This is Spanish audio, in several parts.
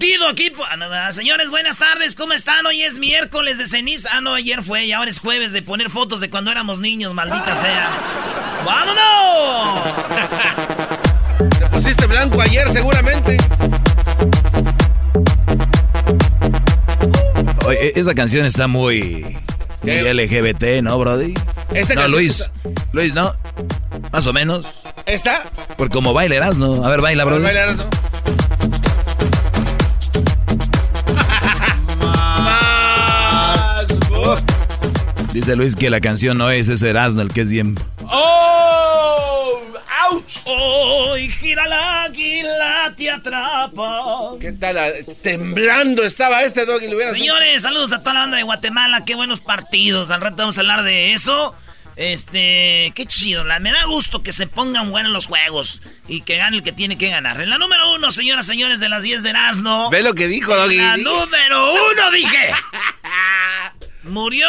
Partido aquí. Ah, no, señores, buenas tardes, ¿cómo están? Hoy es miércoles de ceniza. Ah, no, ayer fue y ahora es jueves de poner fotos de cuando éramos niños, maldita sea. ¡Vámonos! Te pusiste blanco ayer seguramente. Oye, esa canción está muy. LGBT, ¿no, Brody? Esta no, Luis. está- Luis, ¿no? Más o menos. ¿Esta? Porque como bailarás, ¿no? A ver, baila, Brody. baila, Erasmo. Dice Luis que la canción no es ese Erasmo, el que es bien. ¡Oh! ¡Auch! Hoy gira la águila, te atrapa. ¿Qué tal? ah, Temblando estaba este doggy. Lo hubieras Señores, saludos a toda la banda de Guatemala, qué buenos partidos. Al rato vamos a hablar de eso. Este, qué chido, la, me da gusto que se pongan buenos los juegos y que gane el que tiene que ganar. En la número uno, señoras, señores, de las 10 de Erasmo. Ve lo que dijo, doggy. La número uno, dije. Murió,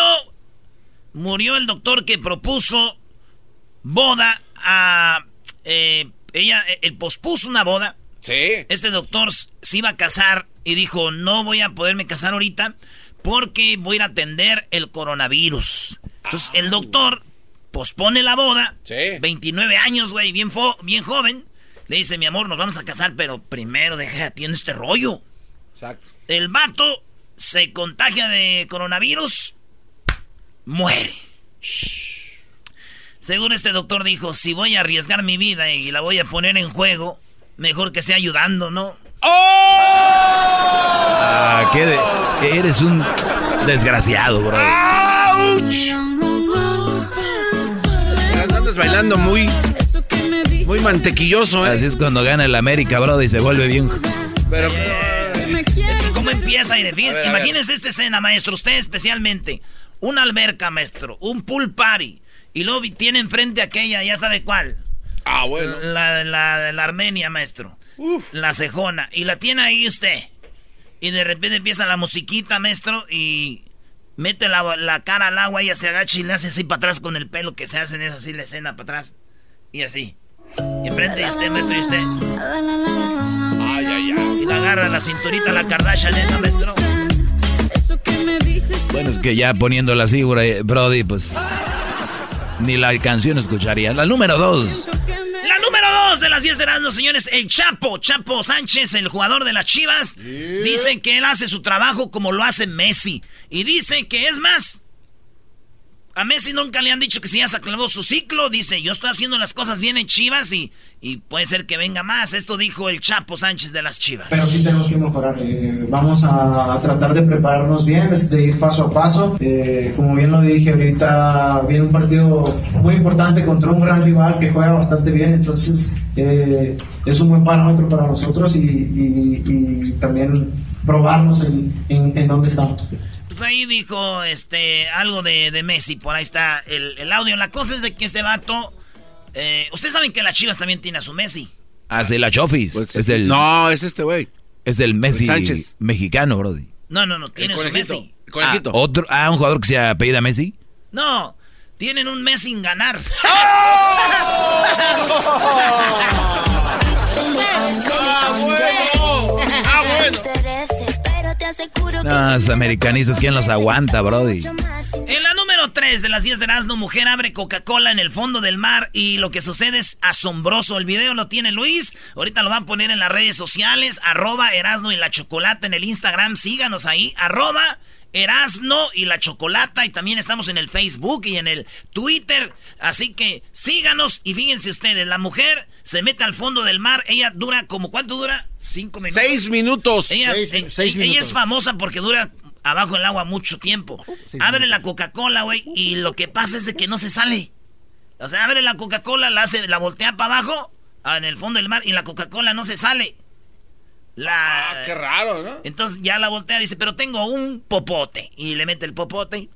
murió el doctor que propuso boda a, eh, ella, él pospuso una boda. Sí. Este doctor se iba a casar y dijo, no voy a poderme casar ahorita porque voy a ir a atender el coronavirus. Entonces el doctor pospone la boda. Sí. 29 años, güey, bien, fo- bien joven. Le dice, mi amor, nos vamos a casar, pero primero deja, atiende este rollo. Exacto. El vato se contagia de coronavirus, muere. Según este doctor dijo, si voy a arriesgar mi vida y la voy a poner en juego, mejor que sea ayudando, ¿no? Ah, qué de- eres un desgraciado, bro. Las andas bailando muy, muy mantequilloso, ¿eh? Así es cuando gana el América, bro, y se vuelve bien. Pero, Es que cómo empieza y de Imagínense esta escena, maestro, usted especialmente. Una alberca, maestro, un pool party. Y luego tiene enfrente aquella, ya sabe cuál. ah, bueno. La, la de la Armenia, maestro. La cejona. Y la tiene ahí usted. Y de repente empieza la musiquita, maestro, y mete la, la cara al agua, ella se agacha y le hace así para atrás con el pelo que se hace, es así la escena para atrás. Y así. Y enfrente de usted, maestro, y usted. Ay, ay, ay. Y la agarra la cinturita, la Kardashian esa, maestro. Bueno, es que ya poniéndola así, bro- Brody, pues. Ni la canción escucharía. La número dos. La número dos de las 10 de Erasmus, señores, el Chapo, Chapo Sánchez, el jugador de las Chivas, dice que él hace su trabajo como lo hace Messi. Y dice que es más. A Messi nunca le han dicho que si ya se acabó su ciclo. Dice, yo estoy haciendo las cosas bien en Chivas y, y puede ser que venga más. Esto dijo el Chapo Sánchez de las Chivas. Pero sí tenemos que mejorar. eh, vamos a, tratar de prepararnos bien, este, ir paso a paso. Eh, como bien lo dije ahorita, viene un partido muy importante contra un gran rival que juega bastante bien. Entonces, eh, es un buen parámetro para nosotros y, y- y también probarnos en, en, en dónde estamos. Pues ahí dijo este algo de, de Messi, por ahí está el, el audio. La cosa es de que este vato. eh, Ustedes saben que las Chivas también tiene a su Messi. Hace la Chofis. Pues, es el, No, es este güey. es el Messi Sánchez. mexicano, Brody. No, no, no, tiene su. Messi. El conejito. Ah, otro, ah, un jugador que se apellida Messi. No, tienen un mes sin ganar. Ah, bueno. No, los americanistas, ¿quién los aguanta, Brody? En la número 3 de las 10 de Erasmo, mujer abre Coca-Cola en el fondo del mar y lo que sucede es asombroso. El video lo tiene Luis, ahorita lo van a poner en las redes sociales, arroba Erasmo y la Chocolata en el Instagram, síganos ahí, arroba Erasno y la Chocolata. Y también estamos en el Facebook y en el Twitter. Así que síganos y fíjense ustedes, la mujer se mete al fondo del mar. Ella dura como, ¿cuánto dura? Cinco minutos. Seis minutos. Ella, Seis- eh, seis ella minutos. es famosa porque dura abajo del agua mucho tiempo. Abre la Coca-Cola, güey, y lo que pasa es de que no se sale. O sea, abre la Coca-Cola, la hace, la voltea para abajo, en el fondo del mar, y la Coca-Cola no se sale. La... Ah, qué raro, ¿no? Entonces ya la voltea y dice, pero tengo un popote. Y le mete el popote.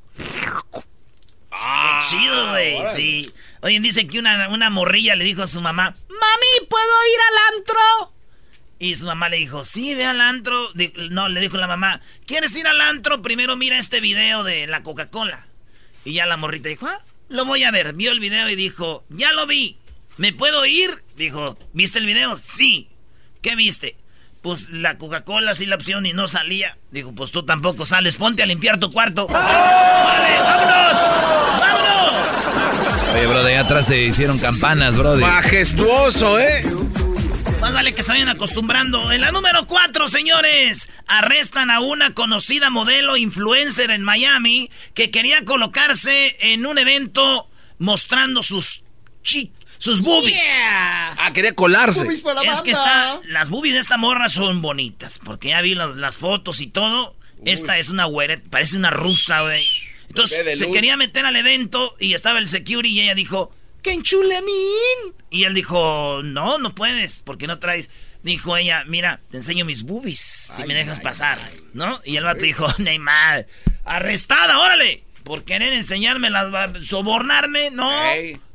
Ah, Qué chido, güey. Sí. Oye, dice que una, una morrilla le dijo a su mamá, mami, ¿puedo ir al antro? Y su mamá le dijo, sí, ve al antro. No, le dijo la mamá, ¿quieres ir al antro? Primero mira este video de la Coca-Cola. Y ya la morrita dijo, ah, lo voy a ver. Vio el video y dijo, ya lo vi. ¿Me puedo ir? Dijo, ¿viste el video? Sí. ¿Qué viste? Pues la Coca-Cola sí la opción y no salía. Dijo, pues tú tampoco sales, ponte a limpiar tu cuarto. ¡Vale, vámonos! ¡Vámonos! Oye, bro, de ahí atrás te hicieron campanas, bro. Majestuoso, ¿eh? Más vale que se vayan acostumbrando. En la número 4, señores, arrestan a una conocida modelo influencer en Miami que quería colocarse en un evento mostrando sus chi- sus boobies. Ah, quería colarse. Boobies para la Es que está, las boobies de esta morra son bonitas, porque ya vi las, las fotos y todo. Esta es una güera, parece una rusa, güey. Entonces se quería meter al evento y estaba el security y ella dijo, ¡que enchulemín! Y él dijo, no, no puedes, porque no traes. Dijo ella, mira, te enseño mis boobies, si Ay, me dejas ay, pasar, ay. ¿no? Y el vato dijo, Neymar, arrestada, órale, por querer enseñarme, las, sobornarme, no.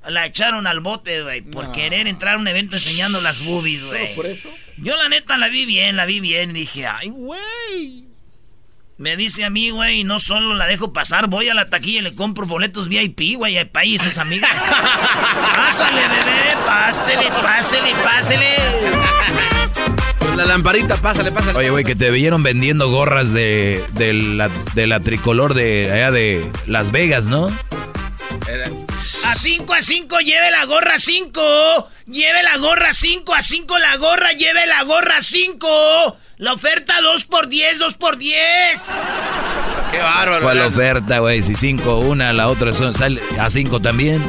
La echaron al bote, güey, por No. querer entrar a un evento enseñando las boobies, güey. por eso? Yo la neta la vi bien, la vi bien. Dije, ay, güey. Me dice a mí, güey, no solo la dejo pasar, voy a la taquilla y le compro boletos VIP, güey, hay países, amiga. pásale, bebé, pásele, pásele, pásele. Con la lamparita, pásale, pásale. Oye, güey, que te vieron vendiendo gorras de, de, la, de la tricolor de allá de Las Vegas, ¿no? A 5 a 5, lleve la gorra 5. Lleve la gorra 5 a 5 la gorra, lleve la gorra 5. La oferta 2 por 10, 2 por 10. Qué bárbaro. ¿Cuál oferta, güey? Si cinco, una, la otra son, sale a cinco también.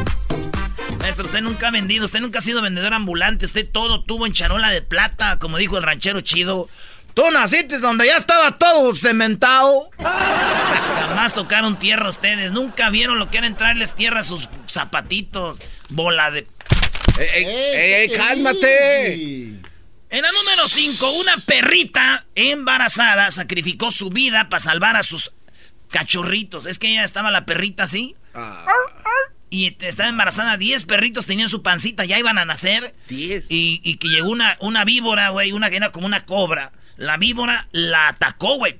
Maestro, usted nunca ha vendido, usted nunca ha sido vendedor ambulante, usted todo tuvo en charola de plata, como dijo el ranchero chido. Tú naciste donde ya estaba todo cementado. Jamás tocaron tierra ustedes, nunca vieron lo que era entrarles tierra a sus zapatitos. Bola de... Ey, ey, ey, ey, ¿qué cálmate. En la número 5, una perrita embarazada sacrificó su vida para salvar a sus cachorritos. Es que ella estaba la perrita así. Ah, Y estaba embarazada, 10 perritos tenían su pancita, ya iban a nacer. Diez. Y, y que llegó una, una víbora, güey, una que era como una cobra. La víbora la atacó, güey.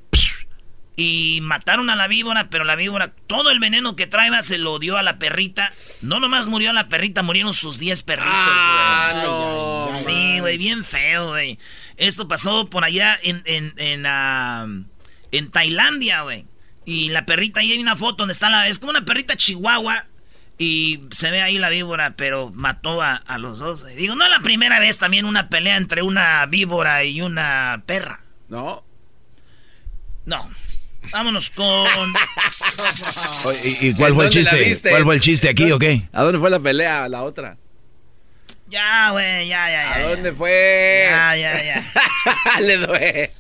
Y mataron a la víbora, pero la víbora, todo el veneno que traía se lo dio a la perrita. No nomás murió la perrita, murieron sus 10 perritos, Ah, güey. no. Sí, güey, bien feo, güey. Esto pasó por allá en, en, en, en Tailandia, güey. Y la perrita, ahí hay una foto donde está la... Es como una perrita chihuahua. Y se ve ahí la víbora, pero mató a, a los dos. Digo, no es la primera vez también una pelea entre una víbora y una perra. No. No. Vámonos con... ¿Y, y cuál ¿En fue el chiste? ¿Cuál fue el chiste aquí o qué? ¿A dónde fue la pelea, la otra? Ya, güey, ya, ya, ya. ¿A ya. dónde fue? Ya, ya, ya. Le duele.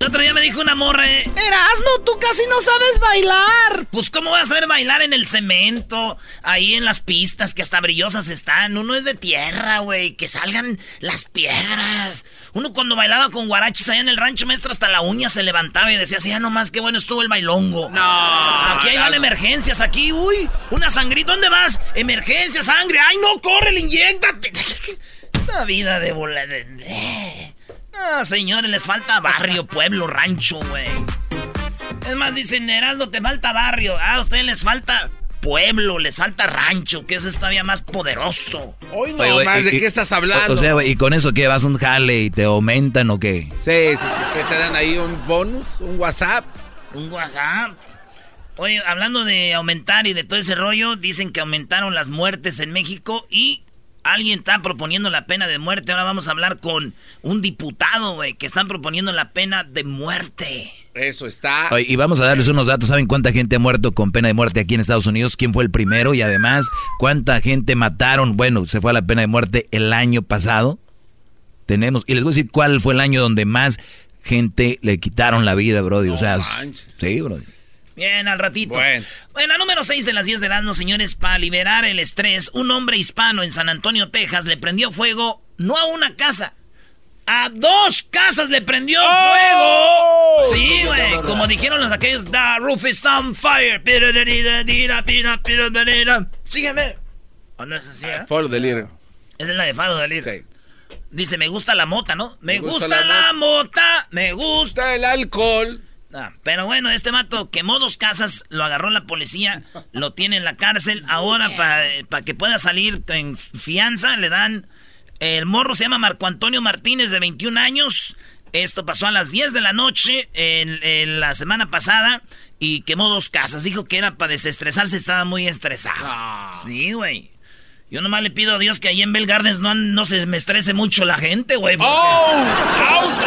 El otro día me dijo una morra, eh, Erasno, tú casi no sabes bailar. Pues, ¿cómo voy a saber bailar en el cemento? Ahí en las pistas que hasta brillosas están. Uno es de tierra, güey. Que salgan las piedras. Uno cuando bailaba con guarachis allá en el rancho maestro, hasta la uña se levantaba y decía, así, ya nomás, qué bueno estuvo el bailongo. No. Aquí hay van emergencias, aquí, uy, una sangrita. ¿Dónde vas? Emergencia, sangre. Ay, no, corre, le inyectate. Una vida de bola de... No, señores, les falta barrio, pueblo, rancho, güey. Es más, dicen, Heraldo, te falta barrio. Ah, a ustedes les falta pueblo, les falta rancho, que eso es todavía más poderoso. Hoy no Oye, güey, más, y- ¿de y- qué estás hablando? O sea, güey, ¿y con eso qué? ¿Vas a un jale y te aumentan o qué? Sí, sí, sí. ¿Qué te dan ahí un bonus? ¿Un WhatsApp? Un WhatsApp. Oye, hablando de aumentar y de todo ese rollo, dicen que aumentaron las muertes en México y alguien está proponiendo la pena de muerte. Ahora vamos a hablar con un diputado, güey, que están proponiendo la pena de muerte. Eso está. y vamos a darles unos datos. ¿Saben cuánta gente ha muerto con pena de muerte aquí en Estados Unidos? ¿Quién fue el primero? Y además, ¿cuánta gente mataron? Bueno, se fue a la pena de muerte el año pasado. Tenemos, y les voy a decir cuál fue el año donde más gente le quitaron la vida, Brody. o sea, sí, Brody. Bien, al ratito. Bueno. la número 6 de las 10 de las señores, para liberar el estrés, un hombre hispano en San Antonio, Texas, le prendió fuego no a una casa, a dos casas le prendió ¡Oh! fuego. Sí, güey. Como dijeron los aquellos, the roof is on fire. Sígueme. ¿O no es así? Eh? Faro del Esa es la de Faro del Sí. Dice, me gusta la mota, ¿no? Me, gusta, la, mota, me gusta el alcohol. Ah, pero bueno, este mato quemó dos casas, lo agarró la policía, lo tiene en la cárcel. Ahora, para que pueda salir en fianza, le dan. El morro se llama Marco Antonio Martínez, de 21 años. Esto pasó a las 10 de la noche en, la semana pasada y quemó dos casas. Dijo que era para desestresarse, estaba muy estresado. Ah. Sí, güey. Yo nomás le pido a Dios que ahí en Bell Gardens no, no se me estrese mucho la gente, güey. ¡Oh!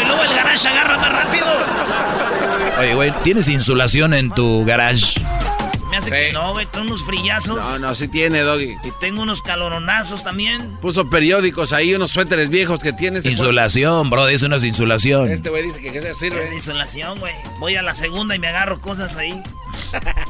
Y luego el garage agarra más rápido. Oye, güey, ¿tienes insulación en tu garage? Me hace que no, güey, tengo unos frillazos. No, no, sí tiene, Doggy. Y tengo unos caloronazos también. Puso periódicos ahí, unos suéteres viejos que tienes. Insulación, bro, eso no es insulación. Este güey dice que eso sirve. Es insulación, güey. Voy a la segunda y me agarro cosas ahí.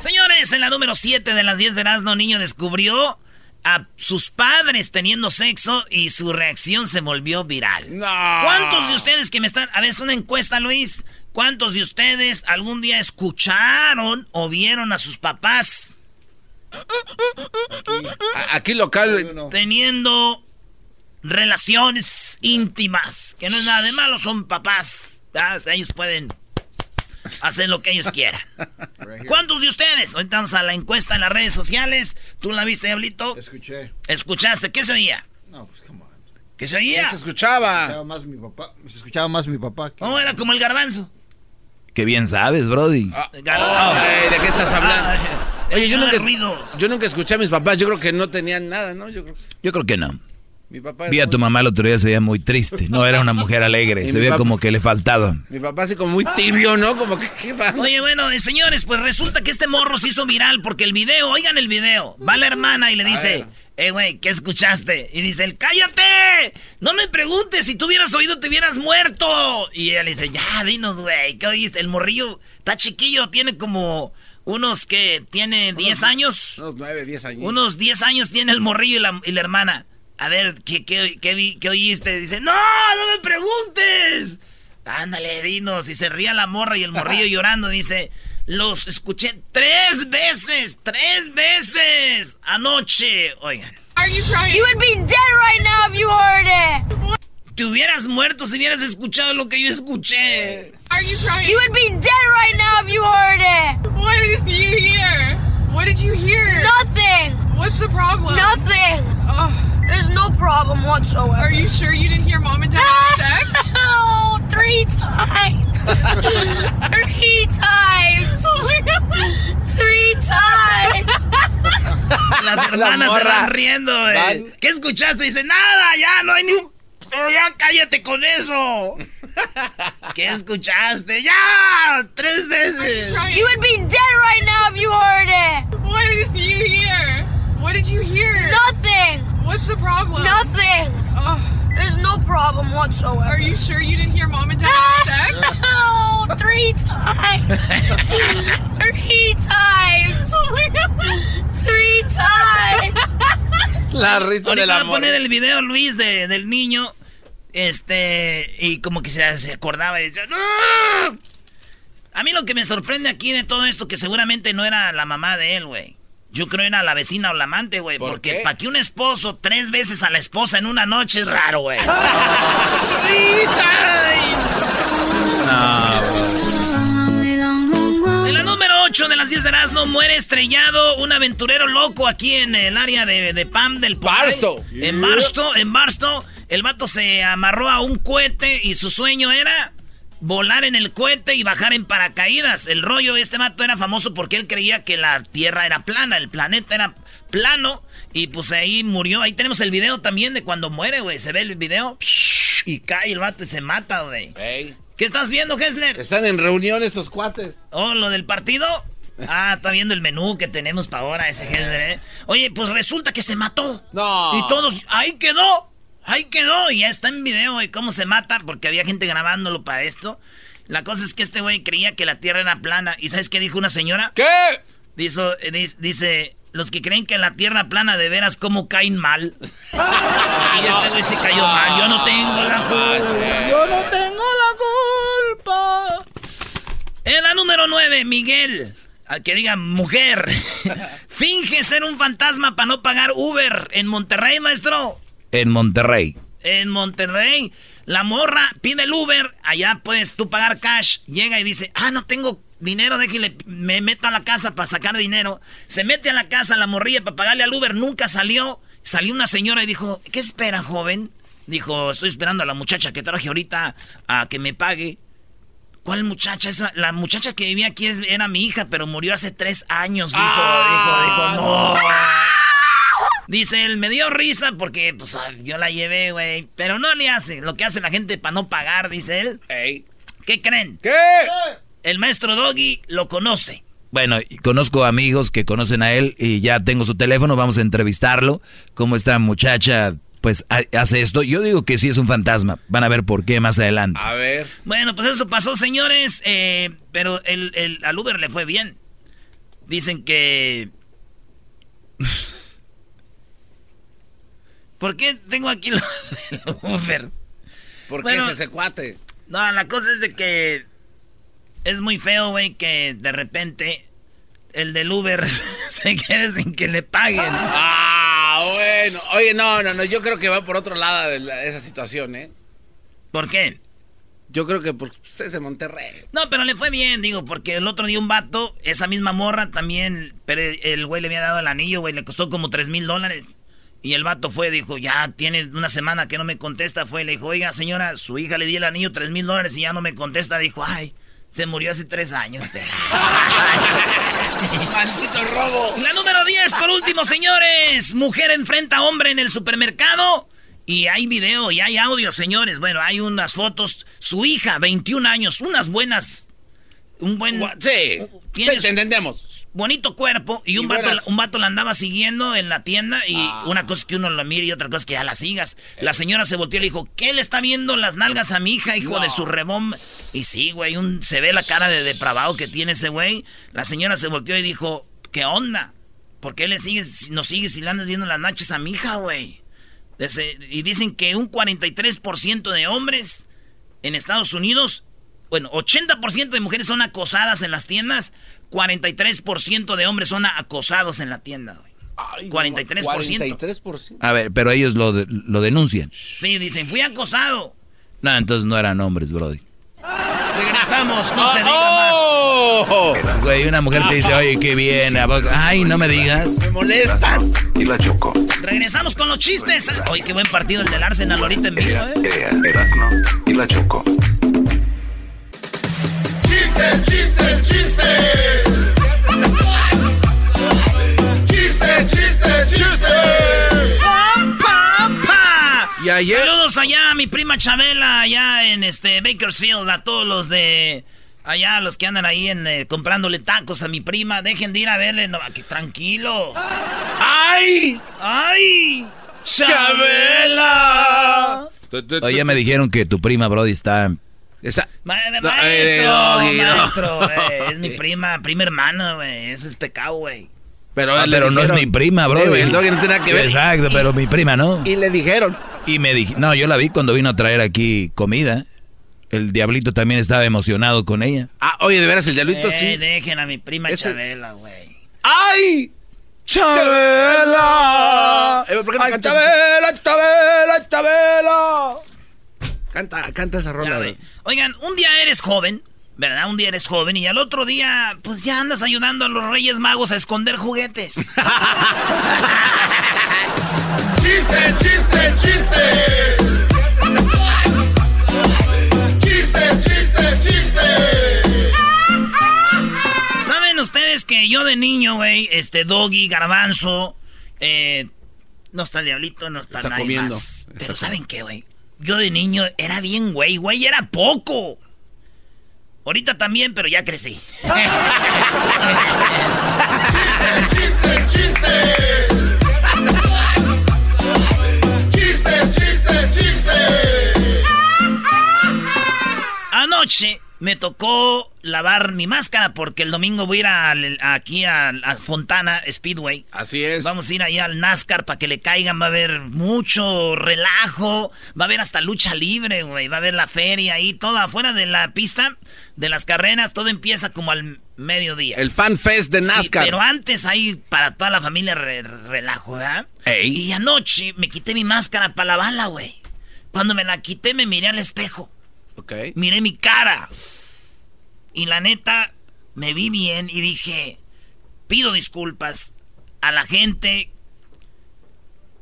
Señores, en la número 7 de las 10 de Erasmo, niño descubrió a sus padres teniendo sexo y su reacción se volvió viral. ¿Cuántos de ustedes que me están... A ver, es una encuesta, Luis. ¿Cuántos de ustedes algún día escucharon o vieron a sus papás? Aquí, local. Teniendo relaciones íntimas. Que no es nada de malo, son papás. Ellos pueden hacer lo que ellos quieran. ¿Cuántos de ustedes? Ahorita vamos a la encuesta en las redes sociales. ¿Tú la viste, Diablito? Escuché. ¿Escuchaste? ¿Qué se oía? No, pues come on. ¿Qué se oía? se escuchaba? Se escuchaba más mi papá. Se escuchaba más mi papá. ¿Cómo era como el garbanzo? Qué bien sabes, Brody. Ah, oh, ¿De qué estás hablando? Oye, yo nunca, yo nunca escuché a mis papás. Yo creo que no tenían nada, ¿no? Yo creo, yo creo que no. Mi papá Vi a tu mamá el otro día, se veía muy triste. No, era una mujer alegre. se veía como que le faltaba. Mi papá así como muy tibio, ¿no? Como que, ¿qué? Oye, bueno, eh, señores, pues resulta que este morro se hizo viral porque el video, oigan el video. Va la hermana y le dice, eh, güey, ¿qué escuchaste? Y dice, cállate. No me preguntes, si tú hubieras oído te hubieras muerto. Y ella le dice, ya, dinos, güey, ¿qué oíste? El morrillo está chiquillo, tiene como... Unos que tiene 10 años. Unos 9, 10 años. Unos 10 años tiene el morrillo y la hermana. A ver, ¿qué, qué, qué, oíste? Dice, no, no me preguntes. Ándale, dinos. Y se ría la morra y el morrillo llorando. Dice, los escuché tres veces, tres veces anoche. Oigan. Are you crying? You would be dead right now if you heard it. Te hubieras muerto si hubieras escuchado lo que yo escuché. Are you crying? You would be dead right now if you heard it. What did you hear? What did you hear? Nothing. What's the problem? Nothing. Oh. There's no problem whatsoever. Are you sure you didn't hear mom and dad have sex? No, three times. three times. Oh three times. Las hermanas se van riendo, eh. ¿Qué escuchaste? Dice, nada, ya no hay ni un... ya cállate con eso. ¿Qué escuchaste? ¡Ya! ¡Tres veces! You would be dead right now if you heard it. What did you hear? What did you hear? Nothing. What's the problem? Nothing. Oh. There's no problem whatsoever. Are you sure you didn't hear mom and dad have sex? No, three times. three times. Oh my God. Three times. La risa Ahorita de la voy a poner el video, Luis, de, del niño. Este, y como que se, se acordaba y decía, ¡No! A mí lo que me sorprende aquí de todo esto, que seguramente no era la mamá de él, güey. Yo creo era la vecina o la amante, güey. porque para que un esposo tres veces a la esposa en una noche es raro, güey. En la número 8 de las 10 de Erasmo muere estrellado un aventurero loco aquí en el área de, Pam del Barsto. En Barsto, en Barsto. El vato se amarró a un cohete y su sueño era volar en el cohete y bajar en paracaídas. El rollo, este mato era famoso porque él creía que la Tierra era plana, el planeta era plano. Y pues ahí murió. Ahí tenemos el video también de cuando muere, güey. Se ve el video y cae el vato y se mata, güey. ¿Qué estás viendo, Hessler? Están en reunión estos cuates. Oh, lo del partido. Ah, está viendo el menú que tenemos para ahora ese Hessler, ¿eh? Oye, pues resulta que se mató. No. Y todos, ahí quedó. Ahí quedó. Y ya está en video, güey, cómo se mata, porque había gente grabándolo para esto. La cosa es que este güey creía que la tierra era plana. ¿Y sabes qué dijo una señora? ¿Qué? Dice, dice los que creen que la tierra plana de veras como caen mal. y este güey se cayó mal. Yo no tengo la culpa. Yo no tengo la culpa. En la número 9, Miguel. Al que diga mujer. Finge ser un fantasma para no pagar Uber en Monterrey, maestro. En Monterrey. En Monterrey. La morra pide el Uber. Allá puedes tú pagar cash. Llega y dice, ah, no tengo dinero, déjale, me meto a la casa para sacar dinero. Se mete a la casa la morrilla para pagarle al Uber, nunca salió. Salió una señora y dijo, ¿qué espera, joven? Dijo, estoy esperando a la muchacha que traje ahorita a que me pague. ¿Cuál muchacha? Esa, la muchacha que vivía aquí era mi hija, pero murió hace tres años, dijo, dijo, dijo, no. Dice él, me dio risa porque pues yo la llevé, güey. Pero no le hace lo que hace la gente para no pagar, dice él. ¿Qué creen? ¿Qué? El maestro Doggy lo conoce. Bueno, conozco amigos que conocen a él y ya tengo su teléfono, vamos a entrevistarlo. Como esta muchacha pues hace esto. Yo digo que sí es un fantasma. Van a ver por qué más adelante. A ver. Bueno, pues eso pasó, señores. Eh, pero el, el, al Uber le fue bien. Dicen que... ¿Por qué tengo aquí lo del Uber? ¿Por qué es ese cuate? No, la cosa es de que es muy feo, güey, que de repente el del Uber se quede sin que le paguen. Ah, bueno. Oye, no, no, no. Yo creo que va por otro lado de esa situación, ¿eh? ¿Por qué? Yo creo que por es de Monterrey. No, pero le fue bien, digo, porque el otro día un vato, esa misma morra también, pero el güey le había dado el anillo, güey, le costó como 3 mil dólares. Y el vato fue, dijo, ya tiene una semana que no me contesta. Fue, le dijo, oiga, señora, su hija le dio el anillo 3 mil dólares y ya no me contesta. Dijo, ay, se murió hace tres años. Maldito robo. La número 10, por último, señores. Mujer enfrenta a hombre en el supermercado. Y hay video y hay audio, señores. Bueno, hay unas fotos. Su hija, 21 años, unas buenas. Un buen. Sí, entendemos bonito cuerpo y, un, vato, un vato la andaba siguiendo en la tienda y ah. una cosa es que uno lo mire y otra cosa es que ya la sigas. La señora se volteó y le dijo, ¿qué le está viendo las nalgas a mi hija, hijo de su rebón? Y sí, güey, un, se ve la cara de depravado que tiene ese güey. La señora se volteó y dijo, ¿qué onda? ¿Por qué le sigues, nos sigues y le andas viendo las nachas a mi hija, güey? Y dicen que un 43% de hombres en Estados Unidos, bueno, 80% de mujeres son acosadas en las tiendas 43% de hombres son acosados en la tienda, Ay, 43%. 43%. A ver, pero ellos lo, lo denuncian. Sí, dicen, fui acosado. No, entonces no eran hombres, Brody. Regresamos, no se diga más. Oh. Güey, una mujer te dice, oye, qué bien. Ay, no me digas. Me molestas. Y la choco. Regresamos con los chistes. Oye, qué buen partido el del Arsenal ahorita en vivo, ¿eh? y la choco. Chistes, chistes, chistes. chistes, chistes, Y ayer... Saludos allá a mi prima Chabela, allá en este Bakersfield, a todos los de allá, los que andan ahí en, eh, comprándole tacos a mi prima. Dejen de ir a verle, no, aquí, tranquilo. ¡Ay! ¡Ay! ¡Chabela! Oye, me dijeron que tu prima Brody está Maestro, maestro, es mi prima, prima hermana, güey. Eso es pecado, güey. Pero, ah, pero no es mi prima, bro. el doggy no tiene que ver. Exacto, pero mi prima no. Y le dijeron. Y me dije, no, yo la vi cuando vino a traer aquí comida. El diablito también estaba emocionado con ella. Ah, oye, de veras, el diablito sí. Dejen a mi prima Chabela, güey. ¡Ay! ¡Chabela! Eh, ¿Por qué no Ay, Chabela, Chabela, Chabela! Canta, canta esa rola. Oigan, un día eres joven, ¿verdad? Un día eres joven y al otro día, pues ya andas ayudando a los Reyes Magos a esconder juguetes. ¡Chiste, chiste, chiste! ¡Chistes, chistes, chistes! ¿Saben ustedes que yo de niño, güey, este doggy, garbanzo, eh, no está el diablito, no está, está nadie comiendo. Más. Pero ¿saben qué, güey? Yo de niño era bien, güey, güey, era poco. Ahorita también, pero ya crecí. chistes, chistes, chistes. Chistes, chistes, chistes. Anoche me tocó lavar mi máscara porque el domingo voy a ir aquí a, Fontana Speedway. Así es. Vamos a ir allá al NASCAR para que le caigan. Va a haber mucho relajo. Va a haber hasta lucha libre, güey. Va a haber la feria ahí, todo afuera de la pista de las carreras. Todo empieza como al mediodía. El fan fest de NASCAR. pero antes ahí para toda la familia relajo, ¿verdad? Y anoche me quité mi máscara para lavarla, güey. Cuando me la quité me miré al espejo. Miré mi cara. Y la neta, me vi bien y dije, pido disculpas a la gente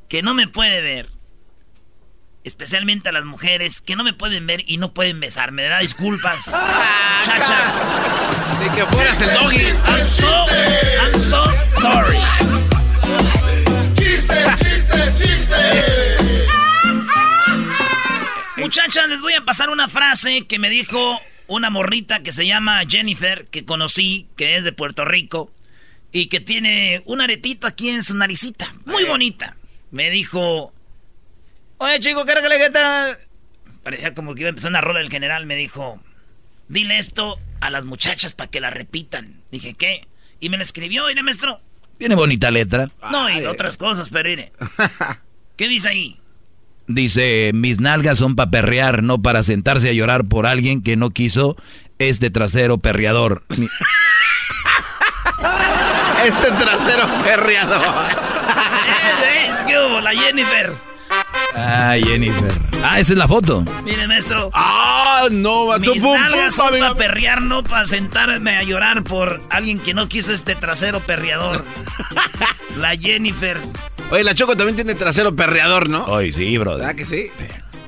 que no me puede ver. Especialmente a las mujeres que no me pueden ver y no pueden besarme. Me da disculpas. Chachas. De que fueras el doggy. I'm so, I'm so sorry. Una frase que me dijo una morrita que se llama Jennifer, que conocí, que es de Puerto Rico, y que tiene un aretito aquí en su naricita, muy bonita. Me dijo, oye chico, ¿qué que le Parecía como que iba a empezar una rola del general, me dijo, dile esto a las muchachas para que la repitan. Dije, ¿qué? Y me lo escribió, y maestro. Tiene bonita letra. No, y otras cosas, pero mire. ¿Qué dice ahí? Dice, mis nalgas son para perrear, no para sentarse a llorar por alguien que no quiso este trasero perreador. este trasero perreador. ¿Qué hubo? La Jennifer. Ah, Jennifer. Ah, esa es la foto. Mire, maestro. Ah, no, Mis nalgas son para perrear, no para sentarme a llorar por alguien que no quiso este trasero perreador. la Jennifer. Oye, la Choco también tiene trasero perreador, ¿no? Oye, sí, bro. ¿Verdad que sí?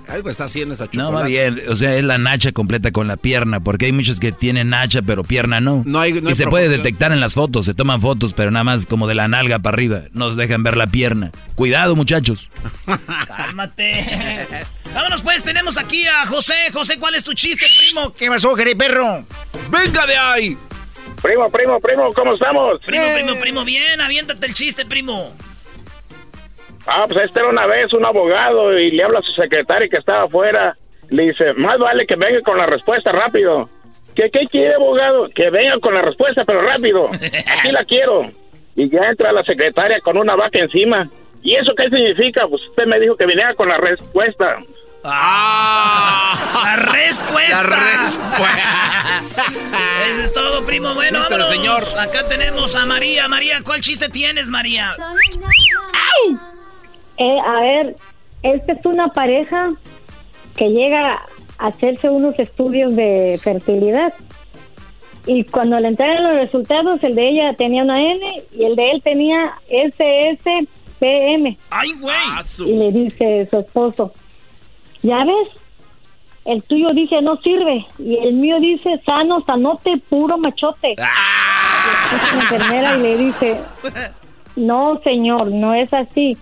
Algo está haciendo esa Choco. No, va bien. O sea, es la nacha completa con la pierna. Porque hay muchos que tienen nacha, pero pierna no. No hay. y se puede detectar en las fotos. Se toman fotos, pero nada más como de la nalga para arriba. Nos dejan ver la pierna. Cuidado, muchachos. Cálmate. Vámonos, pues. Tenemos aquí a José. José, ¿cuál es tu chiste, primo? ¿Qué pasó, perro? ¡Venga de ahí! Primo, primo, primo, ¿cómo estamos? Primo, primo, primo, bien. Aviéntate el chiste, primo. Ah, pues este era una vez un abogado y le habla a su secretaria que estaba afuera. Le dice, más vale que venga con la respuesta rápido. ¿Qué, qué quiere, abogado? Que venga con la respuesta, pero rápido. Aquí la quiero. Y ya entra la secretaria con una vaca encima. ¿Y eso qué significa? Pues usted me dijo que viniera con la respuesta. ¡Ah! ¡La respuesta! ¡La respuesta! Eso es todo, primo. Bueno, vámonos. señor. Acá tenemos a María. María, ¿cuál chiste tienes, María? ¡Au! Eh, a ver, esta es una pareja que llega a hacerse unos estudios de fertilidad. Y cuando le entregan los resultados, el de ella tenía una N y el de él tenía SSPM. ¡Ay, güey! Ah, y le dice su esposo, ¿ya ves? El tuyo dice no sirve y el mío dice sano, sanote, puro machote. ¡Ah! la enfermera y le dice, no, señor, no es así.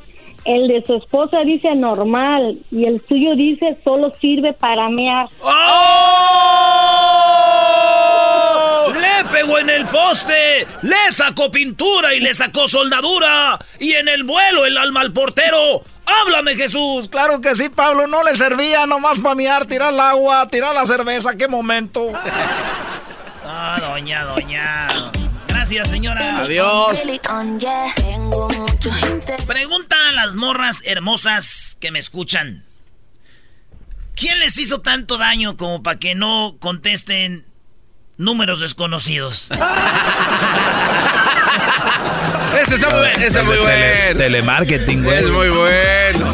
El de su esposa dice normal y el suyo dice solo sirve para mear. ¡Oh! Le pegó en el poste, le sacó pintura y le sacó soldadura. Y en el vuelo el alma al portero. ¡Háblame, Jesús! Claro que sí, Pablo. No le servía nomás para mear, tirar el agua, tirar la cerveza. ¡Qué momento! ah, doña, doña. Gracias, señora. Adiós. Pregunta a las morras hermosas que me escuchan. ¿Quién les hizo tanto daño como para que no contesten números desconocidos? Ese está muy, ese muy bueno. Telemarketing, güey. Es muy bueno.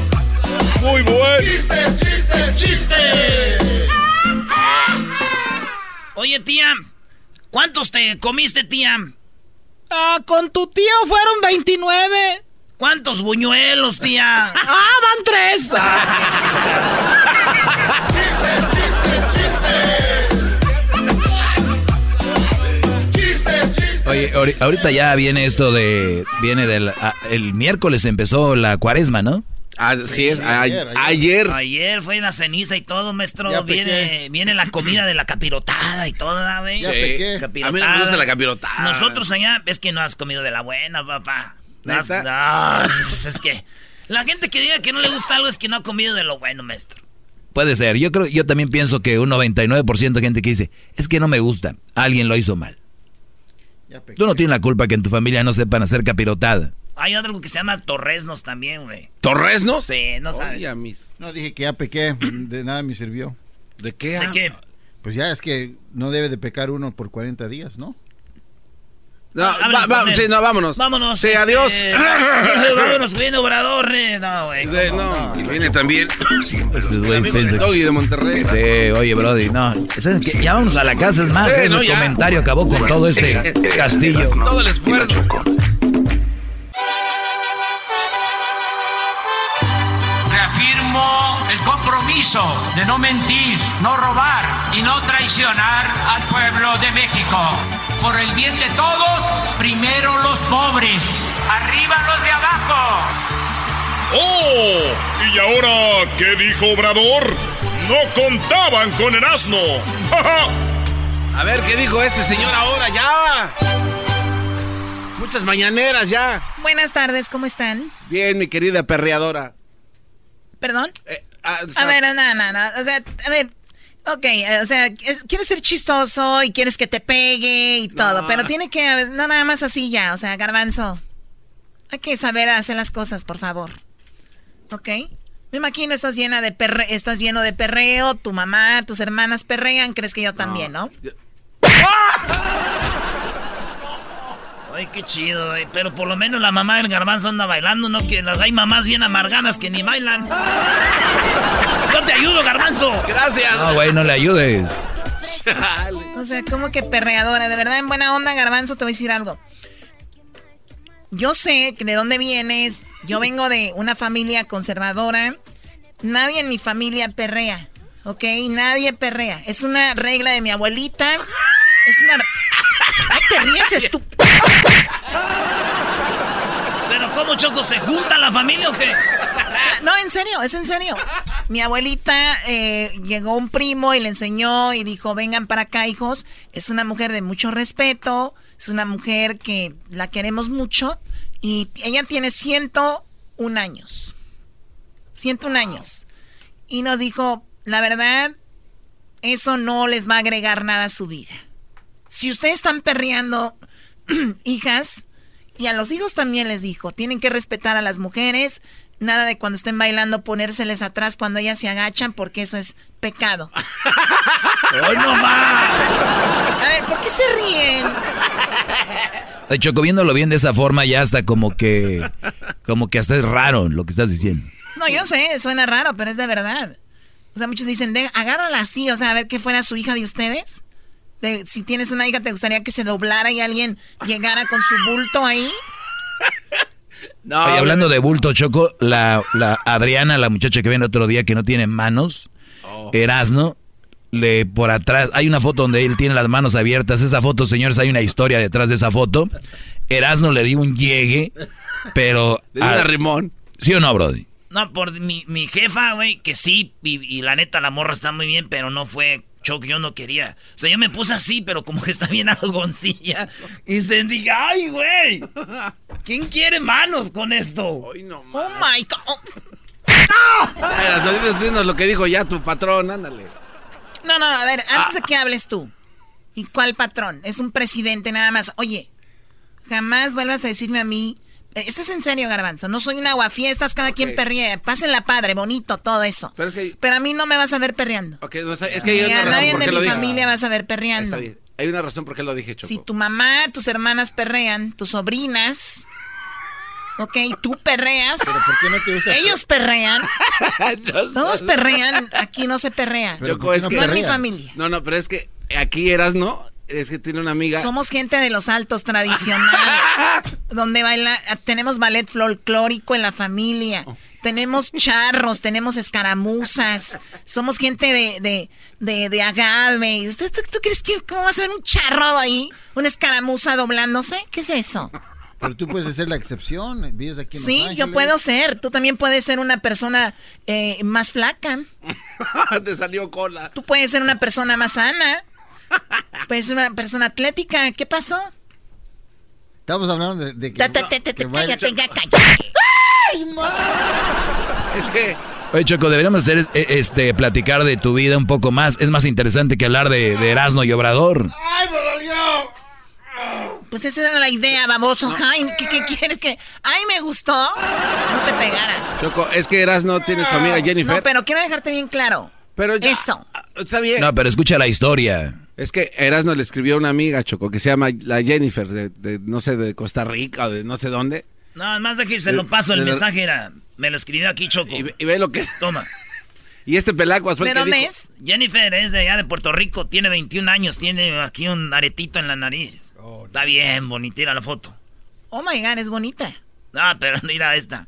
Muy bueno. Chistes, chistes, chistes. Oye, tía, ¿cuántos te comiste, tía? Ah, con tu tío fueron 29. ¿Cuántos buñuelos, tía? ah, van tres. Oye, ahorita ya viene esto de. Viene del. el miércoles empezó la cuaresma, ¿no? Así es, ayer, ayer, fue una ceniza y todo, maestro. Viene, viene la comida de la capirotada y todo, güey. Sí. A mí me gusta la capirotada. Nosotros allá, es que no has comido de la buena, papá. No, no, es que la gente que diga que no le gusta algo es que no ha comido de lo bueno, maestro. Puede ser. Yo creo, yo también pienso que un 99% de gente que dice, es que no me gusta, alguien lo hizo mal. Tú no tienes la culpa que en tu familia no sepan hacer capirotada. Hay algo que se llama torresnos también, güey. ¿Torresnos? Sí, no sabes. No, dije que ya pequé, de nada me sirvió. ¿De qué? ¿De qué? Pues ya es que no debe de pecar uno por 40 días, ¿no? No, sí, no, vámonos. Vámonos. Sí, adiós. Este, vámonos, viene Obrador. Eh. No, güey. no, y viene también. Pues, Doggy de Monterrey. Sí, oye, Brody, no. Ya vámonos a la casa, es más. Sí, ese comentario acabó con todo este castillo. Todo el esfuerzo. Compromiso de no mentir, no robar y no traicionar al pueblo de México por el bien de todos, primero los pobres, arriba los de abajo. ¡Oh! ¿Y ahora qué dijo Obrador? No contaban con el asno. A ver, ¿qué dijo este señor ahora? Ya. Muchas mañaneras ya. Buenas tardes, ¿cómo están? Bien, mi querida perreadora. ¿Perdón? Eh, ah, a ver, no, no, no. O sea, a ver, Ok, o sea, quieres ser chistoso y quieres que te pegue y todo, pero tiene que, no nada más así ya, o sea, garbanzo. Hay que saber hacer las cosas, por favor. ¿Ok? Me imagino estás llena de perre estás lleno de perreo, tu mamá, tus hermanas perrean, crees que yo también, ¿no? Ay, qué chido, güey. Pero por lo menos la mamá del garbanzo anda bailando, ¿no? Que las hay mamás bien amargadas que ni bailan. Yo te ayudo, garbanzo. Gracias. No, güey, no le ayudes. o sea, como que perreadora. De verdad, en buena onda, garbanzo, te voy a decir algo. Yo sé de dónde vienes. Yo vengo de una familia conservadora. Nadie en mi familia perrea. ¿Ok? Nadie perrea. Es una regla de mi abuelita. Es una... ¡Ay, te ríes, estúpido! ¿Pero cómo, Choco? ¿Se junta la familia o qué? No, en serio, es en serio. Mi abuelita eh, llegó un primo y le enseñó y dijo, vengan para acá, hijos. Es una mujer de mucho respeto, es una mujer que la queremos mucho y ella tiene 101 años. 101 años. Y nos dijo, la verdad, eso no les va a agregar nada a su vida. Si ustedes están perreando, hijas, y a los hijos también les dijo, tienen que respetar a las mujeres, nada de cuando estén bailando ponérseles atrás cuando ellas se agachan, porque eso es pecado. ¡Hoy no más! A ver, ¿por qué se ríen? De hecho, viéndolo bien de esa forma, ya hasta como que, como que hasta es raro lo que estás diciendo. No, yo sé, suena raro, pero es de verdad. O sea, muchos dicen, agárrala así, o sea, a ver qué fuera su hija de ustedes si tienes una hija, ¿te gustaría que se doblara y alguien llegara con su bulto ahí? No, hablando de bulto, Choco, la, Adriana, la muchacha que viene otro día que no tiene manos, oh. Erasno, le por atrás, hay una foto donde él tiene las manos abiertas. Esa foto, señores, hay una historia detrás de esa foto. Erasno le dio un llegue, pero. a Rimón. ¿Sí o no, Brody? No, por mi, jefa, güey, que sí, y, la neta, la morra está muy bien, pero no fue Choc, yo no quería. O sea, yo me puse así, pero como que está bien algoncilla. Y se diga, ¡ay, güey! ¿Quién quiere manos con esto? oh my God. No dinos lo que dijo ya tu patrón, ándale. No, no, a ver, antes de que hables tú. ¿Y cuál patrón? Es un presidente nada más. Oye, jamás vuelvas a decirme a mí Esto es en serio, Garbanzo. No soy un aguafiestas, cada quien perría. Pásenla padre, bonito, todo eso. Pero, a mí no me vas a ver perreando. es que hay una a nadie de mi familia vas a ver perreando. Hay una razón por qué lo dije, Choco. Si tu mamá, tus hermanas perrean, tus sobrinas... Ok, tú perreas. ¿Pero por qué no te gusta Ellos perrean. Todos perrean. Aquí no se perrea. Choco, es que... No es mi familia. No, no, pero es que aquí eras, ¿no? Es que tiene una amiga. Somos gente de los altos tradicional, donde baila, tenemos ballet folclórico en la familia. Tenemos charros, tenemos escaramuzas, somos gente de, de, de, de agave. ¿Tú, crees que cómo va a ser un charro ahí? ¿Una escaramuza doblándose? ¿Qué es eso? Pero tú puedes ser la excepción, vives aquí en Sí, yo puedo ser. Tú también puedes ser una persona eh, más flaca. Te salió cola. Tú puedes ser una persona más sana. Ser una persona atlética. ¿Qué pasó? Estamos hablando de, que... Es que... Oye, Choco, deberíamos hacer e, este, platicar de tu vida un poco más. Es más interesante que hablar de, de Erasmo y Obrador. ¡Ay, me dolió! Pues esa era la idea, baboso. Ay, ¿qué, quieres que...? ¡Ay, me gustó! No te pegara. Choco, es que Erasmo tiene su amiga Jennifer. No, pero quiero dejarte bien claro. Pero Eso. Está bien. No, pero escucha la historia. Es que Erasmo le escribió a una amiga, Choco, que se llama la Jennifer, de, no sé, de Costa Rica o de no sé dónde. No, más de que se lo paso, el mensaje era, me lo escribió aquí Choco. Y, ve lo que... Toma. y este pelaco fue ¿De dónde es? Jennifer es de allá de Puerto Rico, tiene 21 años, tiene aquí un aretito en la nariz. Oh, Está bien bonita, la foto. Oh my god, es bonita. Ah, pero mira esta.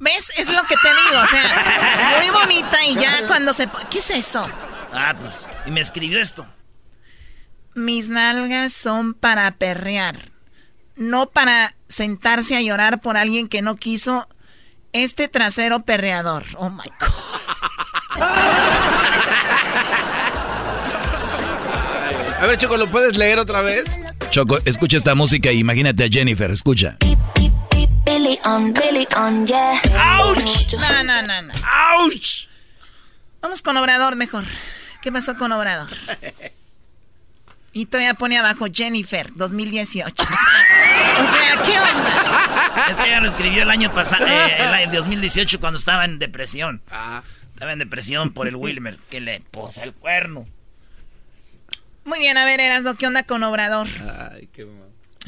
¿Ves? Es lo que te digo, o sea, muy bonita y ya cuando se... ¿Qué es eso? Ah, pues, y me escribió esto. Mis nalgas son para perrear, no para sentarse a llorar por alguien que no quiso este trasero perreador. Oh my God. A ver, Choco, ¿lo puedes leer otra vez? Choco, escucha esta música y imagínate a Jennifer, escucha. ¡Auch! No, no, no, no. ¡Auch! Vamos con Obrador mejor. ¿Qué pasó con Obrador? Y todavía pone abajo Jennifer, 2018. O sea, ¿qué onda? Es que ella lo escribió el año pasado, eh, el 2018, cuando estaba en depresión. Ah. Estaba en depresión por el Wilmer, que le puso el cuerno. Muy bien, a ver, Erasmo, ¿qué onda con Obrador? Ay, qué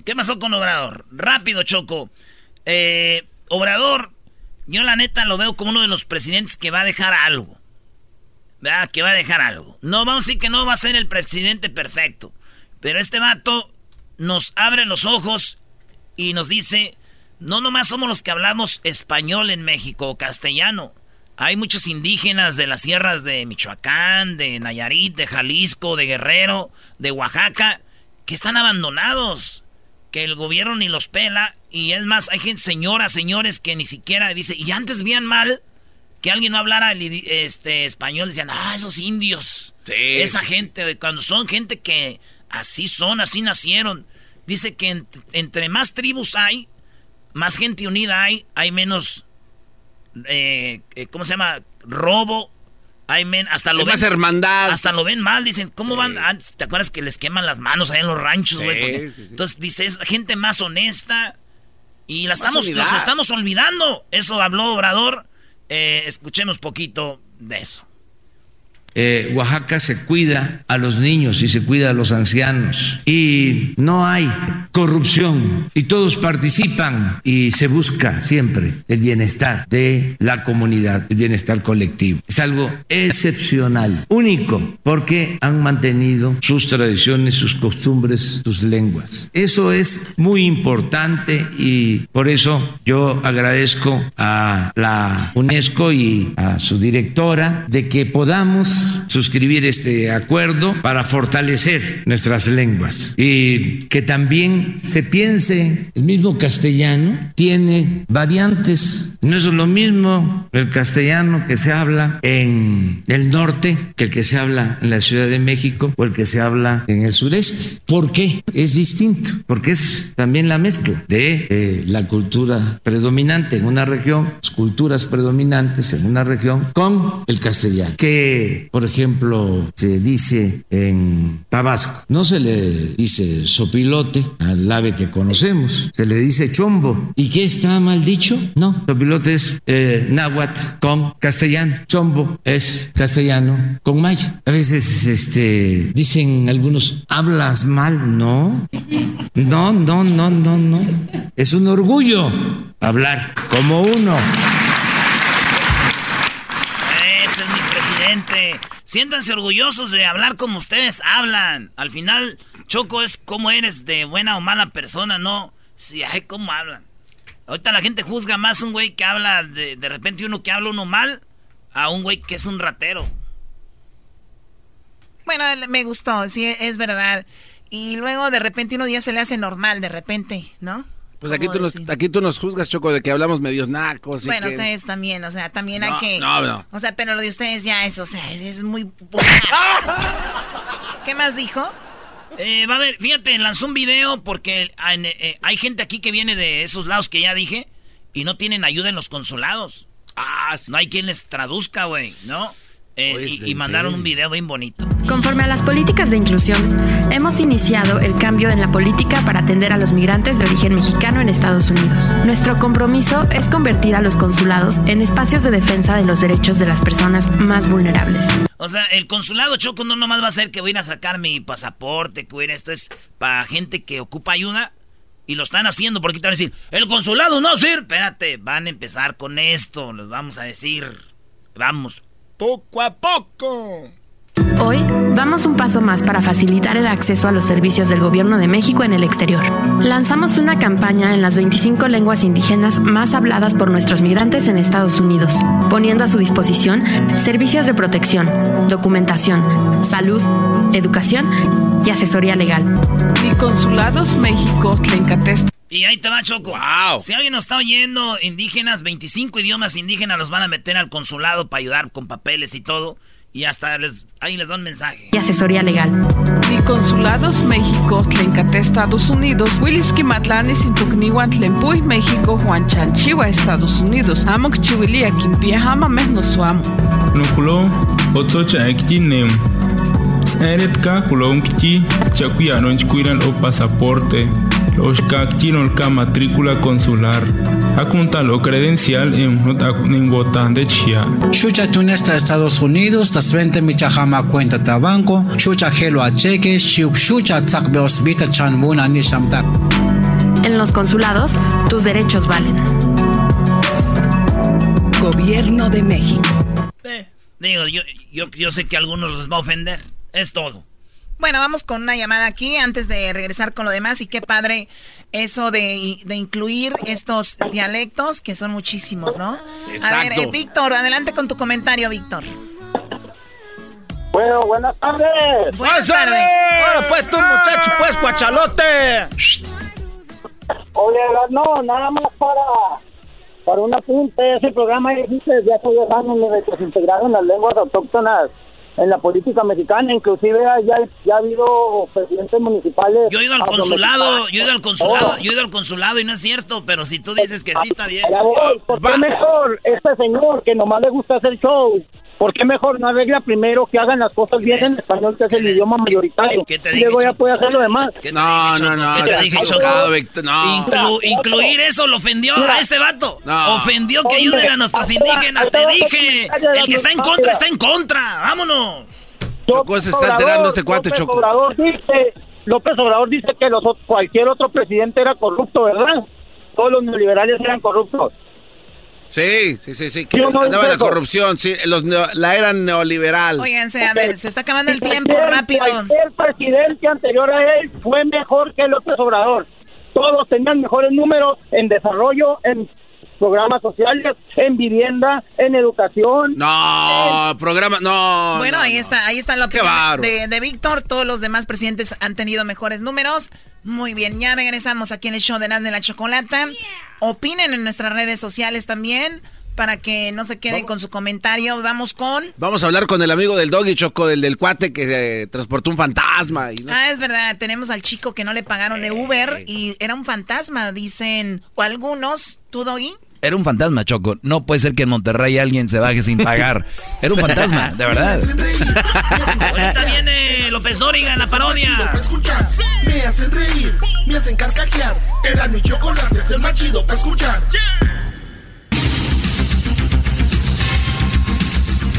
¿Qué pasó con Obrador? Rápido, Choco. Eh, Obrador, yo la neta lo veo como uno de los presidentes que va a dejar algo. ¿Verdad? Que va a dejar algo. No vamos a decir que no va a ser el presidente perfecto. Pero este vato nos abre los ojos y nos dice, no nomás somos los que hablamos español en México o castellano. Hay muchos indígenas de las sierras de Michoacán, de Nayarit, de Jalisco, de Guerrero, de Oaxaca, que están abandonados, que el gobierno ni los pela. Y es más, hay gente, señoras, señores, que ni siquiera dice, y antes veían mal que alguien no hablara este, español, decían, ah, esos indios. Esa gente, cuando son gente que Así son, así nacieron. Dice que entre más tribus hay, más gente unida hay, hay menos, eh, eh, ¿cómo se llama? Robo. Hay men, hasta lo ven, más hermandad. Hasta lo ven mal, dicen, ¿cómo van? ¿Te acuerdas que les queman las manos ahí en los ranchos, güey? Entonces dice, es gente más honesta y la estamos, los estamos olvidando. Eso habló Obrador. Eh, escuchemos poquito de eso. Eh, Oaxaca se cuida a los niños y se cuida a los ancianos y no hay corrupción y todos participan y se busca siempre el bienestar de la comunidad, el bienestar colectivo. Es algo excepcional, único, porque han mantenido sus tradiciones, sus costumbres, sus lenguas. Eso es muy importante y por eso yo agradezco a la UNESCO y a su directora de que podamos suscribir este acuerdo para fortalecer nuestras lenguas y que también se piense, el mismo castellano tiene variantes, no es lo mismo el castellano que se habla en el norte que el que se habla en la Ciudad de México o el que se habla en el sureste. ¿Por qué? Es distinto, porque es también la mezcla de eh, la cultura predominante en una región, las culturas predominantes en una región con el castellano, que por ejemplo, se dice en Tabasco, no se le dice sopilote al ave que conocemos, se le dice chombo. ¿Y qué está mal dicho? No, sopilote es eh, náhuatl con castellano, chombo es castellano con maya. A veces este, dicen algunos, ¿hablas mal? No, no, no, no, no, no. Es un orgullo hablar como uno ese es mi Siéntanse orgullosos de hablar como ustedes hablan. Al final, Choco es como eres de buena o mala persona, no si ay, cómo hablan. Ahorita la gente juzga más un güey que habla de, de repente uno que habla uno mal a un güey que es un ratero. Bueno, me gustó, sí, es verdad. Y luego de repente uno día se le hace normal, de repente, ¿no? Pues aquí tú, nos, aquí tú nos juzgas, Choco, de que hablamos medios nacos. bueno, ustedes también, o sea, también hay que... No, no. O sea, pero lo de ustedes ya es, o sea, es, muy... ¿Qué más dijo? Eh, va a ver, fíjate, lanzó un video porque eh, hay gente aquí que viene de esos lados que ya dije y no tienen ayuda en los consulados. Ah, No hay quien les traduzca, güey, ¿no? Eh, y, mandaron un video bien bonito. Conforme a las políticas de inclusión, hemos iniciado el cambio en la política para atender a los migrantes de origen mexicano en Estados Unidos. Nuestro compromiso es convertir a los consulados en espacios de defensa de los derechos de las personas más vulnerables. O sea, el consulado Choco no nomás va a ser que voy a sacar mi pasaporte, que voy a esto es para gente que ocupa ayuda. Y lo están haciendo porque te van a decir, el consulado no sirve. Espérate, van a empezar con esto, les vamos a decir. Vamos, poco a poco. Hoy damos un paso más para facilitar el acceso a los servicios del Gobierno de México en el exterior. Lanzamos una campaña en las 25 lenguas indígenas más habladas por nuestros migrantes en Estados Unidos, poniendo a su disposición servicios de protección, documentación, salud, educación y asesoría legal. Y Consulados México, Tlencatest. Y ahí te va, Choco. Wow. Si alguien nos está oyendo, indígenas, 25 idiomas indígenas los van a meter al consulado para ayudar con papeles y todo. Y hasta les, ahí les dan mensaje. Y asesoría legal. Y Consulados México, Tlencate, Estados Unidos, Willis Kimatlani, Sintukniwan, Tlempuy, México, Juan Chanchiwa, Estados Unidos, Amok Chiwilia, Kimpia, Hama, Mehnosuam. Nukulo, Otsocha, Ekinem. Eret ka kulo unkichi, chakuya no o pasaporte. Los ka matrícula consular. Akunta lo credencial en botan de chia. Chucha tunesta Estados Unidos, das 20 michajama cuenta de banco, chucha gelo a cheque, chucha tzakbe osbita chanbuna ni shamtak. En los consulados, tus derechos valen. Gobierno de México. Eh, digo, yo, yo, yo sé que a algunos les va a ofender. Es todo. Bueno, vamos con una llamada aquí antes de regresar con lo demás. Y qué padre eso de, de incluir estos dialectos, que son muchísimos, ¿no? A ver, eh, Víctor, adelante con tu comentario, Víctor. Bueno, buenas tardes. Buenas tardes. Bueno, pues tú, muchacho, pues, cuachalote. Oye, no, nada más para, para un apunte. Ese programa ya existe desde hace 10 años donde se integraron las lenguas autóctonas en la política mexicana, inclusive ya, ya ha habido presidentes municipales. Yo he ido al consulado, yo he ido al consulado, oh. yo he ido al consulado y no es cierto, pero si tú dices que sí está bien. ¿Por qué mejor este señor que nomás le gusta hacer show ¿Por qué mejor no arregla primero que hagan las cosas bien en español, que es el idioma mayoritario? ¿Qué te dije, y luego ya puede hacer lo demás. No, no, no. ¿Qué te dije, chocado, Víctor? No. incluir eso lo ofendió a este vato. No. Ofendió que ayuden a nuestros indígenas. Te dije. El que está en contra está en contra. Vámonos. Chocó se está enterando este cuate, Choco. Obrador dice, López Obrador dice que los, cualquier otro presidente era corrupto, ¿verdad? Todos los neoliberales eran corruptos. Sí, sí, sí, sí. Que andaba la corrupción, sí, los la era neoliberal. Óiganse, a ver, se está acabando el tiempo rápido. El presidente anterior a él fue mejor que López Obrador. Todos tenían mejores números en desarrollo, en programas sociales, en vivienda, en educación. No, programa, no. Bueno, ahí está, ahí está la opinión de, de Víctor. Todos los demás presidentes han tenido mejores números. Muy bien, ya regresamos aquí en el show de Nando de la Chocolata. Opinen en nuestras redes sociales también para que no se queden con su comentario. Vamos con... Vamos a hablar con el amigo del doggy Choco, del del cuate que eh, transportó un fantasma. Y Ah, es verdad. Tenemos al chico que no le pagaron de Uber y era un fantasma, dicen o algunos. ¿Tú, doggy? Era un fantasma, Choco. No puede ser que en Monterrey alguien se baje sin pagar. Era un fantasma, de verdad. Ahorita viene López Dóriga en la parodia. Me hacen reír, me hacen carcajear. Era mi chocolate, es el más chido para escuchar.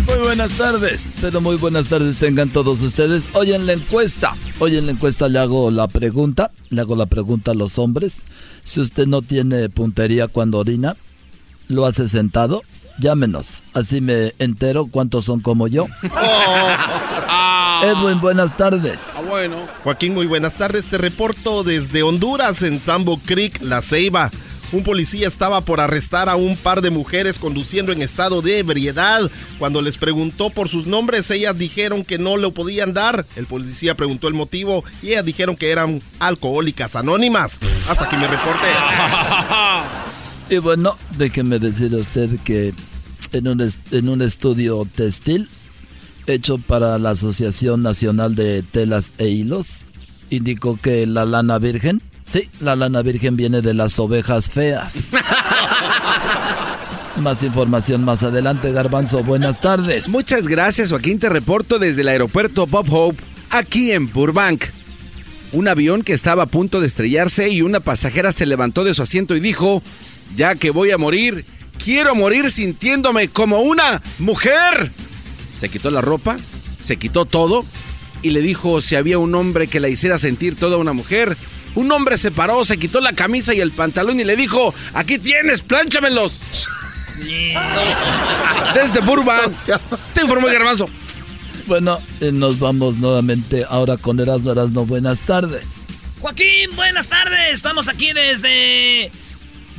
Muy buenas tardes, pero muy buenas tardes tengan todos ustedes. Hoy en la encuesta, hoy en la encuesta le hago la pregunta, le hago la pregunta a los hombres. Si usted no tiene puntería cuando orina, ¿Lo hace sentado Llámenos, así me entero cuántos son como yo. Oh. Edwin, buenas tardes. Ah, bueno. Joaquín, muy buenas tardes. Te reporto desde Honduras, en Sambo Creek, La Ceiba. Un policía estaba por arrestar a un par de mujeres conduciendo en estado de ebriedad. Cuando les preguntó por sus nombres, ellas dijeron que no lo podían dar. El policía preguntó el motivo y ellas dijeron que eran alcohólicas anónimas. Hasta aquí me reporte. Y bueno, déjeme decir a usted que en un, en un estudio textil hecho para la Asociación Nacional de Telas e Hilos, indicó que la lana virgen, sí, la lana virgen viene de las ovejas feas. Más información más adelante, Garbanzo. Buenas tardes. Muchas gracias, Joaquín. Te reporto desde el aeropuerto Bob Hope, aquí en Burbank. Un avión que estaba a punto de estrellarse y una pasajera se levantó de su asiento y dijo, ya que voy a morir, quiero morir sintiéndome como una mujer. Se quitó la ropa, se quitó todo y le dijo si había un hombre que la hiciera sentir toda una mujer. Un hombre se paró, se quitó la camisa y el pantalón y le dijo, aquí tienes, plánchamelos. Desde Burbank, te informó el garbanzo. Bueno, eh, nos vamos nuevamente ahora con Erasmo Erasmo. Buenas tardes. Joaquín, buenas tardes. Estamos aquí desde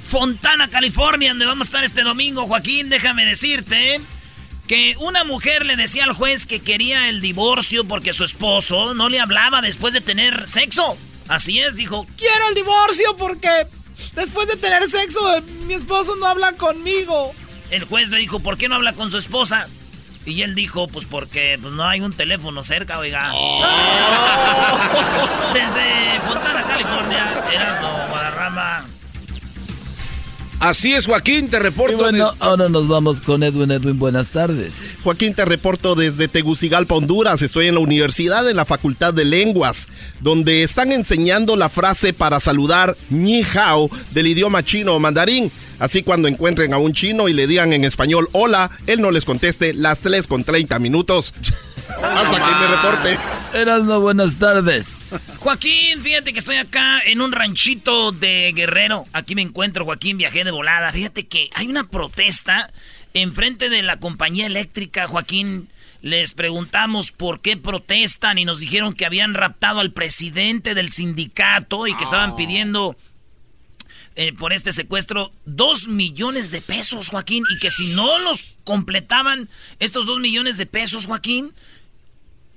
Fontana, California, donde vamos a estar este domingo. Joaquín, déjame decirte que una mujer le decía al juez que quería el divorcio porque su esposo no le hablaba después de tener sexo. Así es, dijo, quiero el divorcio porque después de tener sexo mi esposo no habla conmigo. El juez le dijo, ¿por qué no habla con su esposa? Y él dijo, pues porque pues, no hay un teléfono cerca, oiga. Desde Fontana, California, Erasmo Guadarrama. Así es, Joaquín, te reporto. Y bueno, ahora nos vamos con Edwin. Edwin, buenas tardes. Joaquín, te reporto desde Tegucigalpa, Honduras. Estoy en la universidad, en la Facultad de Lenguas, donde están enseñando la frase para saludar ni hao del idioma chino o mandarín. Así cuando encuentren a un chino y le digan en español hola, él no les conteste las 3 con 30 minutos. Hasta aquí mi reporte. Erasmo, buenas tardes. Joaquín, fíjate que estoy acá en un ranchito de Guerrero. Aquí me encuentro, Joaquín, viajé de volada. Fíjate que hay una protesta enfrente de la compañía eléctrica, Joaquín. Les preguntamos por qué protestan y nos dijeron que habían raptado al presidente del sindicato y que estaban pidiendo eh, por este secuestro dos millones de pesos, Joaquín, y que si no los completaban estos dos millones de pesos, Joaquín,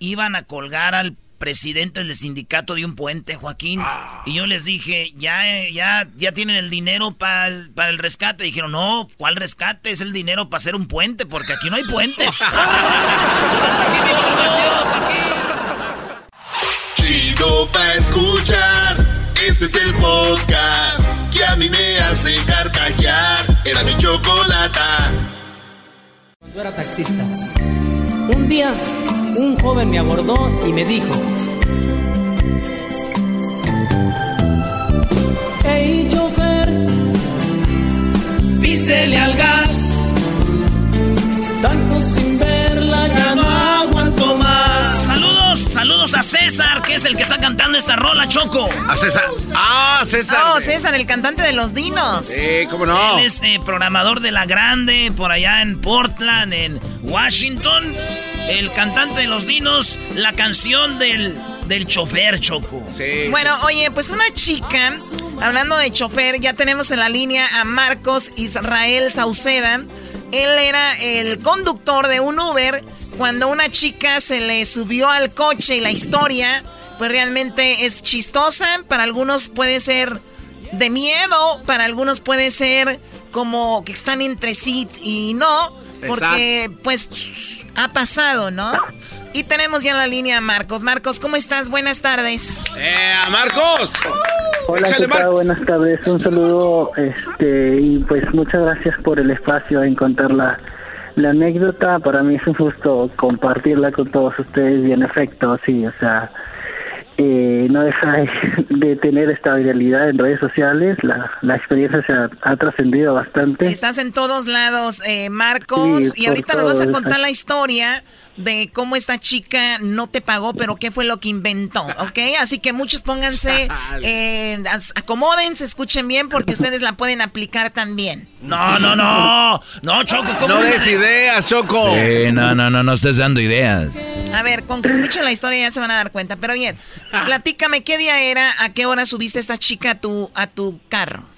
iban a colgar al presidente del sindicato de un puente, Joaquín. Y yo les dije, ya, ya, ya tienen el dinero para el rescate. dijeron, no, ¿cuál rescate? Es el dinero para hacer un puente, porque aquí no hay puentes. Hasta aquí mi información, Joaquín. Chido pa' escuchar. Este es el podcast que a mí me hace carcajear. Era mi chocolata. Cuando era taxista, un día un joven me abordó y me dijo, Hey chofer, písele al gas, tanto sin verla ya no aguanto más. Saludos, saludos a César, que es el que está cantando esta rola, Choco. A César. Ah, César. Oh, César, el cantante de los dinos. Sí, cómo no. Él es eh, programador de La Grande, por allá en Portland, en Washington. El cantante de los dinos, la canción del, del chofer, Choco. Sí. Bueno, oye, pues una chica, hablando de chofer, ya tenemos en la línea a Marcos Israel Sauceda. Él era el conductor de un Uber cuando una chica se le subió al coche y la historia, pues realmente es chistosa. Para algunos puede ser de miedo, para algunos puede ser como que están entre sí y no. Porque, pues, ha pasado, ¿no? Y tenemos ya en la línea a Marcos. Marcos, ¿cómo estás? Buenas tardes. ¡Eh, Marcos! Hola, ¿qué tal? Marcos. Buenas tardes. Un saludo este, y pues muchas gracias por el espacio en contar la, la anécdota. Para mí es un gusto compartirla con todos ustedes y en efecto, sí, o sea, eh, no deja de, de tener esta viralidad en redes sociales. La, la experiencia se ha, ha trascendido bastante. Estás en todos lados, eh, Marcos. Sí, y ahorita nos vas a contar la historia. De cómo esta chica no te pagó, pero qué fue lo que inventó, ¿ok? Así que muchos pónganse, eh, acomódense, escuchen bien, porque ustedes la pueden aplicar también. No, no, no. No, Choco, ¿cómo No des ideas, Choco. Sí, no, no, no, no estés dando ideas. A ver, con que escuchen la historia ya se van a dar cuenta. Pero bien, platícame, ¿qué día era? ¿A qué hora subiste esta chica a tu, a tu carro?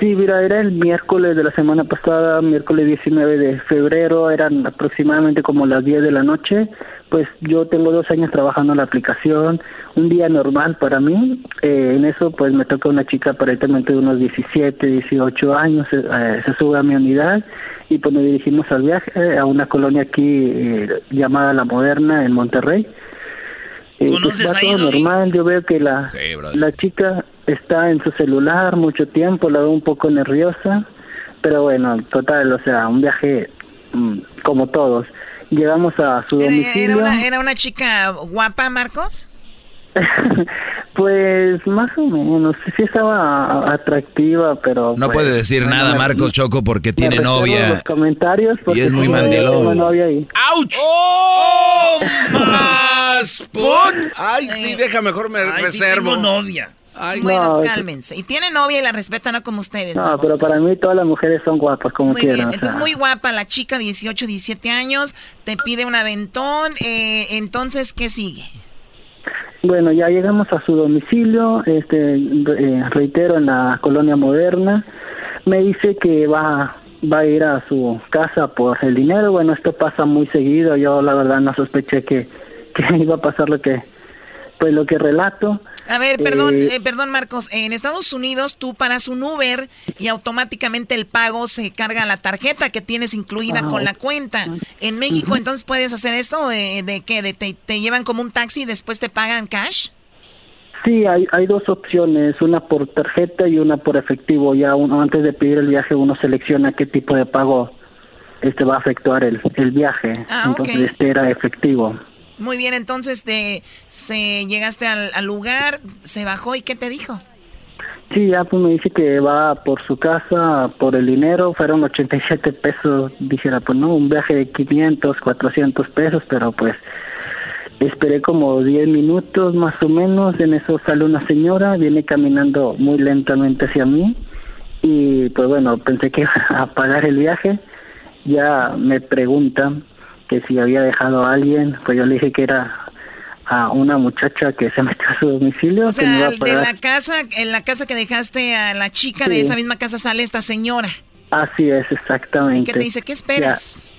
Sí, mira, era el miércoles de la semana pasada, miércoles 19 de febrero, eran aproximadamente como las 10 de la noche. Pues yo tengo dos años trabajando en la aplicación, un día normal para mí. Eh, en eso, pues me toca una chica aparentemente de unos 17, 18 años, eh, se sube a mi unidad y pues nos dirigimos al viaje a una colonia aquí eh, llamada La Moderna en Monterrey. Eh, pues, ¿Conoces va ahí, todo Doggy? normal, yo veo que la, la chica está en su celular mucho tiempo, la veo un poco nerviosa, pero bueno, total, o sea, un viaje mm, como todos. Llegamos a su ¿Era, domicilio. era una, ¿Era una chica guapa, Marcos? Pues más o menos, sí estaba atractiva, pero... No pues, puede decir bueno, nada me- Marcos Choco porque tiene novia. los comentarios porque es muy sí, mandilón. ¡Auch! ¡Oh! ¡Más! ¡Put! Ay, sí, deja mejor me Ay, sí reservo. tengo novia. Ay, Bueno, No, cálmense. Y tiene novia y la respeta, no como ustedes. No, babosos. pero para mí todas las mujeres son guapas, como Muy quieran. bien, sea. entonces muy guapa la chica, 18, 17 años, te pide un aventón, eh, entonces, ¿qué sigue? Bueno, ya llegamos a su domicilio, este, eh, reitero, en la colonia moderna. Me dice que va, va a ir a su casa por el dinero. Bueno, esto pasa muy seguido. Yo la verdad no sospeché que, que iba a pasar lo que, lo que relato. A ver, perdón, Eh, eh, perdón Marcos, en Estados Unidos tú paras un Uber y automáticamente el pago se carga a la tarjeta que tienes incluida Ah, con la cuenta. En México entonces puedes hacer esto, eh, de que de te, te llevan como un taxi y después te pagan cash. Sí, hay, hay dos opciones, una por tarjeta y una por efectivo. Ya uno antes de pedir el viaje uno selecciona qué tipo de pago este va a efectuar el, el viaje. Ah, Entonces este era efectivo. Muy bien, entonces te, llegaste al, lugar, se bajó y ¿qué te dijo? Sí, ya pues me dice que va por su casa, por el dinero, fueron 87 pesos. Dijera, pues no, un viaje de 500, 400 pesos, pero pues esperé como 10 minutos más o menos. En eso sale una señora, viene caminando muy lentamente hacia mí. Y pues bueno, pensé que iba a pagar el viaje. Ya me pregunta que si había dejado a alguien, pues yo le dije que era a una muchacha que se metió a su domicilio. O que me iba sea, a de la casa, en la casa que dejaste a la chica de esa misma casa sale esta señora. Así es, exactamente. ¿Y qué te dice? ¿Qué esperas? Ya.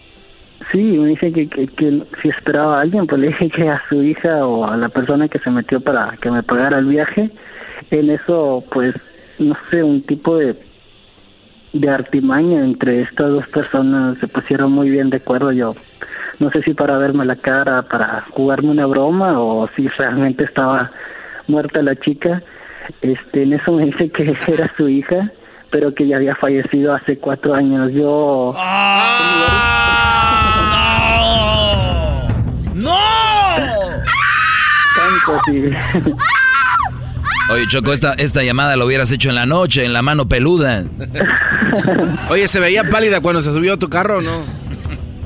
Sí, me dice que, que, que si esperaba a alguien, pues le dije que a su hija o a la persona que se metió para que me pagara el viaje. En eso, pues, no sé, un tipo de de artimaña entre estas dos personas se pusieron muy bien de acuerdo. Yo no sé si para verme la cara para jugarme una broma o si realmente estaba muerta la chica. Este en eso me dice que era su hija pero que ya había fallecido hace cuatro años. Yo ¡No! tanto sí Oye, Choco, esta, esta llamada lo hubieras hecho en la noche, en la mano peluda. Oye, ¿se veía pálida cuando se subió a tu carro o no?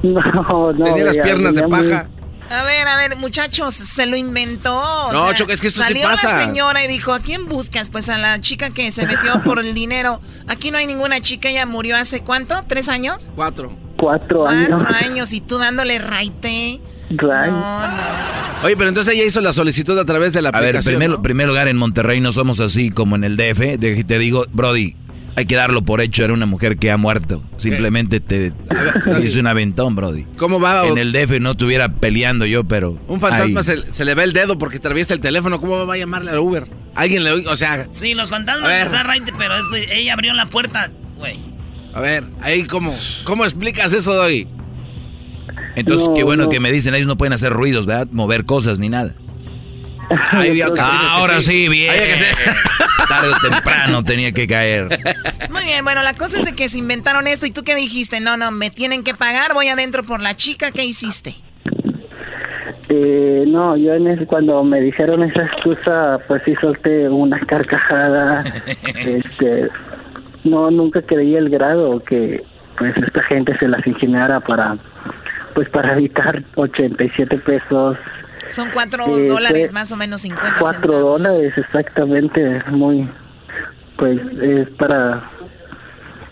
no no Tenía las piernas de muy- paja. A ver, a ver, muchachos, se lo inventó. o No, Choco, es que esto sí salió pasa. la señora y dijo, ¿a quién buscas? Pues a la chica que se metió por el dinero. Aquí no hay ninguna chica, ella murió hace ¿cuánto? ¿Tres años? Cuatro. cuatro años Cuatro años y tú dándole raite. Right. No, no. Oye, pero entonces ella hizo la solicitud a través de la A ver, en aplicación. primer, ¿no? primer lugar, en Monterrey no somos así como en el DF. De- te digo, Brody, hay que darlo por hecho. Era una mujer que ha muerto. Simplemente te, te hizo un aventón, Brody. ¿Cómo va? En el DF no estuviera peleando yo, pero... Un fantasma se, se le ve el dedo porque atraviesa el teléfono. ¿Cómo va a llamarle al Uber? Alguien le o sea, Sí, los A fantasmas ver. raite, pero esto, ella abrió la puerta, güey. a ver, ahí cómo, ¿cómo explicas eso, Doggy? Entonces, No, qué bueno no. que me dicen, ellos no pueden hacer ruidos, ¿verdad? Mover cosas ni nada. Que- Ah, ahora sí, bien. Tarde o temprano tenía que caer. Muy bien, bueno, la cosa es de que se inventaron esto y tú qué dijiste, no, no, me tienen que pagar, voy adentro por la chica, ¿qué hiciste? Eh, no, yo en ese, cuando me dijeron esa excusa, pues sí solté una carcajada. este, no, nunca creí el grado que pues esta gente se las ingeniara para pues para evitar 87 pesos. Son cuatro Eh, dólares, más o menos 50 Cuatro centavos. dólares, exactamente, muy, pues es para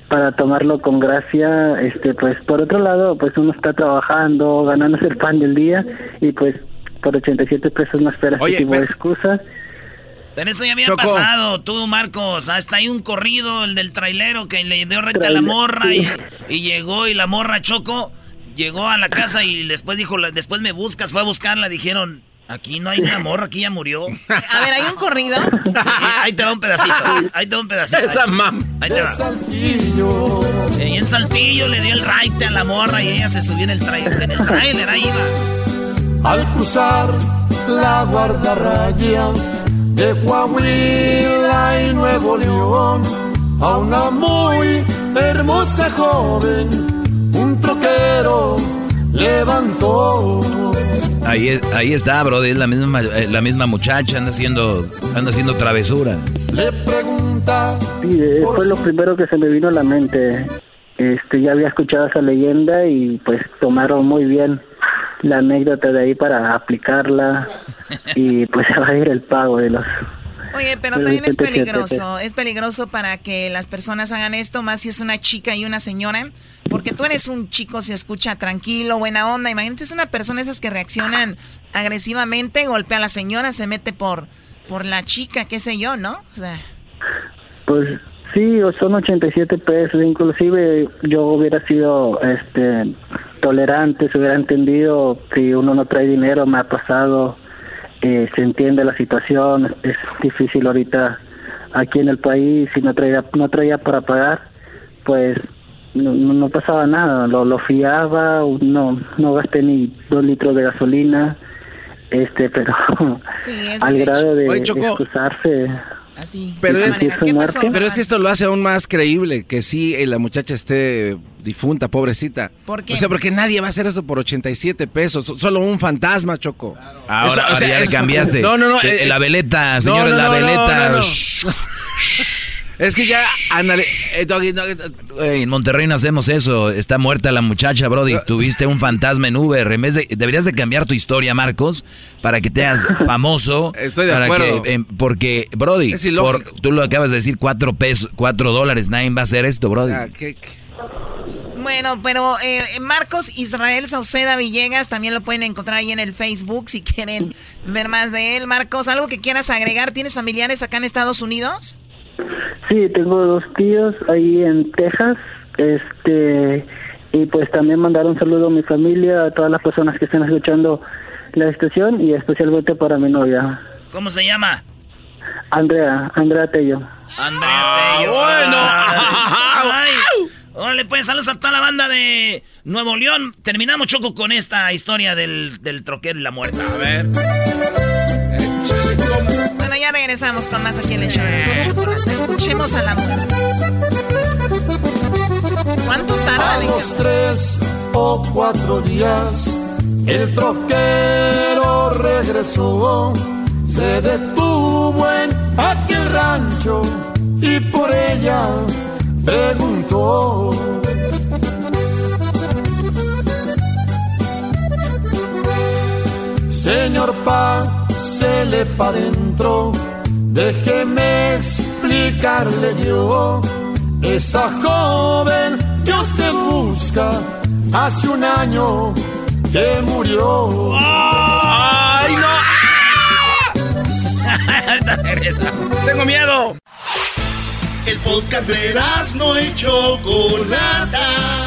para tomarlo con gracia, este, pues por otro lado, pues uno está trabajando, ganándose el pan del día y pues por 87 pesos no espera Oye, tipo de pero- excusas. En esto ya había Choco. pasado, tú, Marcos. Hasta hay un corrido, el del trailero, que le dio renta a la morra y, sí. y llegó y la morra Choco llegó a la casa y después dijo, después me buscas, fue a buscarla, dijeron, aquí no hay una morra, aquí ya murió. A ver, hay un corrido. ahí te va un pedacito, ahí te va un pedacito. Esa mam. Ahí te va. Y en Saltillo le dio el raite a la morra y ella se subió en el trailer, en el trailer, ahí iba. Al cruzar la guardarraya de Coahuila y Nuevo León, a una muy hermosa joven, un troquero levantó. Ahí, es- ahí está, bro, es la misma, eh, la misma muchacha, anda haciendo, anda haciendo travesuras. Le pregunta Sí, eh, fue lo primero que se me vino a la mente. Este, ya había escuchado esa leyenda y pues tomaron muy bien la anécdota de ahí para aplicarla y pues se va a ir el pago de los Oye, pero también es 87 peligroso. Es peligroso para que las personas hagan esto, más si es una chica y una señora. Porque tú eres un chico, se escucha tranquilo, buena onda. Imagínate, es una persona esas que reaccionan agresivamente, golpea a la señora, se mete por, por la chica, qué sé yo, ¿no? O sea, Pues sí, son 87 pesos, inclusive yo hubiera sido este tolerante, se hubiera entendido si uno no trae dinero, me ha pasado, eh, se entiende la situación, es difícil ahorita aquí en el país, si no traía, no traía para pagar, pues no, no pasaba nada, lo, lo fiaba, no, no gasté ni dos litros de gasolina, este, pero es al grado de Oye, excusarse. así. Pero es, pero es que esto lo hace aún más creíble que sí eh, la muchacha esté difunta, pobrecita. ¿Por qué? O sea, porque nadie va a hacer eso por 87 pesos. So- Solo un fantasma, Choco. Ahora, Eso, o ahora sea, ya le cambiaste. No, no, no. Eh, eh, la veleta, señores, no, la no, veleta. no, no. Shh. Es que ya, ándale. eh, en Monterrey no hacemos eso. Está muerta la muchacha, Brody. Tuviste un fantasma en Uber. En vez de, deberías de cambiar tu historia, Marcos, para que te hagas famoso. Estoy de para acuerdo. que, em, porque, Brody, por- tú lo acabas de decir, cuatro pesos, cuatro dólares. Nadie va a hacer esto, Brody. Ah, ¿qué- qué? Bueno, pero eh, Marcos Israel Sauceda Villegas también lo pueden encontrar ahí en el Facebook si quieren ver más de él. Marcos, ¿algo que quieras agregar? ¿Tienes familiares acá en Estados Unidos? Sí, tengo dos tíos ahí en Texas, este, y pues también mandar un saludo a mi familia, a todas las personas que están escuchando la estación y especialmente para mi novia, ¿Cómo se llama? Andrea, Andrea Tello. Andrea Tello. bueno. Ay. Órale, pues saludos a toda la banda de Nuevo León. Terminamos, Choco, con esta historia del, del troquero y la muerta. A ver. Ya regresamos con más aquí en el show. Escuchemos a la muerte. ¿Cuánto A tardan en los tres o cuatro días, el troquero regresó, se detuvo en aquel rancho y por ella preguntó. Señor pásele pa' dentro, déjeme explicarle yo. Esa joven que usted busca hace un año que murió. ¡Ay, no! Tengo miedo. El podcast de no y Chocolata.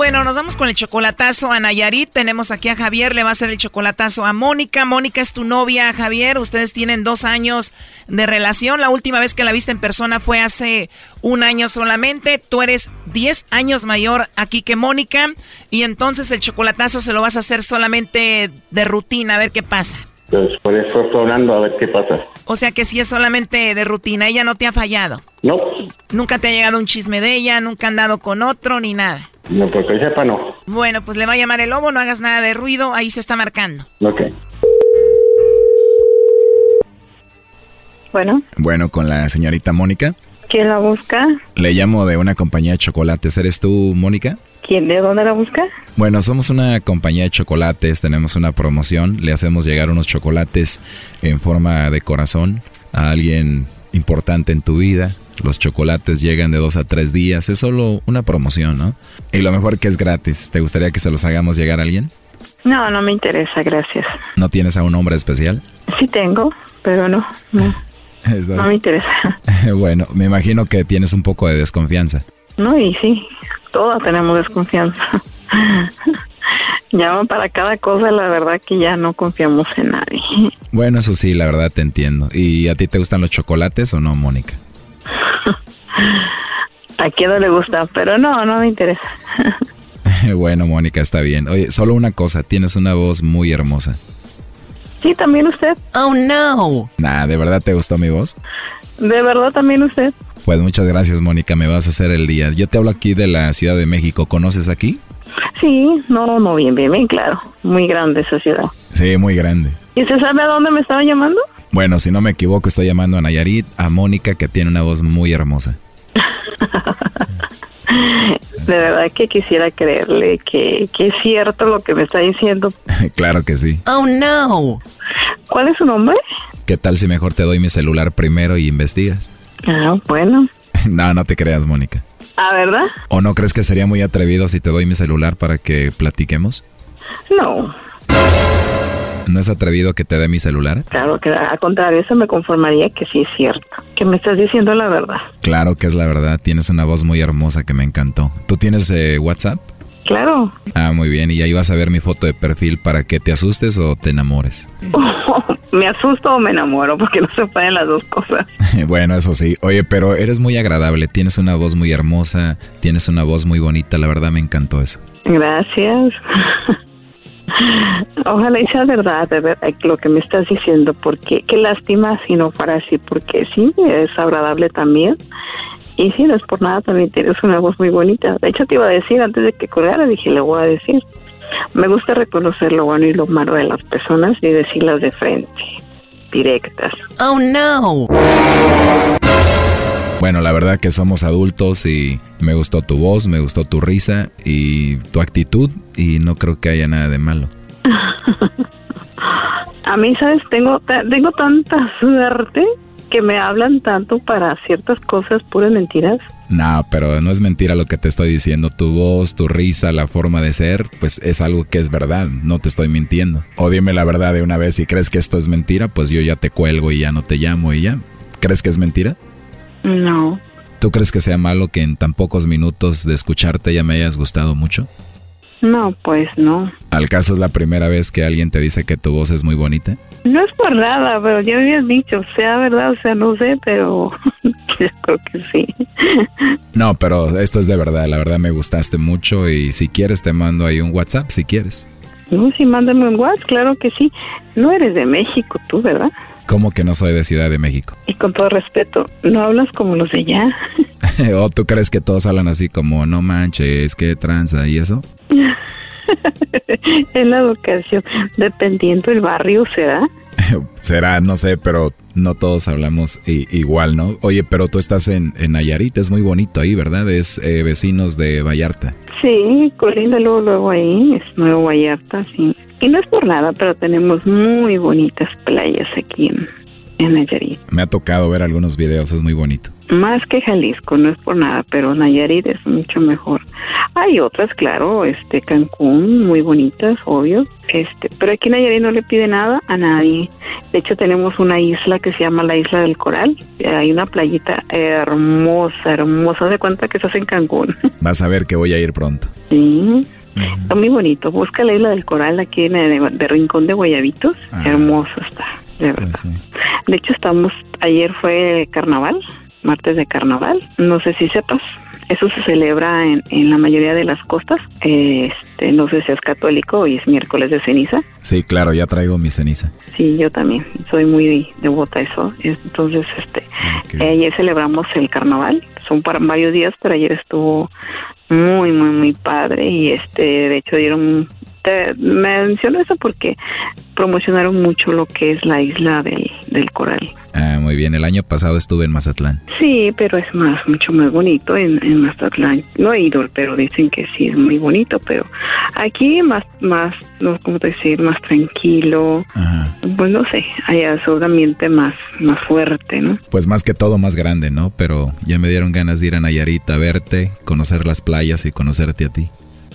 Bueno, nos vamos con el chocolatazo a Nayarit. Tenemos aquí a Javier, le va a hacer el chocolatazo a Mónica. Mónica es tu novia, Javier. Ustedes tienen dos años de relación. La última vez que la viste en persona fue hace un año solamente. Tú eres 10 años mayor aquí que Mónica. Y entonces el chocolatazo se lo vas a hacer solamente de rutina, a ver qué pasa. Pues por eso estoy hablando, a ver qué pasa. O sea que si es solamente de rutina, ella no te ha fallado. No. Nunca te ha llegado un chisme de ella, nunca han dado con otro ni nada. No, porque sepa no. Bueno, pues le va a llamar el lobo, no hagas nada de ruido, ahí se está marcando. Ok. Bueno. Bueno, con la señorita Mónica. ¿Quién la busca? Le llamo de una compañía de chocolates. ¿Eres tú, Mónica? ¿Quién de dónde la busca? Bueno, somos una compañía de chocolates, tenemos una promoción, le hacemos llegar unos chocolates en forma de corazón a alguien importante en tu vida. Los chocolates llegan de dos a tres días, es solo una promoción, ¿no? Y lo mejor que es gratis. ¿Te gustaría que se los hagamos llegar a alguien? No, no me interesa, gracias. ¿No tienes a un hombre especial? Sí tengo, pero no, no, no me interesa. bueno, me imagino que tienes un poco de desconfianza. No, y sí, todos tenemos desconfianza. Llaman para cada cosa, la verdad que ya no confiamos en nadie. Bueno, eso sí, la verdad te entiendo. ¿Y a ti te gustan los chocolates o no, Mónica? a quién no le gusta, pero no, no me interesa. bueno, Mónica, está bien. Oye, solo una cosa, tienes una voz muy hermosa. Sí, también usted. Oh, no. Nah, ¿de verdad te gustó mi voz? De verdad también usted. Pues muchas gracias, Mónica, me vas a hacer el día. Yo te hablo aquí de la Ciudad de México, ¿conoces aquí? Sí, no, no, bien, bien, bien, claro. Muy grande esa ciudad. Sí, muy grande. ¿Y usted sabe a dónde me estaba llamando? Bueno, si no me equivoco, estoy llamando a Nayarit, a Mónica, que tiene una voz muy hermosa. De verdad que quisiera creerle que, que es cierto lo que me está diciendo. claro que sí. Oh, no. ¿Cuál es su nombre? ¿Qué tal si mejor te doy mi celular primero y investigas? Ah, bueno. no, no te creas, Mónica. ¿Ah, verdad? ¿O no crees que sería muy atrevido si te doy mi celular para que platiquemos? No. ¿No es atrevido que te dé mi celular? Claro que al contrario, eso me conformaría que sí es cierto. Que me estás diciendo la verdad. Claro que es la verdad. Tienes una voz muy hermosa que me encantó. ¿Tú tienes eh, WhatsApp? Claro. Ah, muy bien. Y ahí vas a ver mi foto de perfil para que te asustes o te enamores. me asusto o me enamoro porque no se pueden las dos cosas. bueno, eso sí. Oye, pero eres muy agradable. Tienes una voz muy hermosa. Tienes una voz muy bonita. La verdad me encantó eso. Gracias. Ojalá y sea verdad, de verdad, lo que me estás diciendo, porque qué lástima si no fuera así, porque sí, es agradable también. Y sí, no es por nada, también tienes una voz muy bonita. De hecho, te iba a decir, antes de que colgara, dije, le voy a decir. Me gusta reconocer lo bueno y lo malo de las personas y decirlas de frente, directas. Oh, no. Bueno, la verdad que somos adultos y me gustó tu voz, me gustó tu risa y tu actitud y no creo que haya nada de malo. A mí, ¿sabes? Tengo, tengo tanta suerte que me hablan tanto para ciertas cosas, puras mentiras. No, pero no es mentira lo que te estoy diciendo. Tu voz, tu risa, la forma de ser, pues es algo que es verdad. No te estoy mintiendo. O dime la verdad de una vez. Si crees que esto es mentira, pues yo ya te cuelgo y ya no te llamo y ya. ¿Crees que es mentira? No. ¿Tú crees que sea malo que en tan pocos minutos de escucharte ya me hayas gustado mucho? No, pues no. ¿Al caso es la primera vez que alguien te dice que tu voz es muy bonita? No es por nada, pero ya me habías dicho, sea verdad, o sea, no sé, pero yo creo que sí. No, pero esto es de verdad, la verdad me gustaste mucho y si quieres te mando ahí un WhatsApp, si quieres. No, sí, mándame un WhatsApp, claro que sí. No eres de México tú, ¿verdad? ¿Cómo que no soy de Ciudad de México? Y con todo respeto, ¿no hablas como los de allá? ¿O tú crees que todos hablan así como no manches, qué tranza y eso? en la educación, dependiendo del barrio, ¿será? Será, no sé, pero no todos hablamos igual, ¿no? Oye, pero tú estás en, en Nayarit, es muy bonito ahí, ¿verdad? Es eh, vecinos de Vallarta. Sí, colinda luego, luego ahí, es Nuevo Vallarta, sí. Y no es por nada, pero tenemos muy bonitas playas aquí en, en Nayarit. Me ha tocado ver algunos videos, es muy bonito. Más que Jalisco, no es por nada, pero Nayarit es mucho mejor. Hay otras, claro, este Cancún, muy bonitas, obvio. Este, pero aquí Nayarit no le pide nada a nadie. De hecho, tenemos una isla que se llama la Isla del Coral. Hay una playita hermosa, hermosa. de cuenta que estás en Cancún. Vas a ver que voy a ir pronto. Sí. Está muy bonito. Busca la Isla del Coral aquí en el de Rincón de Guayabitos. Ah. Hermoso está, de verdad. Pues De hecho, estamos. Ayer fue carnaval, martes de carnaval. No sé si sepas. Eso se celebra en, en la mayoría de las costas. Este, no sé si es católico, hoy es miércoles de ceniza. Sí, claro, ya traigo mi ceniza. Sí, yo también soy muy devota a eso. Entonces, este, ayer celebramos el carnaval. Son para varios días, pero ayer estuvo muy, muy, muy padre y este, de hecho dieron te menciono eso porque promocionaron mucho lo que es la isla del, del coral. Ah, muy bien. El año pasado estuve en Mazatlán. Sí, pero es más, mucho más bonito en, en Mazatlán. No he ido, pero dicen que sí es muy bonito, pero aquí más, más, no, ¿cómo decir? Más tranquilo. Pues no sé, allá es un ambiente más, más fuerte, ¿no? Pues más que todo más grande, ¿no? Pero ya me dieron ganas de ir a Nayarit a verte, conocer las playas y conocerte a ti.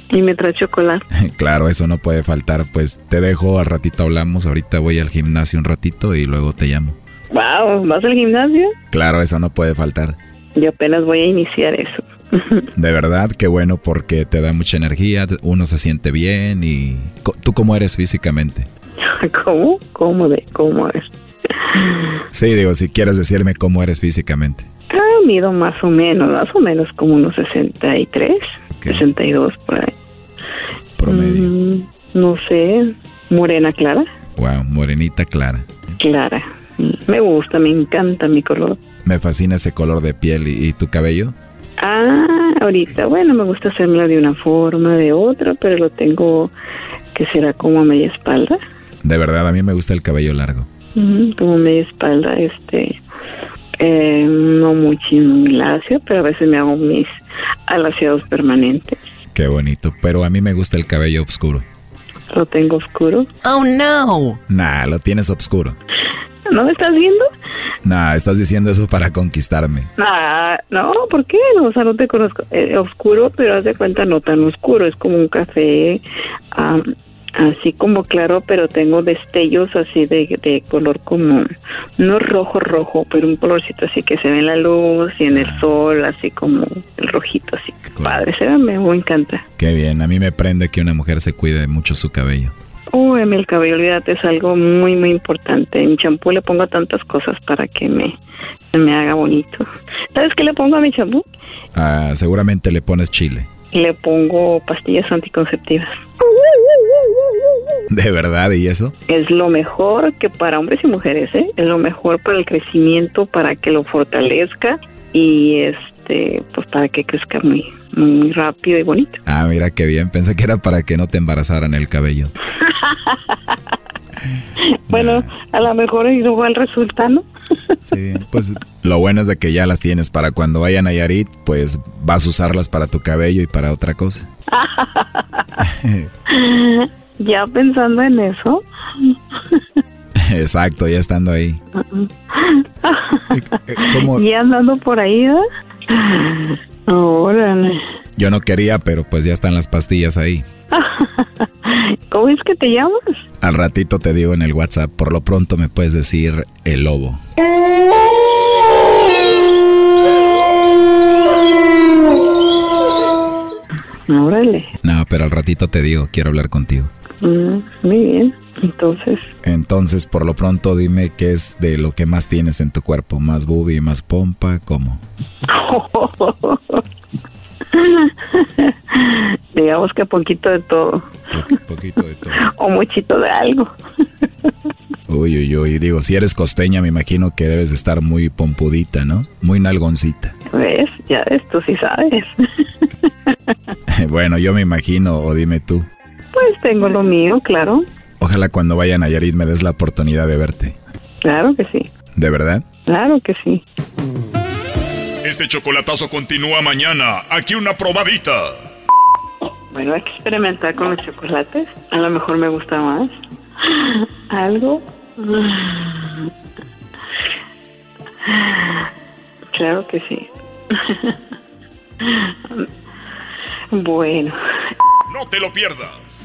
Y me trae chocolate. claro, eso no puede faltar. Pues te dejo, al ratito hablamos. Ahorita voy al gimnasio un ratito y luego te llamo. Wow, ¿vas al gimnasio? Claro, eso no puede faltar. Yo apenas voy a iniciar eso. De verdad, qué bueno porque te da mucha energía, uno se siente bien y... ¿Tú cómo eres físicamente? ¿Cómo? ¿Cómo de cómo es? Sí, digo, si quieres decirme cómo eres físicamente. Ah, mido más o menos, más o menos como unos 63, 62 por ahí. Promedio. Mm, no sé, morena clara. Wow, morenita clara. Clara. Me gusta, me encanta mi color. Me fascina ese color de piel y, y tu cabello. Ah, ahorita, bueno, me gusta hacérmelo de una forma, de otra, pero lo tengo que será como a media espalda. De verdad, a mí me gusta el cabello largo. Como media espalda, este, eh, no muy lacio, pero a veces me hago mis alaciados permanentes. Qué bonito, pero a mí me gusta el cabello oscuro. Lo tengo oscuro. Oh no. Nah, lo tienes oscuro. ¿No me estás viendo? Nah, estás diciendo eso para conquistarme. Ah, no, ¿por qué? No, o sea, no te conozco. Eh, oscuro, pero haz de cuenta no tan oscuro, es como un café así como claro, pero tengo destellos así de, de color como, no rojo, rojo, pero un colorcito así que se ve en la luz y en el sol, así como el rojito, así. Padre, se ve, me me encanta. Qué bien, a mí me prende que una mujer se cuide mucho su cabello. Uy, el cabello, olvídate, es algo muy, muy importante. En mi champú le pongo tantas cosas para que me, me haga bonito. ¿Sabes qué le pongo a mi champú? Ah, seguramente le pones chile. Le pongo pastillas anticonceptivas. ¿De verdad? ¿Y eso? Es lo mejor que para hombres y mujeres, ¿eh? Es lo mejor para el crecimiento, para que lo fortalezca y este, pues para que crezca muy, muy rápido y bonito. Ah, mira qué bien. Pensé que era para que no te embarazaran el cabello. bueno, a lo mejor igual resulta, ¿no? Sí, pues lo bueno es de que ya las tienes para cuando vayan a Nayarit, pues vas a usarlas para tu cabello y para otra cosa. ya pensando en eso. Exacto, ya estando ahí. ¿Cómo? Y andando por ahí, ¿eh? Órale. Yo no quería, pero pues ya están las pastillas ahí. ¿Cómo es que te llamas? Al ratito te digo en el WhatsApp, por lo pronto me puedes decir el lobo. Órale. No, pero al ratito te digo, quiero hablar contigo. Mm, muy bien. Entonces, Entonces, por lo pronto dime qué es de lo que más tienes en tu cuerpo, más boobie, más pompa, ¿cómo? digamos que poquito de todo. poquito de todo. o muchito de algo. Uy, uy, uy, digo, si eres costeña me imagino que debes de estar muy pompudita, ¿no? Muy nalgoncita. ¿Ves? Ya ves, tú sí sabes. bueno, yo me imagino, o dime tú. pues tengo lo mío, claro. Ojalá cuando vaya a Nayarit me des la oportunidad de verte. Claro que sí. ¿De verdad? Claro que sí. Este chocolatazo continúa mañana. Aquí una probadita. Bueno, hay que experimentar con los chocolates. A lo mejor me gusta más. Algo. Claro que sí. Bueno. No te lo pierdas.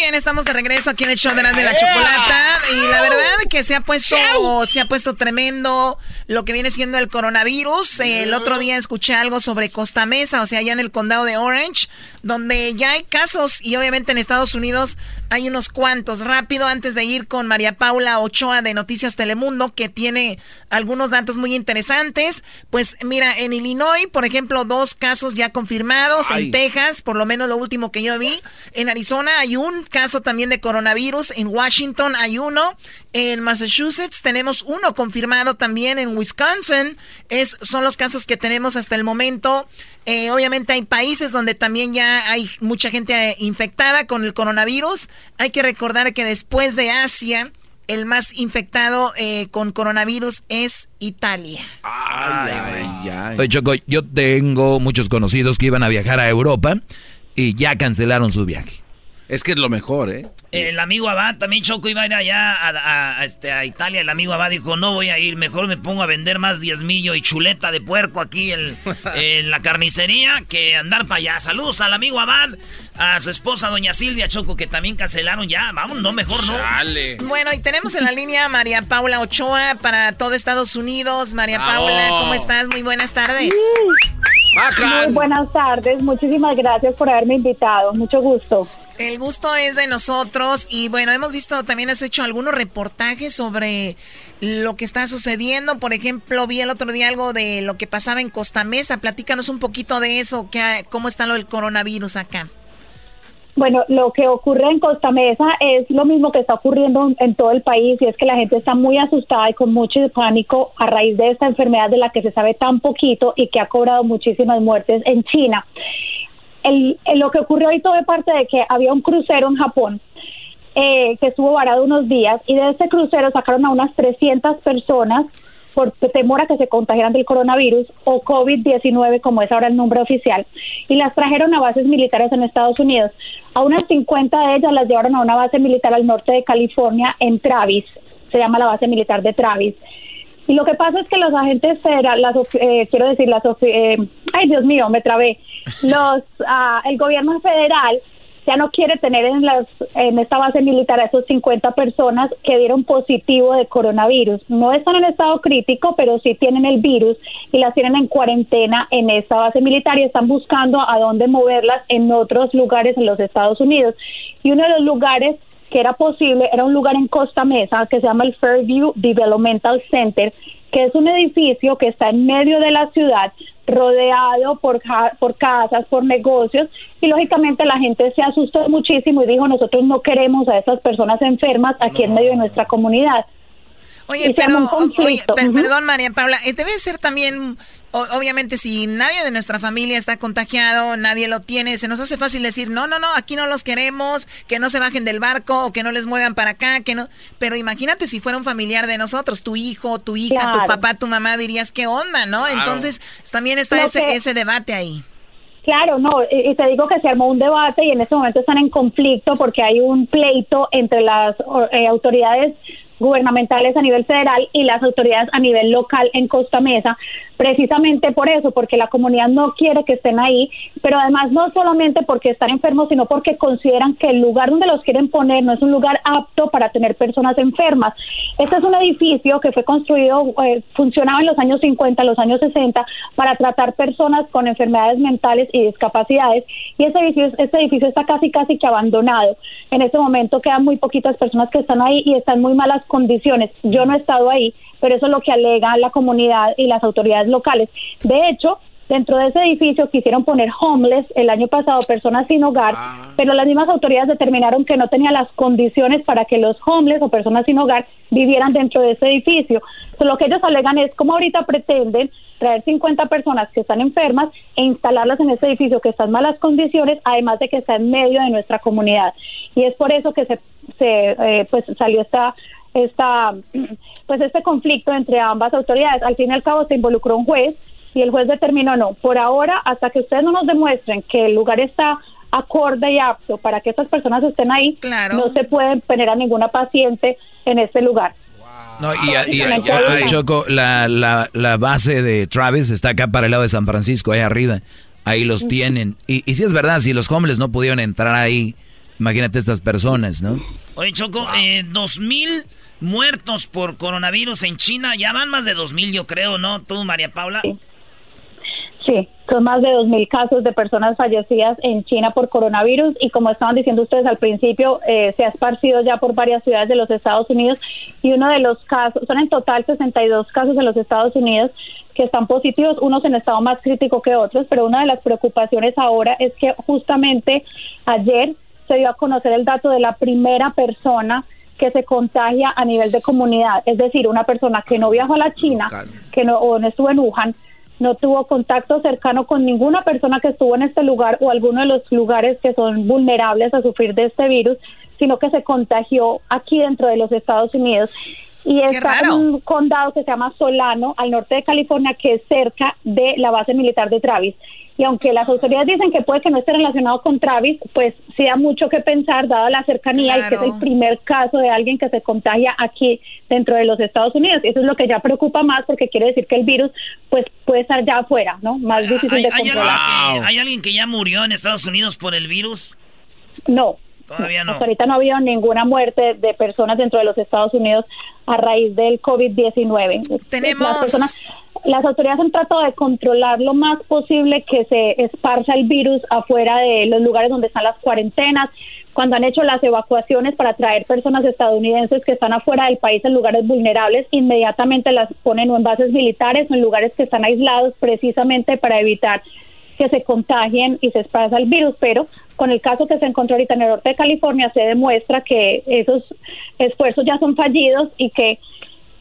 bien, estamos de regreso aquí en el show de la, de la chocolata. Y la verdad que se ha puesto se ha puesto tremendo lo que viene siendo el coronavirus. El otro día escuché algo sobre Costa Mesa, o sea, allá en el condado de Orange, donde ya hay casos y obviamente en Estados Unidos hay unos cuantos. Rápido, antes de ir con María Paula Ochoa de Noticias Telemundo, que tiene algunos datos muy interesantes. Pues mira, en Illinois, por ejemplo, dos casos ya confirmados. En Texas, por lo menos lo último que yo vi. En Arizona hay un caso también de coronavirus. En Washington hay uno. En Massachusetts tenemos uno confirmado también. En Wisconsin es, son los casos que tenemos hasta el momento. Eh, obviamente hay países donde también ya hay mucha gente eh, infectada con el coronavirus. Hay que recordar que después de Asia, el más infectado eh, con coronavirus es Italia. Ay, ay, ay. Oye, Choco, yo tengo muchos conocidos que iban a viajar a Europa y ya cancelaron su viaje. Es que es lo mejor, ¿eh? El amigo Abad también Choco iba a ir allá a, este, a Italia. El amigo Abad dijo, no voy a ir, mejor me pongo a vender más diezmillo y chuleta de puerco aquí en, en la carnicería que andar para allá. Saludos al amigo Abad, a su esposa doña Silvia Choco, que también cancelaron ya. Vamos, no, mejor no. Dale. Bueno, y tenemos en la línea a María Paula Ochoa para todo Estados Unidos. María Paula, ¿cómo estás? Muy buenas tardes. Muy buenas tardes, muchísimas gracias por haberme invitado, mucho gusto. El gusto es de nosotros y bueno, hemos visto, también has hecho algunos reportajes sobre lo que está sucediendo. Por ejemplo, vi el otro día algo de lo que pasaba en Costa Mesa. Platícanos un poquito de eso, que, cómo está lo del coronavirus acá. Bueno, lo que ocurre en Costa Mesa es lo mismo que está ocurriendo en todo el país y es que la gente está muy asustada y con mucho pánico a raíz de esta enfermedad de la que se sabe tan poquito y que ha cobrado muchísimas muertes en China el, lo que ocurrió hoy todo parte de que había un crucero en Japón eh, que estuvo varado unos días y de ese crucero sacaron a unas 300 personas por temor a que se contagiaran del coronavirus o COVID-19, como es ahora el nombre oficial, y las trajeron a bases militares en Estados Unidos. A unas 50 de ellas las llevaron a una base militar al norte de California, en Travis, se llama la base militar de Travis. Y lo que pasa es que los agentes federales, eh, quiero decir, las, eh, ay Dios mío, me trabé, los, ah, el gobierno federal ya no quiere tener en, las, en esta base militar a esos 50 personas que dieron positivo de coronavirus. No están en estado crítico, pero sí tienen el virus y las tienen en cuarentena en esta base militar y están buscando a dónde moverlas en otros lugares en los Estados Unidos. Y uno de los lugares que era posible, era un lugar en Costa Mesa que se llama el Fairview Developmental Center, que es un edificio que está en medio de la ciudad, rodeado por, por casas, por negocios, y lógicamente la gente se asustó muchísimo y dijo, nosotros no queremos a esas personas enfermas aquí en medio de nuestra comunidad. Oye, pero, perdón, María Paula, eh, debe ser también, obviamente, si nadie de nuestra familia está contagiado, nadie lo tiene, se nos hace fácil decir, no, no, no, aquí no los queremos, que no se bajen del barco o que no les muevan para acá, que no. Pero imagínate si fuera un familiar de nosotros, tu hijo, tu hija, tu papá, tu mamá, dirías, ¿qué onda, no? Entonces, también está ese, ese debate ahí. Claro, no, y te digo que se armó un debate y en este momento están en conflicto porque hay un pleito entre las eh, autoridades gubernamentales a nivel federal y las autoridades a nivel local en Costa Mesa, precisamente por eso, porque la comunidad no quiere que estén ahí, pero además no solamente porque están enfermos, sino porque consideran que el lugar donde los quieren poner no es un lugar apto para tener personas enfermas. Este es un edificio que fue construido, eh, funcionaba en los años 50, los años 60, para tratar personas con enfermedades mentales y discapacidades, y ese edificio, este edificio está casi, casi que abandonado. En este momento quedan muy poquitas personas que están ahí y están muy malas condiciones. Yo no he estado ahí, pero eso es lo que alega la comunidad y las autoridades locales. De hecho, dentro de ese edificio quisieron poner homeless el año pasado, personas sin hogar, ah. pero las mismas autoridades determinaron que no tenía las condiciones para que los homeless o personas sin hogar vivieran dentro de ese edificio. Entonces, lo que ellos alegan es como ahorita pretenden traer 50 personas que están enfermas e instalarlas en ese edificio que está en malas condiciones, además de que está en medio de nuestra comunidad. Y es por eso que se, se eh, pues salió esta esta, pues este conflicto entre ambas autoridades. Al fin y al cabo se involucró un juez y el juez determinó no, por ahora, hasta que ustedes no nos demuestren que el lugar está acorde y apto para que estas personas estén ahí, no se puede tener a ninguna paciente en este lugar. No, y, Choco, la, la, la, base de Travis está acá para el lado de San Francisco, ahí arriba. Ahí los tienen. Y, y si es verdad, si los hombres no pudieron entrar ahí, imagínate estas personas, ¿no? Oye, Choco, eh, dos mil muertos por coronavirus en China. Ya van más de dos mil, yo creo, ¿no? Tú, María Paula. Sí, son más de 2.000 casos de personas fallecidas en China por coronavirus y como estaban diciendo ustedes al principio, eh, se ha esparcido ya por varias ciudades de los Estados Unidos y uno de los casos, son en total 62 casos en los Estados Unidos que están positivos, unos en estado más crítico que otros, pero una de las preocupaciones ahora es que justamente ayer se dio a conocer el dato de la primera persona que se contagia a nivel de comunidad, es decir, una persona que no viajó a la China, que no, o no estuvo en Wuhan, no tuvo contacto cercano con ninguna persona que estuvo en este lugar o alguno de los lugares que son vulnerables a sufrir de este virus, sino que se contagió aquí dentro de los Estados Unidos. Y está en un condado que se llama Solano, al norte de California, que es cerca de la base militar de Travis. Y aunque las autoridades dicen que puede que no esté relacionado con Travis, pues sí da mucho que pensar, dada la cercanía y que es el primer caso de alguien que se contagia aquí dentro de los Estados Unidos. Eso es lo que ya preocupa más porque quiere decir que el virus pues puede estar ya afuera, ¿no? Más difícil de controlar. ¿Hay alguien, que, ya murió en Estados Unidos por el virus? No, Todavía no. Hasta ahorita no ha habido ninguna muerte de personas dentro de los Estados Unidos a raíz del COVID-19. Tenemos... Las, personas, las autoridades han tratado de controlar lo más posible que se esparza el virus afuera de los lugares donde están las cuarentenas, cuando han hecho las evacuaciones para traer personas estadounidenses que están afuera del país en lugares vulnerables, inmediatamente las ponen en bases militares o en lugares que están aislados precisamente para evitar que se contagien y se esparza el virus, pero con el caso que se encontró ahorita en el norte de California se demuestra que esos esfuerzos ya son fallidos y que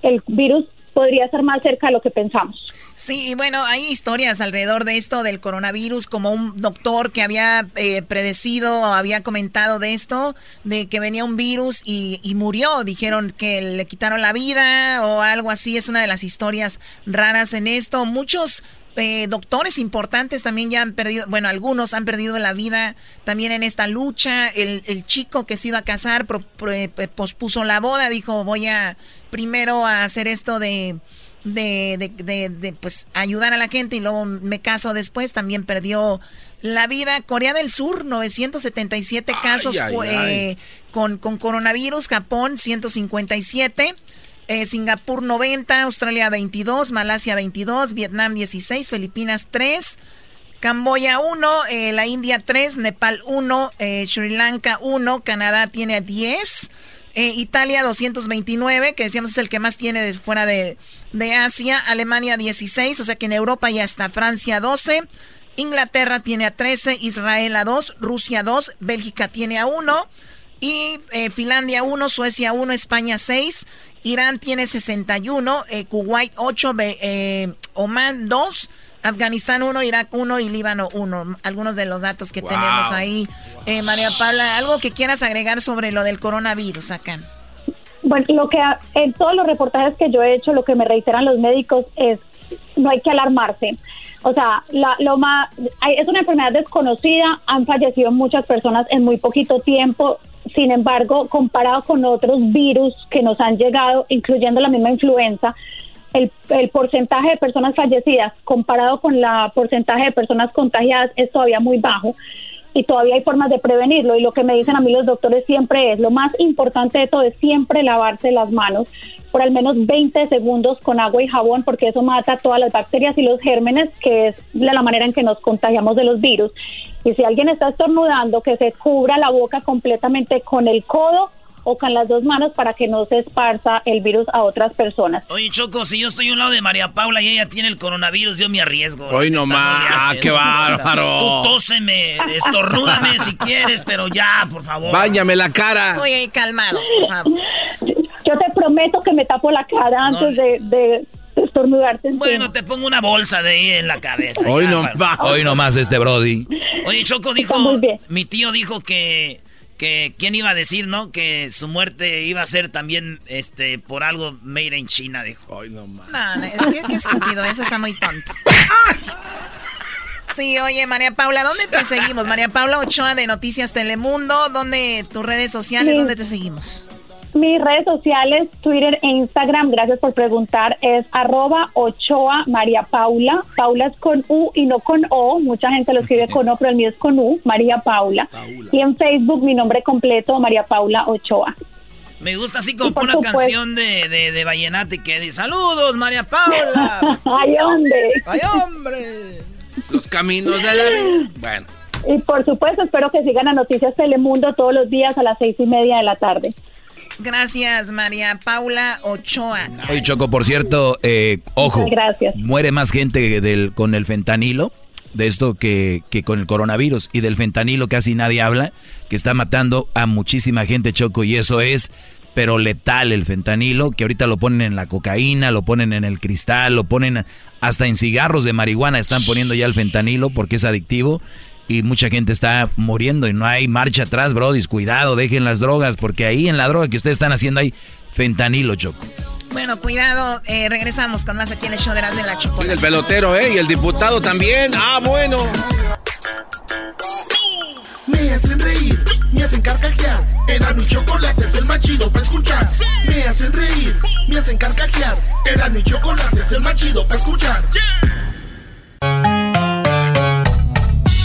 el virus podría estar más cerca de lo que pensamos. Sí, bueno, hay historias alrededor de esto del coronavirus, como un doctor que había eh, predecido, había comentado de esto, de que venía un virus y, y, murió. Dijeron que le quitaron la vida o algo así. Es una de las historias raras en esto. Muchos eh, doctores importantes también ya han perdido, bueno, algunos han perdido la vida también en esta lucha. El, el chico que se iba a casar eh, pospuso la boda, dijo voy a primero a hacer esto de, de, de, pues ayudar a la gente y luego me caso después, también perdió la vida. Corea del Sur, 977 casos eh, Con, con coronavirus, Japón 157. Eh, Singapur 90, Australia 22, Malasia 22, Vietnam 16, Filipinas 3, Camboya 1, eh, la India 3, Nepal 1, eh, Sri Lanka 1, Canadá tiene 10, Italia 229, que decíamos es el que más tiene fuera de, de Asia, Alemania 16, o sea que en Europa ya está Francia 12, Inglaterra tiene a 13, Israel a 2, Rusia 2, Bélgica tiene a 1. Y Finlandia 1, Suecia 1, España 6, Irán tiene 61, eh, Kuwait 8, eh, Oman 2, Afganistán 1, Irak 1 y Líbano 1. Algunos de los datos que tenemos ahí. Eh, María Paula, ¿algo que quieras agregar sobre lo del coronavirus acá? Bueno, lo que en todos los reportajes que yo he hecho, lo que me reiteran los médicos es no hay que alarmarse. O sea, la, lo más, es una enfermedad desconocida, han fallecido muchas personas en muy poquito tiempo, sin embargo, comparado con otros virus que nos han llegado, incluyendo la misma influenza, el, porcentaje de personas fallecidas comparado con la porcentaje de personas contagiadas es todavía muy bajo y todavía hay formas de prevenirlo y lo que me dicen a mí los doctores siempre es lo más importante de todo es siempre lavarse las manos por al menos 20 segundos con agua y jabón porque eso mata todas las bacterias y los gérmenes, que es la manera en que nos contagiamos de los virus. Y si alguien está estornudando, que se cubra la boca completamente con el codo o con las dos manos para que no se esparza el virus a otras personas. Oye, Choco, si yo estoy a un lado de María Paula y ella tiene el coronavirus, yo me arriesgo. Hoy no más, qué bárbaro. Tú tóseme, estornúdame si quieres, pero ya, por favor. Báñame la cara. Oye, calmados, por favor. Yo te prometo que me tapo la cara antes de, de estornudarte. Bueno, te pongo una bolsa de ahí en la cabeza. Hoy no, hoy no más este Brody. Oye, Choco dijo, mi tío dijo que que quién iba a decir, ¿no? Que su muerte iba a ser también este por algo made in China, dijo. Ay, no mames. No, no, qué, qué estúpido, eso está muy tonto. Sí, oye, María Paula, ¿dónde te seguimos? María Paula Ochoa de Noticias Telemundo, ¿dónde tus redes sociales, Sí. dónde te seguimos? Mis redes sociales, Twitter e Instagram, gracias por preguntar, es arroba Ochoa María Paula. Paula es con U y no con O. Mucha gente lo escribe con O, pero el mío es con U, María Paula. Y en Facebook mi nombre completo, María Paula Ochoa. Me gusta así como una supuesto- canción de, de, de Vallenato y que dice, saludos, María Paula. ¡Ay, hombre! ¡Ay, hombre! Los caminos de la vida. Bueno. Y por supuesto, espero que sigan a Noticias Telemundo todos los días a las seis y media de la tarde. Gracias, María Paula Ochoa. Oye, Choco, por cierto, eh, ojo. Gracias. Muere más gente del, con el fentanilo, de esto que, que con el coronavirus. Y del fentanilo casi nadie habla, que está matando a muchísima gente, Choco. Y eso es, pero letal el fentanilo, que ahorita lo ponen en la cocaína, lo ponen en el cristal, lo ponen hasta en cigarros de marihuana, están poniendo ya el fentanilo porque es adictivo. Y mucha gente está muriendo y no hay marcha atrás, brodis. Cuidado, dejen las drogas, porque ahí en la droga que ustedes están haciendo hay fentanilo, Choco. Bueno, cuidado, eh, regresamos con más aquí en el show de las de la Sí, chocolate. el pelotero, ¿eh? Y el diputado también. Ah, bueno. Me hacen reír, me hacen carcajear. Era mi chocolate, es el más chido para escuchar. Me hacen reír, me hacen carcajear. Era mi chocolate, es el más chido para escuchar.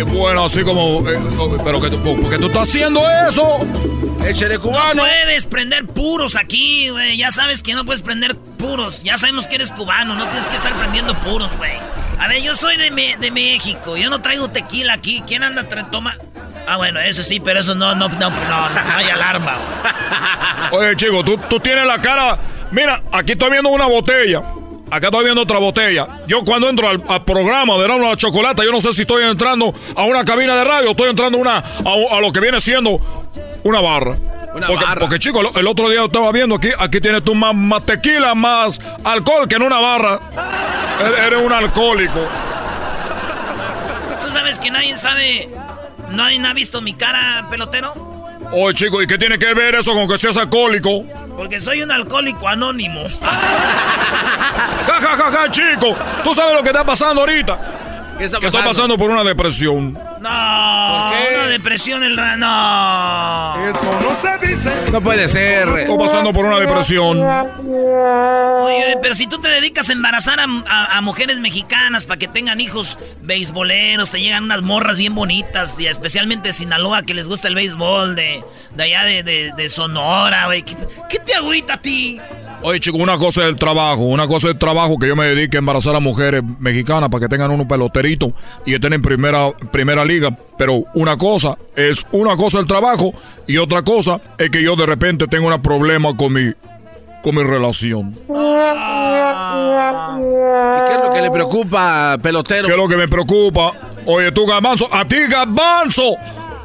Es bueno, así como. eh, no, pero que, tú- ¿por qué tú estás haciendo eso? Échale No cubano. puedes prender puros aquí, güey. Ya sabes que no puedes prender puros. Ya sabemos que eres cubano, no tienes que estar prendiendo puros, güey. A ver, yo soy de, Me- de México. Yo no traigo tequila aquí. ¿Quién anda toma? Ah, bueno, eso sí, pero eso no, no, no, no, no hay alarma. güey. Oye, chico, tú, tú tienes la cara. Mira, aquí estoy viendo una botella. Acá estoy viendo otra botella. Yo cuando entro al, al programa de la Chocolata, yo no sé si estoy entrando a una cabina de radio, estoy entrando a una, a, a lo que viene siendo una barra. Una porque, barra. porque, chico, el, otro día estaba viendo aquí, aquí tienes tú más, más tequila, más alcohol que en una barra. Eres un alcohólico. ¿Tú sabes que nadie sabe, nadie ha visto mi cara, pelotero? Oye, chico, ¿y qué tiene que ver eso con que seas alcohólico? Porque soy un alcohólico anónimo. Ja, ja, ja, ja, chico. ¿Tú sabes lo que está pasando ahorita? ¿Qué está Que estoy pasando? pasando por una depresión. No, qué? una depresión el no. Eso no se dice. No puede ser. Estoy pasando por una depresión. Oye, pero si tú te dedicas a embarazar a, a- a mujeres mexicanas para que tengan hijos beisboleros, te llegan unas morras bien bonitas, y especialmente de Sinaloa que les gusta el béisbol, de, de allá de, de- de Sonora, güey. ¿Qué, qué te agüita a ti? Oye, chico, una cosa es el trabajo. Una cosa es el trabajo que yo me dedique a embarazar a mujeres mexicanas para que tengan unos peloteritos y estén en primera, primera liga. Pero una cosa es una cosa el trabajo y otra cosa es que yo de repente tengo un problema con mi, con mi relación. ¿Y qué es lo que le preocupa, pelotero? ¿Qué es lo que me preocupa? Oye, tú, Gabanzo, a ti, Gabanzo.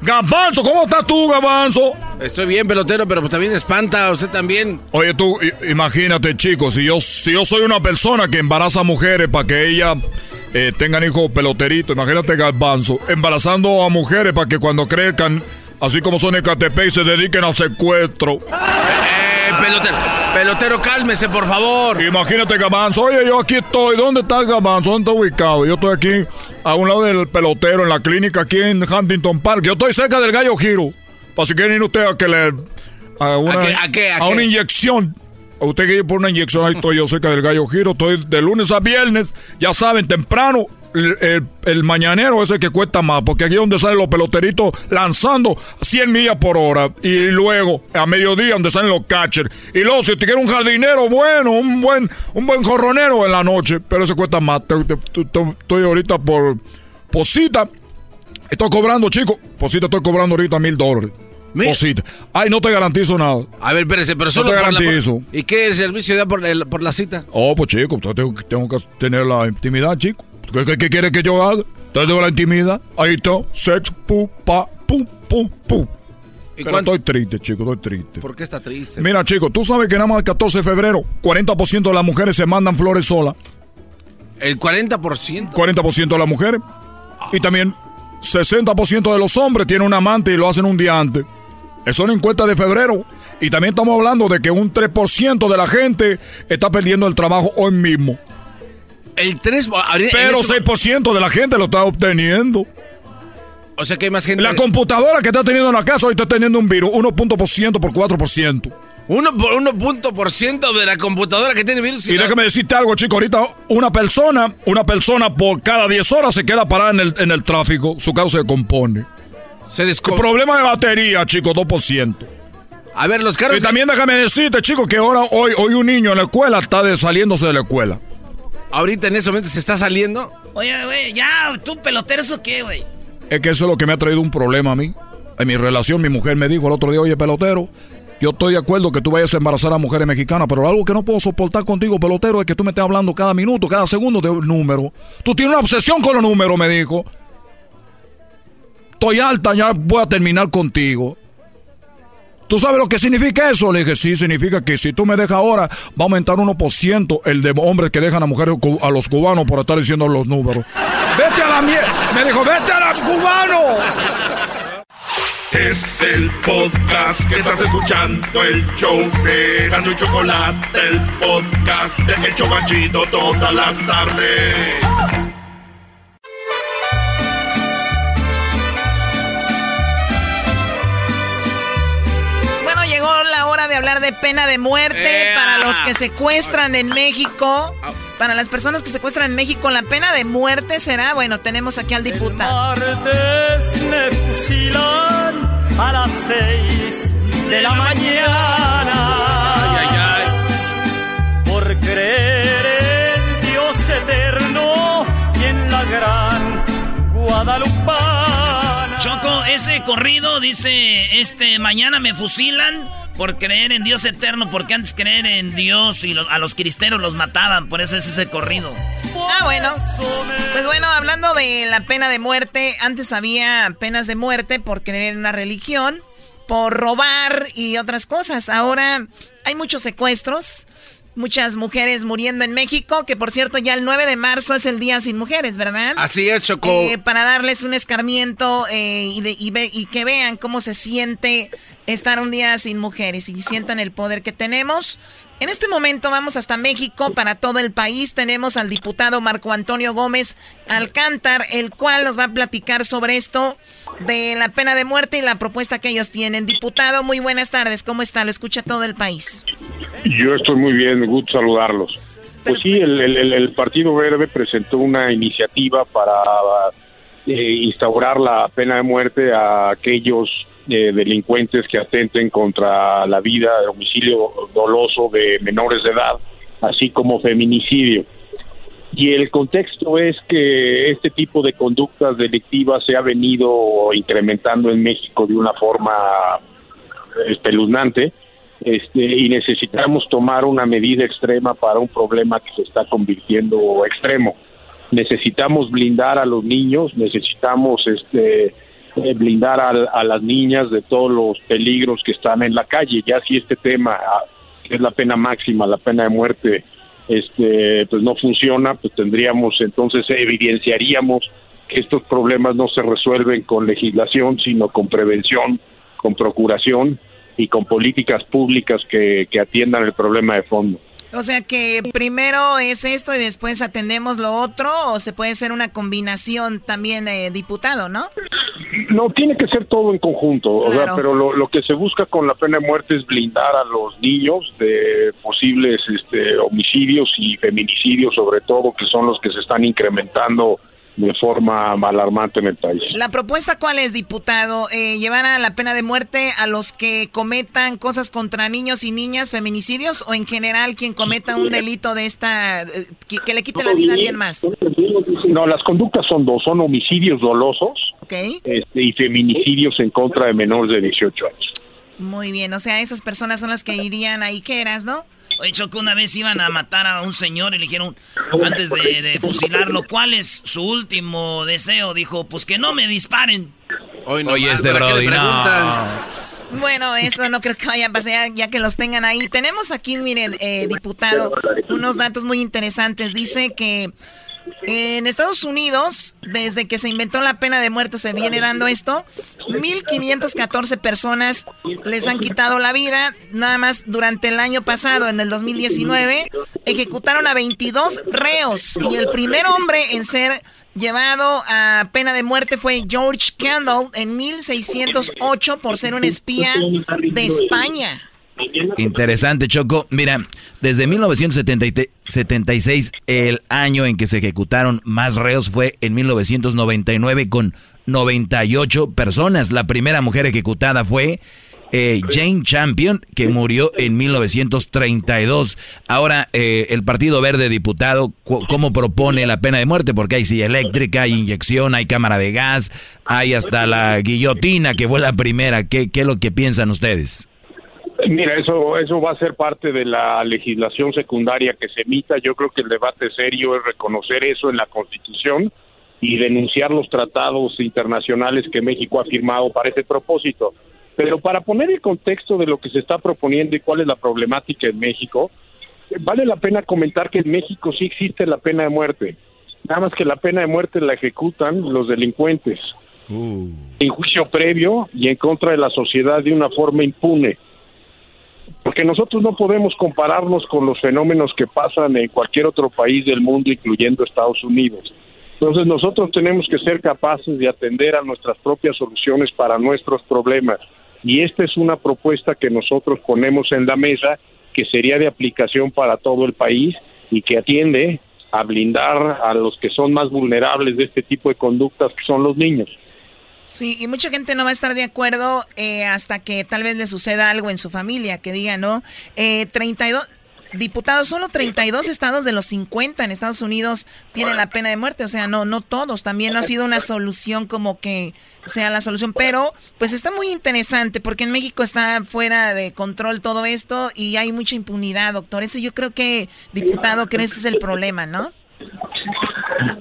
Gabanzo, ¿cómo estás tú, Gabanzo? Estoy bien, pelotero, pero pues también espanta, usted también. Oye, tú, imagínate, chicos, si yo, si yo soy una persona que embaraza mujeres para que ellas eh, tengan hijos peloteritos, imagínate Garbanzo, embarazando a mujeres para que cuando crezcan, así como son Ecatepec, se dediquen al secuestro. Eh, pelotero, pelotero, cálmese, por favor. Imagínate, Gabanzo, oye, yo aquí estoy, ¿dónde está el Gabanzo? ¿Dónde está ubicado? Yo estoy aquí, a un lado del pelotero, en la clínica aquí en Huntington Park. Yo estoy cerca del Gallo Giro, para si quieren ir ustedes a que le... A, una, qué, a qué, a una inyección. A usted quiere ir por una inyección, ahí estoy yo cerca del Gallo Giro, estoy de lunes a viernes, ya saben, temprano, el, el- el mañanero es el que cuesta más, porque aquí es donde salen los peloteritos lanzando 100 millas por hora, y luego a mediodía donde salen los catchers, y luego si usted quiere un jardinero bueno, un buen, un buen jorronero en la noche, pero ese cuesta más, Te- te- te- te- estoy ahorita por, cita, estoy cobrando, chicos, por cita estoy cobrando ahorita mil dólares. Cosita. Ay, no te garantizo nada. A ver, espérese, pero solo no te por la- garantizo. ¿Y qué servicio da por, el- por la cita? Oh, pues chico, entonces tengo, tengo que tener la intimidad, chico. ¿Qué, qué, qué quiere que yo haga? Entonces tengo la intimidad. Ahí está. Sexo, pu, pa, pum, pum, pum. Pero cuánto- estoy triste, chico, estoy triste. ¿Por qué está triste? Mira, chico, tú sabes que nada más el 14 de febrero, 40% de las mujeres se mandan flores solas. El 40%. 40% de las mujeres. Y también 60% de los hombres tienen un amante y lo hacen un día antes. Eso es una encuesta de febrero. Y también estamos hablando de que un 3% de la gente está perdiendo el trabajo hoy mismo. El 3... ahorita- en Pero este- 6% de la gente lo está obteniendo. O sea que hay más gente... La computadora que está teniendo en la casa hoy está teniendo un virus. 1% por 4%. Uno por uno punto por ciento de la computadora que tiene virus. Y déjame decirte algo, chico. Ahorita una persona, una persona por cada 10 horas se queda parada en el, en el tráfico. Su carro se compone. Se desco- Problema de batería, chico, 2%. A ver, los carros... Y también déjame decirte, chico, que ahora hoy, hoy un niño en la escuela está de- saliéndose de la escuela. Ahorita en ese momento se está saliendo. Oye, güey, ya, tú pelotero, ¿eso qué, güey? Es que eso es lo que me ha traído un problema a mí. En mi relación, mi mujer me dijo el otro día, oye, pelotero, yo estoy de acuerdo que tú vayas a embarazar a mujeres mexicanas, pero algo que no puedo soportar contigo, pelotero, es que tú me estés hablando cada minuto, cada segundo de un número. Tú tienes una obsesión con los números, me dijo. Estoy alta, ya voy a terminar contigo. ¿Tú sabes lo que significa eso? Le dije, sí, significa que si tú me dejas ahora, va a aumentar 1% el de hombres que dejan a mujeres a los cubanos por estar diciendo los números. ¡Vete a la mierda! Me dijo, ¡vete a la cubano! Es el podcast que estás escuchando, el show de Gano y Chocolate, el podcast de El Chobachito todas las tardes. La hora de hablar de pena de muerte ¡Ea! para los que secuestran en México. Para las personas que secuestran en México, la pena de muerte será, bueno, tenemos aquí al diputado. martes me fusilan a las seis de la mañana. Ay, ay, ay. Por creer en Dios eterno y en la gran Guadalupana. Choco, ese corrido dice, este, mañana me fusilan por creer en Dios eterno, porque antes creer en Dios y lo- a los cristeros los mataban, por eso es ese corrido. Ah, bueno. Pues bueno, hablando de la pena de muerte, antes había penas de muerte por creer en una religión, por robar y otras cosas. Ahora hay muchos secuestros, muchas mujeres muriendo en México, que por cierto ya el 9 de marzo es el Día Sin Mujeres, ¿verdad? Así es, Choco. Eh, para darles un escarmiento eh, y, de- y ve- y que vean cómo se siente estar un día sin mujeres y sientan el poder que tenemos. En este momento vamos hasta México para todo el país. Tenemos al diputado Marco Antonio Gómez Alcántar, el cual nos va a platicar sobre esto de la pena de muerte y la propuesta que ellos tienen. Diputado, muy buenas tardes. ¿Cómo está? Lo escucha todo el país. Yo estoy muy bien, gusto saludarlos. Pues sí, el, el- Partido Verde presentó una iniciativa para eh, instaurar la pena de muerte a aquellos eh, delincuentes que atenten contra la vida, homicidio doloso de menores de edad, así como feminicidio. Y el contexto es que este tipo de conductas delictivas se ha venido incrementando en México de una forma espeluznante este, y necesitamos tomar una medida extrema para un problema que se está convirtiendo extremo. Necesitamos blindar a los niños, necesitamos este, eh, blindar a, a las niñas de todos los peligros que están en la calle. Ya si este tema, ah, que es la pena máxima, la pena de muerte, este, pues no funciona, pues tendríamos entonces evidenciaríamos que estos problemas no se resuelven con legislación, sino con prevención, con procuración y con políticas públicas que, que atiendan el problema de fondo. O sea que primero es esto y después atendemos lo otro, o se puede ser una combinación también, eh, diputado, ¿no? No, tiene que ser todo en conjunto, o sea, Claro. pero lo, lo que se busca con la pena de muerte es blindar a los niños de posibles este, homicidios y feminicidios, sobre todo, que son los que se están incrementando de forma alarmante en el país. ¿La propuesta cuál es, diputado? Eh, ¿Llevar a la pena de muerte a los que cometan cosas contra niños y niñas, feminicidios, o en general quien cometa un delito de esta, eh, que, le quite la vida a alguien más? No, las conductas son dos, son homicidios dolosos este, y feminicidios en contra de menores de 18 años. Muy bien, o sea, esas personas son las que irían a Iqueras, ¿no? Oye, Choco, una vez iban a matar a un señor y le dijeron, antes de, fusilarlo, ¿cuál es su último deseo? Dijo, pues que no me disparen. Oye, este Brody, no. Bueno, eso no creo que vaya a pasar ya que los tengan ahí. Tenemos aquí, miren, eh, diputado, unos datos muy interesantes. Dice que en Estados Unidos, desde que se inventó la pena de muerte, se viene dando esto. 1.514 personas les han quitado la vida. Nada más durante el año pasado, en el 2019, ejecutaron a 22 reos. Y el primer hombre en ser llevado a pena de muerte fue George Kendall en 1608 por ser un espía de España. Interesante, Choco. Mira, desde 1976, el año en que se ejecutaron más reos fue en 1999 con 98 personas. La primera mujer ejecutada fue eh, Jane Champion, que murió en 1932. Ahora, eh, el Partido Verde Diputado, ¿cómo propone la pena de muerte? Porque hay silla eléctrica, hay inyección, hay cámara de gas, hay hasta la guillotina, que fue la primera. ¿Qué, qué es lo que piensan ustedes? Mira, eso, eso va a ser parte de la legislación secundaria que se emita. Yo creo que el debate serio es reconocer eso en la Constitución y denunciar los tratados internacionales que México ha firmado para ese propósito. Pero para poner el contexto de lo que se está proponiendo y cuál es la problemática en México, vale la pena comentar que en México sí existe la pena de muerte. Nada más que la pena de muerte la ejecutan los delincuentes. Uh. En juicio previo y en contra de la sociedad de una forma impune porque nosotros no podemos compararnos con los fenómenos que pasan en cualquier otro país del mundo, incluyendo Estados Unidos. Entonces nosotros tenemos que ser capaces de atender a nuestras propias soluciones para nuestros problemas. Y esta es una propuesta que nosotros ponemos en la mesa que sería de aplicación para todo el país y que atiende a blindar a los que son más vulnerables de este tipo de conductas, que son los niños. Sí, y mucha gente no va a estar de acuerdo eh, hasta que tal vez le suceda algo en su familia, que diga, ¿no? Eh, 32 diputados, solo 32 estados de los 50 en Estados Unidos tienen la pena de muerte, o sea, no no todos, también no ha sido una solución como que sea la solución, pero pues está muy interesante porque en México está fuera de control todo esto y hay mucha impunidad, doctor. Eso yo creo que, diputado, que ese es el problema, ¿no?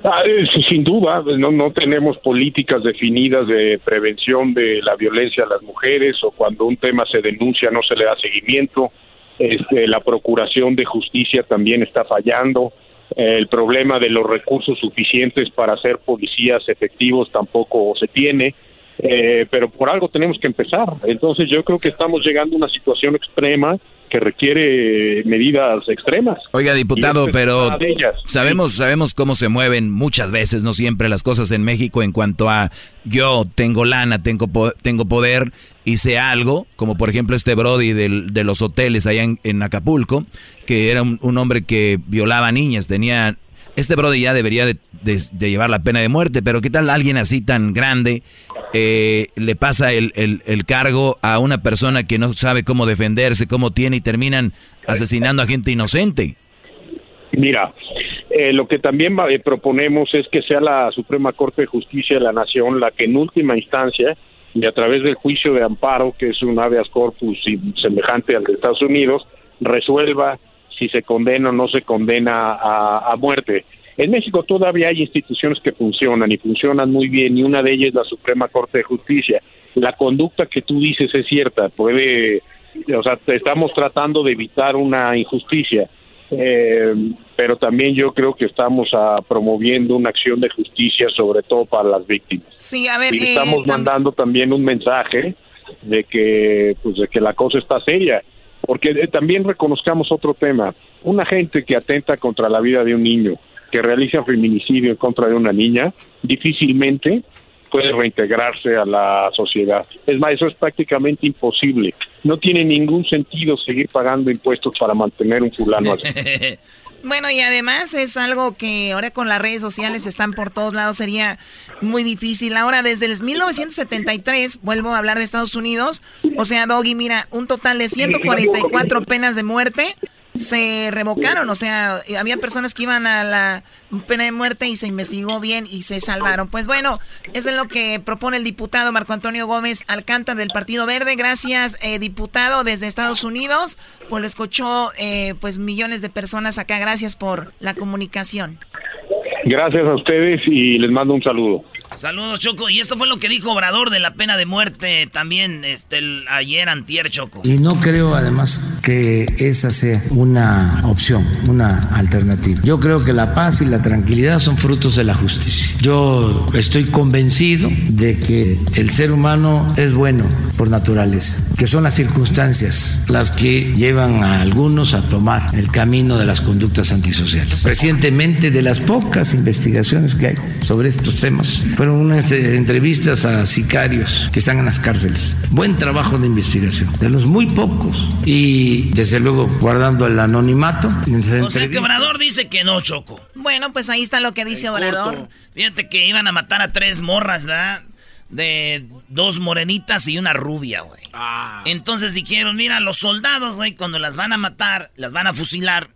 Ah, sin duda, no, no tenemos políticas definidas de prevención de la violencia a las mujeres o cuando un tema se denuncia no se le da seguimiento. Este, la procuración de justicia también está fallando. El problema de los recursos suficientes para hacer policías efectivos tampoco se tiene. Eh, pero por algo tenemos que empezar. Entonces yo creo que estamos llegando a una situación extrema que requiere medidas extremas. Oiga, diputado, pero sabemos sabemos cómo se mueven muchas veces, no siempre las cosas en México en cuanto a yo tengo lana, tengo tengo poder, hice algo, como por ejemplo este Brody de los hoteles allá en, Acapulco, que era un, hombre que violaba niñas, tenía este Brody ya debería de, llevar la pena de muerte, pero ¿qué tal alguien así tan grande eh, le pasa el, el, cargo a una persona que no sabe cómo defenderse, cómo tiene y terminan asesinando a gente inocente? Mira, eh, lo que también eh, proponemos es que sea la Suprema Corte de Justicia de la Nación la que en última instancia y a través del juicio de amparo, que es un habeas corpus semejante al de Estados Unidos, resuelva si se condena o no se condena a, muerte. En México todavía hay instituciones que funcionan y funcionan muy bien y una de ellas es la Suprema Corte de Justicia. La conducta que tú dices es cierta, puede, o sea, estamos tratando de evitar una injusticia, eh, pero también yo creo que estamos ah, promoviendo una acción de justicia sobre todo para las víctimas. Sí, a ver, y estamos eh, mandando también un mensaje de que, pues, de que la cosa está seria porque eh, también reconozcamos otro tema. Una gente que atenta contra la vida de un niño, que realiza feminicidio en contra de una niña, difícilmente puede reintegrarse a la sociedad. Es más, eso es prácticamente imposible. No tiene ningún sentido seguir pagando impuestos para mantener un fulano así. Bueno, y además es algo que ahora con las redes sociales están por todos lados, sería muy difícil. Ahora, desde el 1973, vuelvo a hablar de Estados Unidos, o sea, Doggy, mira, un total de 144 penas de muerte se revocaron, o sea, había personas que iban a la pena de muerte y se investigó bien y se salvaron. Pues bueno, eso es lo que propone el diputado Marco Antonio Gómez Alcántara del Partido Verde. Gracias, eh, diputado desde Estados Unidos, pues lo escuchó eh, pues millones de personas acá. Gracias por la comunicación. Gracias a ustedes y les mando un saludo. Saludos, Choco. Y esto fue lo que dijo Obrador de la pena de muerte también este, ayer antier, Choco. Y no creo, además, que esa sea una opción, una alternativa. Yo creo que la paz y la tranquilidad son frutos de la justicia. Yo estoy convencido de que el ser humano es bueno por naturaleza, que son las circunstancias las que llevan a algunos a tomar el camino de las conductas antisociales. Recientemente, de las pocas investigaciones que hay sobre estos temas, fueron unas eh, entrevistas a sicarios que están en las cárceles. Buen trabajo de investigación, de los muy pocos. Y desde luego guardando el anonimato. O sea que Obrador dice que no, Choco. Bueno, pues ahí está lo que dice Obrador. Fíjate que iban a matar a tres morras, ¿verdad? De dos morenitas y una rubia, güey. Ah. Entonces dijeron, mira, los soldados, güey, cuando las van a matar, las van a fusilar,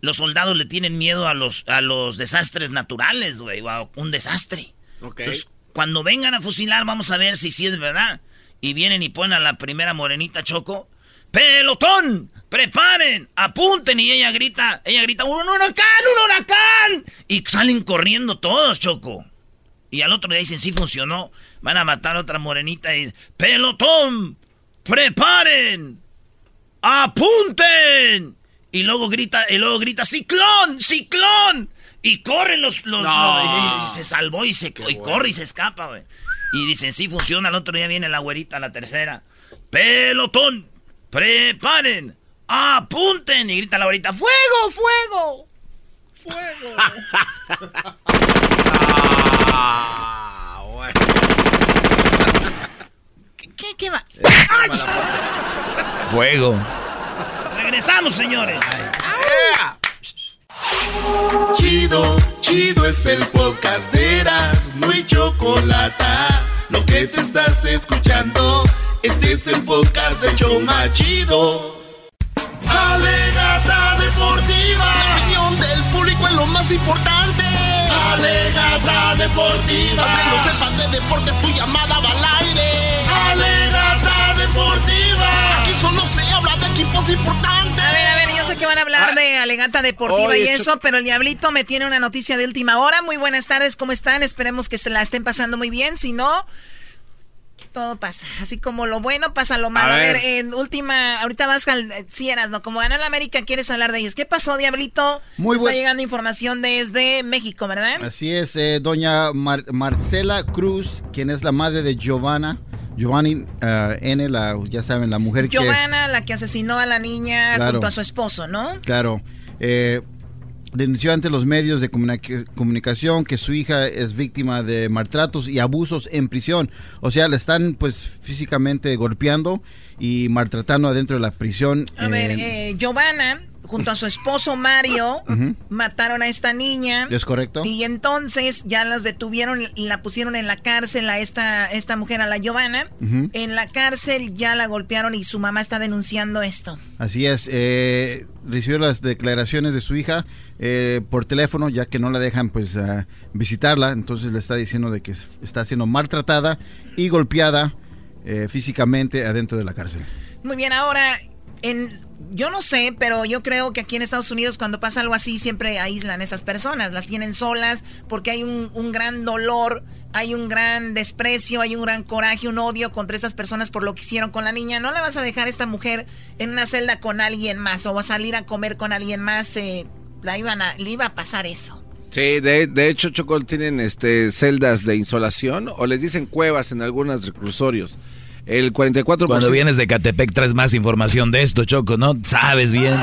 los soldados le tienen miedo a los, a los desastres naturales, güey, o un desastre. Entonces, cuando vengan a fusilar, vamos a ver si sí es verdad. Y vienen y ponen a la primera morenita Choco. ¡Pelotón! ¡Preparen! ¡Apunten! Y ella grita, ella grita, ¡un huracán! ¡Un huracán! Y salen corriendo todos, Choco. Y al otro día dicen, sí funcionó. Van a matar a otra morenita y ¡Pelotón! ¡Preparen! ¡Apunten! Y luego grita, y luego grita, ¡Ciclón! ¡Ciclón! Y corren los... los, y se salvó y se y corre y se escapa, güey. Y dicen, sí funciona. El otro día viene la güerita, la tercera. Pelotón, preparen, apunten. Y grita la güerita, ¡fuego, fuego! ¡Fuego! ah, ¿Qué, qué, va? Fuego. Regresamos, señores. Chido, chido es el podcast de Eras, no hay chocolate. Lo que te estás escuchando, este es el podcast de Choma Chido. Alegata deportiva. La opinión del público es lo más importante. Alegata deportiva. Aunque no sepas de deportes, tu llamada va al aire. Alegata deportiva. Aquí solo se habla de equipos importantes. Que van a hablar ah. de alegata deportiva y eso, pero el diablito me tiene una noticia de última hora. Muy buenas tardes, ¿cómo están? Esperemos que se la estén pasando muy bien. Si no, todo pasa. Así como lo bueno pasa lo malo. A, ver. en última, ahorita vas al si eras, ¿no? Como ganó el América, quieres hablar de ellos. ¿Qué pasó, Diablito? Muy Está llegando información desde México, ¿verdad? Así es, eh, doña Marcela Cruz, quien es la madre de Giovanna. Giovanni eh, N, la, ya saben, la mujer que... Giovanna, la que asesinó a la niña junto a su esposo, ¿no? Claro. Eh, denunció ante los medios de comunicación que su hija es víctima de maltratos y abusos en prisión. O sea, le están pues físicamente golpeando y maltratando adentro de la prisión. A ver, eh, Giovanna junto a su esposo Mario, mataron a esta niña. Es correcto. Y entonces ya las detuvieron y la pusieron en la cárcel a esta, esta mujer, a la Giovanna. En la cárcel ya la golpearon y su mamá está denunciando esto. Así es. Eh, recibió las declaraciones de su hija eh, por teléfono, ya que no la dejan pues visitarla. Entonces le está diciendo de que está siendo maltratada y golpeada eh, físicamente adentro de la cárcel. Muy bien, ahora en yo no sé, pero yo creo que aquí en Estados Unidos cuando pasa algo así siempre aíslan a esas personas, las tienen solas porque hay un, gran dolor, hay un gran desprecio, hay un gran coraje, un odio contra esas personas por lo que hicieron con la niña. No la vas a dejar a esta mujer en una celda con alguien más o a salir a comer con alguien más, eh, la iban a, le iba a pasar eso. Sí, de, de hecho, Chocol, tienen este, celdas de insolación o les dicen cuevas en algunos reclusorios. El 44%. Cuando vienes de Catepec traes más información de esto, Choco, ¿no? Sabes bien.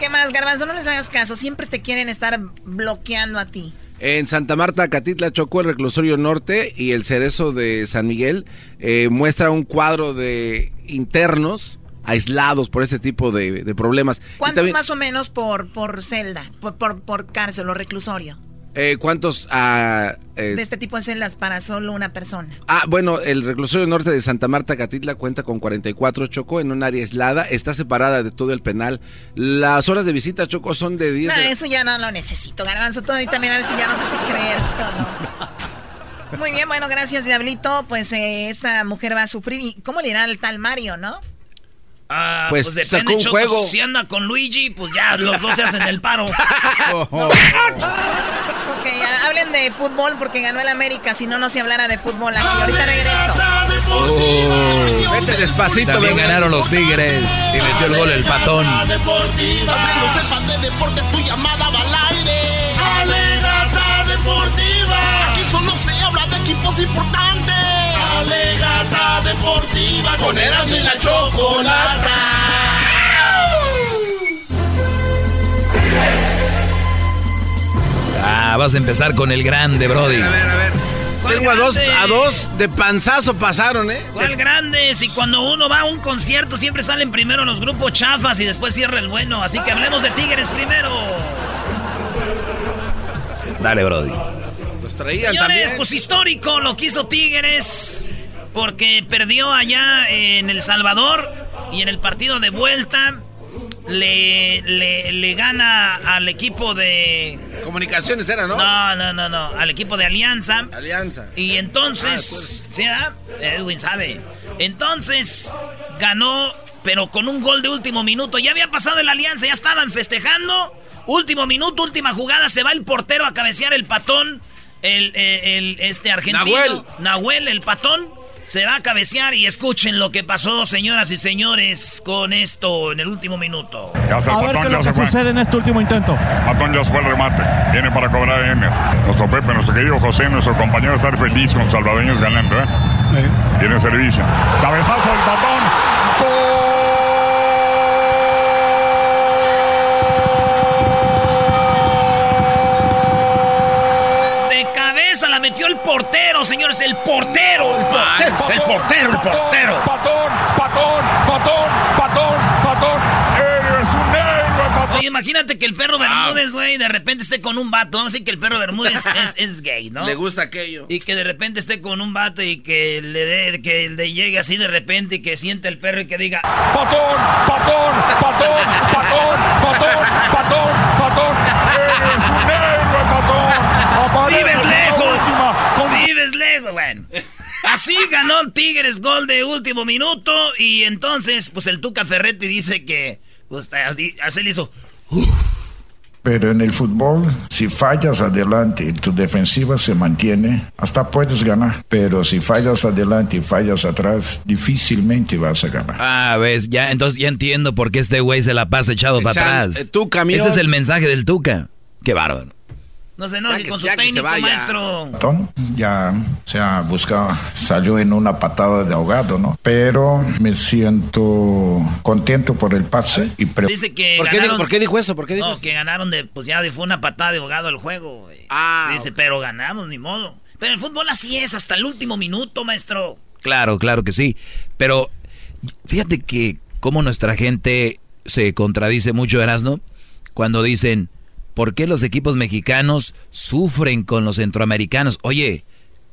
¿Qué más, Garbanzo? No les hagas caso. Siempre te quieren estar bloqueando a ti. En Santa Marta, Catitla, Chocó, el reclusorio norte y el cerezo de San Miguel eh, muestra un cuadro de internos aislados por este tipo de, de problemas. ¿Cuántos también- más o menos por, por celda, por, por, por cárcel o reclusorio? Eh, ¿Cuántos? ah, eh, De este tipo de celdas para solo una persona. Ah, bueno, el reclusorio norte de Santa Marta Catitla cuenta con 44 Choco en un área aislada, está separada de todo el penal. Las horas de visita Choco son de 10 No, de- eso ya no lo necesito, Garbanzo. Todo y también a veces ya no sé si creer. No, no. Muy bien, bueno, gracias, Diablito. Pues eh, esta mujer va a sufrir. ¿Y cómo le irá al tal Mario, no? Ah, Pues, pues, sacó depende, un Choco, juego. Si anda con Luigi, pues ya los dos se hacen el paro. Ok, hablen de fútbol porque ganó el América. Si no, no se hablara de fútbol aquí. Ahorita regreso. Vete despacito, También ganaron los Tigres y metió el gol el patón. No sepas de deportes, tu llamada va al aire. Alegata deportiva. Aquí solo se habla de equipos importantes. Deportiva. Con Erasmo y la Ah, vas a empezar con el grande, Brody. A ver, a ver. ¿Cuál Tengo a dos, a dos de panzazo pasaron, ¿eh? ¿Cuál grande? Si cuando uno va a un concierto siempre salen primero los grupos chafas y después cierra el bueno. Así que hablemos de Tigres primero. Dale, Brody. Los traían Señores, también. pues histórico lo que hizo Tigres. Porque perdió allá en El Salvador y en el partido de vuelta le, le, le gana al equipo de... Comunicaciones era, ¿no? No, no, no, no. Al equipo de Alianza. Alianza. Y Ah, entonces, pues. ¿sí, ah? Edwin sabe. Entonces ganó, pero con un gol de último minuto. Ya había pasado el Alianza, ya estaban festejando. Último minuto, última jugada, se va el portero a cabecear el patón. El, eh, el- este argentino. Nahuel. Nahuel, el patón. Se va a cabecear y escuchen lo que pasó, señoras y señores, con esto en el último minuto. Ya se A ver qué es lo que sucede en este último intento. Matón ya se fue el remate. Viene para cobrar Emer. Nuestro Pepe, nuestro querido José, nuestro compañero estar feliz con los salvadoreños ganando, ¿eh? Tiene servicio. Cabezazo del patón. De cabeza la metió el portero, señores, el portero, el portero, el portero, el portero. Patón, patón, patón, patón, patón. Eres un héroe, patón. Oye, imagínate que el perro Bermúdez, güey, de repente esté con un vato. Vamos a decir que el perro Bermúdez es, es gay, ¿no? Le gusta aquello. Y que de repente esté con un vato y que le dé, que le llegue así de repente y que siente el perro y que diga, Patón, patón, patón, patón, patón, patón, patón. Eres un héroe, patón. Aparece ¡Vives en la lejos! Bueno. Así ganó Tigres gol de último minuto y entonces, pues el Tuca Ferretti dice que, pues así le hizo, Pero en el fútbol, si fallas adelante y tu defensiva se mantiene, hasta puedes ganar. Pero si fallas adelante y fallas atrás, difícilmente vas a ganar. Ah, ves, ya, entonces ya entiendo por qué este güey se la pasa echado para atrás. eh. Ese es el mensaje del Tuca. Qué bárbaro. No se enoje con su técnico, maestro. Ya se ha buscado, salió en una patada de ahogado, ¿no? Pero me siento contento por el pase y pre- Dice que ¿Por qué, ganaron- ¿Por qué dijo eso? ¿Por qué dijo No, eso? que ganaron de, pues ya fue una patada de ahogado el juego. Ah, Dice, pero ganamos, ni modo. Pero el fútbol así es, hasta el último minuto, maestro. Claro, claro que sí. Pero fíjate que cómo nuestra gente se contradice mucho, Erasno, cuando dicen, ¿por qué los equipos mexicanos sufren con los centroamericanos? Oye,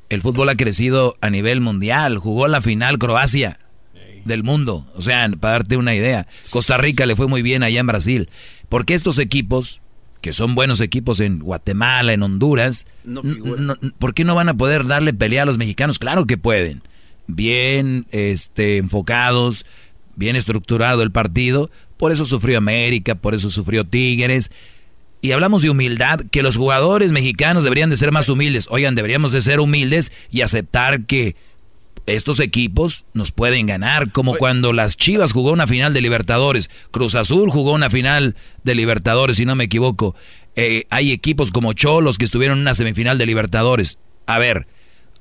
el fútbol ha crecido a nivel mundial, jugó la final Croacia del mundo, o sea, para darte una idea. Costa Rica le fue muy bien allá en Brasil. ¿Por qué estos equipos, que son buenos equipos en Guatemala, en Honduras, No no- ¿por qué no van a poder darle pelea a los mexicanos? Claro que pueden. Bien este, enfocados, bien estructurado el partido. Por eso sufrió América, por eso sufrió Tigres. Y hablamos de humildad, que los jugadores mexicanos deberían de ser más humildes. Oigan, deberíamos de ser humildes y aceptar que estos equipos nos pueden ganar, como cuando las Chivas jugó una final de Libertadores, Cruz Azul jugó una final de Libertadores, si no me equivoco. Eh, hay equipos como Cholos que estuvieron en una semifinal de Libertadores. A ver,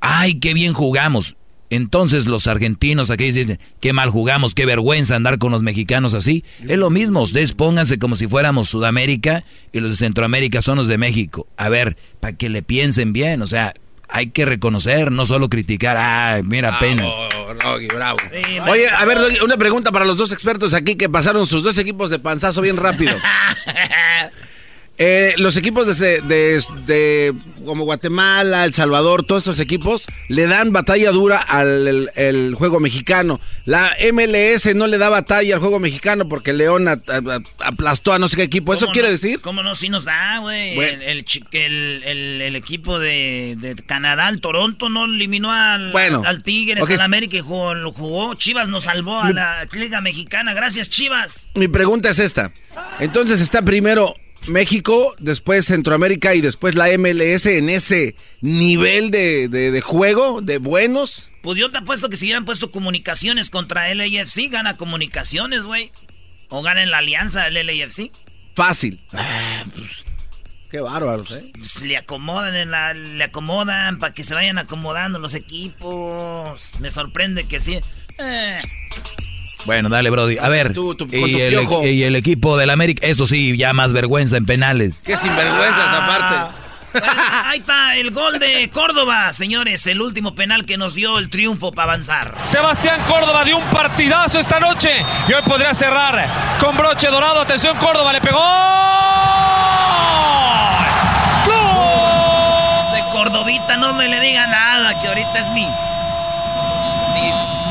ay, qué bien jugamos. Entonces los argentinos aquí dicen, qué mal jugamos, qué vergüenza andar con los mexicanos así. Es lo mismo, ustedes pónganse como si fuéramos Sudamérica y los de Centroamérica son los de México. A ver, para que le piensen bien, o sea, hay que reconocer, no solo criticar. Ah, mira, apenas. bravo. Oye, a ver, una pregunta para los dos expertos aquí que pasaron sus dos equipos de panzazo bien rápido. Eh, los equipos de, de, como Guatemala, El Salvador, todos estos equipos le dan batalla dura al el, juego mexicano. La MLS no le da batalla al juego mexicano porque León aplastó a no sé qué equipo. ¿Eso quiere decir? ¿Cómo no? Sí nos da, güey. El, el, equipo de, Canadá, el Toronto, no eliminó al, al Tigres, al América y jugó, lo jugó. Chivas nos salvó a la Liga Mexicana. Gracias, Chivas. Mi pregunta es esta. Entonces está primero México, después Centroamérica y después la MLS en ese nivel de, juego, de buenos. Pues yo te apuesto que si hubieran puesto comunicaciones contra LAFC, gana comunicaciones, güey. O gana en la alianza el LAFC. Fácil. Ah, pues, qué bárbaros, ¿eh? Pues, le acomodan, en la, le acomodan para que se vayan acomodando los equipos. Me sorprende que sí. Eh. Bueno, dale, Brody. A ver, y, el, y, el, equipo del América, eso sí, ya más vergüenza en penales. Qué sinvergüenza esta parte. ahí está el gol de Córdoba, señores. El último penal que nos dio el triunfo para avanzar. Sebastián Córdoba dio un partidazo esta noche. Y hoy podría cerrar con broche dorado. Atención, Córdoba le pegó. ¡Gol! Ese Cordovita no me le diga nada, que ahorita es mi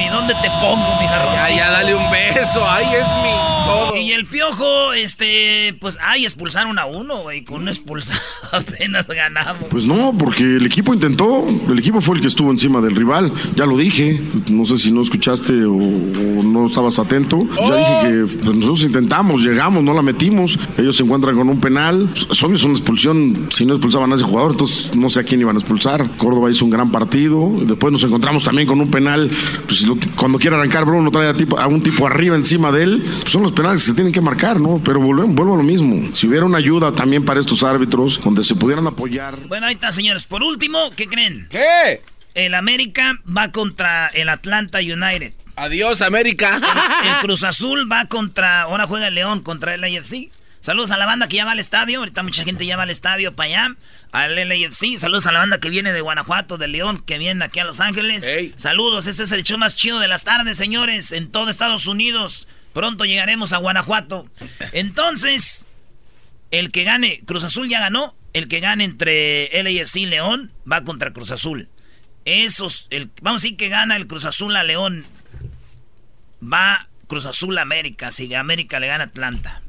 dónde te pongo, mi jarrón. Ya, ya, dale un beso. Ay, es mi todo. Y el piojo, este, pues, ay, expulsaron a uno, güey. Con un expulsado apenas ganamos. Pues no, porque el equipo intentó. El equipo fue el que estuvo encima del rival. Ya lo dije. No sé si no escuchaste o, no estabas atento. Ya dije que pues, nosotros intentamos, llegamos, no la metimos. Ellos se encuentran con un penal. Es obvio, es una expulsión. Si no expulsaban a ese jugador, entonces no sé a quién iban a expulsar. Córdoba hizo un gran partido. Después nos encontramos también con un penal. Pues cuando quiere arrancar Bruno trae a, tipo, a un tipo arriba encima de él, pues son los penales que se tienen que marcar, ¿no? Pero vuelvo, vuelvo a lo mismo. Si hubiera una ayuda también para estos árbitros, donde se pudieran apoyar. Bueno, ahí está, señores. Por último, ¿qué creen? ¿Qué? El América va contra el Atlanta United. Adiós, América. El, Cruz Azul va contra, ahora juega el León contra el AFC. Saludos a la banda que ya va al estadio. Ahorita mucha gente ya va al estadio para allá al LAFC. Saludos a la banda que viene de Guanajuato, de León, que viene aquí a Los Ángeles. Saludos, este es el show más chido de las tardes, señores, en todo Estados Unidos. Pronto llegaremos a Guanajuato. Entonces, el que gane, Cruz Azul ya ganó. El que gane entre LAFC y León va contra Cruz Azul. Esos, el, vamos a decir que gana el Cruz Azul a León. Va Cruz Azul a América. Si América le gana Atlanta.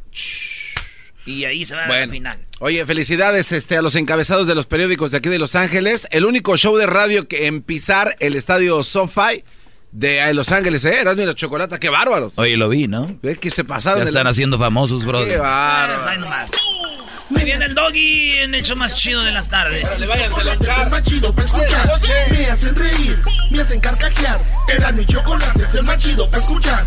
Y ahí se va a la final. Oye, felicidades este, a los encabezados de los periódicos de aquí de Los Ángeles. El único show de radio que en pisar el estadio SoFi de Los Ángeles, ¿eh? Erasmo y la Chocolata, qué bárbaros. Oye, lo vi, ¿no? Es que se pasaron. Ya están haciendo famosos, bro. Qué bárbaros. Muy bien el doggy en el show más chido de las tardes. Más chido para escuchar. Me hacen reír, me hacen carcajear. Erasmo y Chocolate es el más chido para escuchar.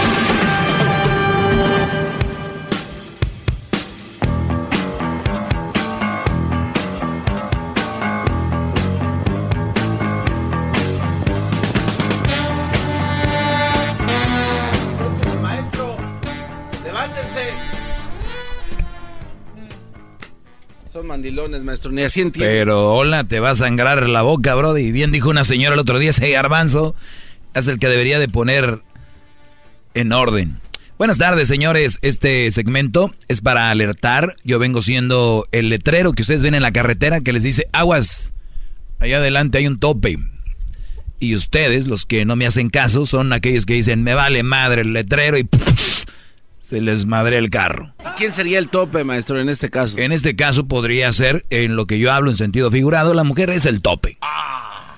mandilones, maestro, ni así entiendo. Pero hola, te va a sangrar la boca, Brody. Bien dijo una señora el otro día, ese garbanzo es el que debería de poner en orden. Buenas tardes, señores. Este segmento es para alertar. Yo vengo siendo el letrero que ustedes ven en la carretera que les dice aguas. Allá adelante hay un tope. Y ustedes, los que no me hacen caso, son aquellos que dicen, me vale madre el letrero y se les madre el carro. ¿Quién sería el tope, maestro, en este caso? En este caso podría ser, en lo que yo hablo en sentido figurado, la mujer es el tope.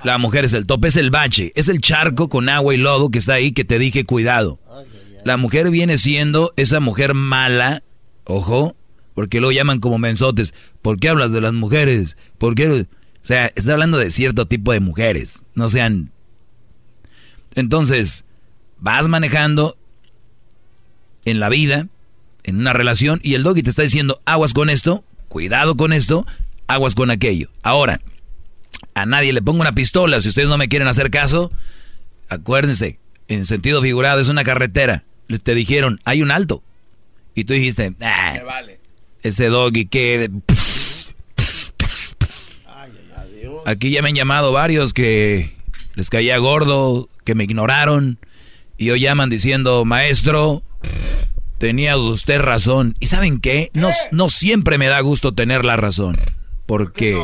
La mujer es el tope, es el bache, es el charco con agua y lodo que está ahí que te dije cuidado. La mujer viene siendo esa mujer mala, ojo, porque lo llaman como mensotes. ¿Por qué hablas de las mujeres? ¿Por qué? O sea, está hablando de cierto tipo de mujeres, no sean... Entonces, vas manejando en la vida, en una relación, y el doggy te está diciendo, aguas con esto, cuidado con esto, aguas con aquello. Ahora, a nadie le pongo una pistola, si ustedes no me quieren hacer caso, acuérdense, en sentido figurado es una carretera, te dijeron, hay un alto, y tú dijiste, ah, ese doggy que... Aquí ya me han llamado varios que les caía gordo, que me ignoraron, y hoy llaman diciendo, maestro, tenía usted razón. ¿Y saben qué? No, no siempre me da gusto tener la razón. Porque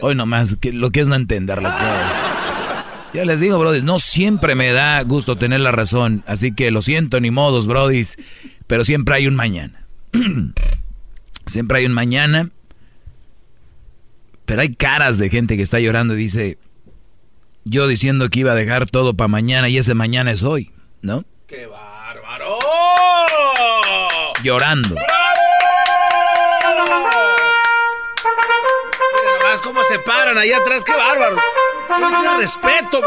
hoy nomás, que, lo que es no entenderlo. Ya les digo, brodis, no siempre me da gusto tener la razón. Así que lo siento, ni modos, brodis. Pero siempre hay un mañana. siempre hay un mañana. Pero hay caras de gente que está llorando y dice, yo diciendo que iba a dejar todo para mañana y ese mañana es hoy, ¿no? ¡Qué bárbaro! Llorando. Mira nomás cómo se paran ahí atrás, qué bárbaro. Ese respeto,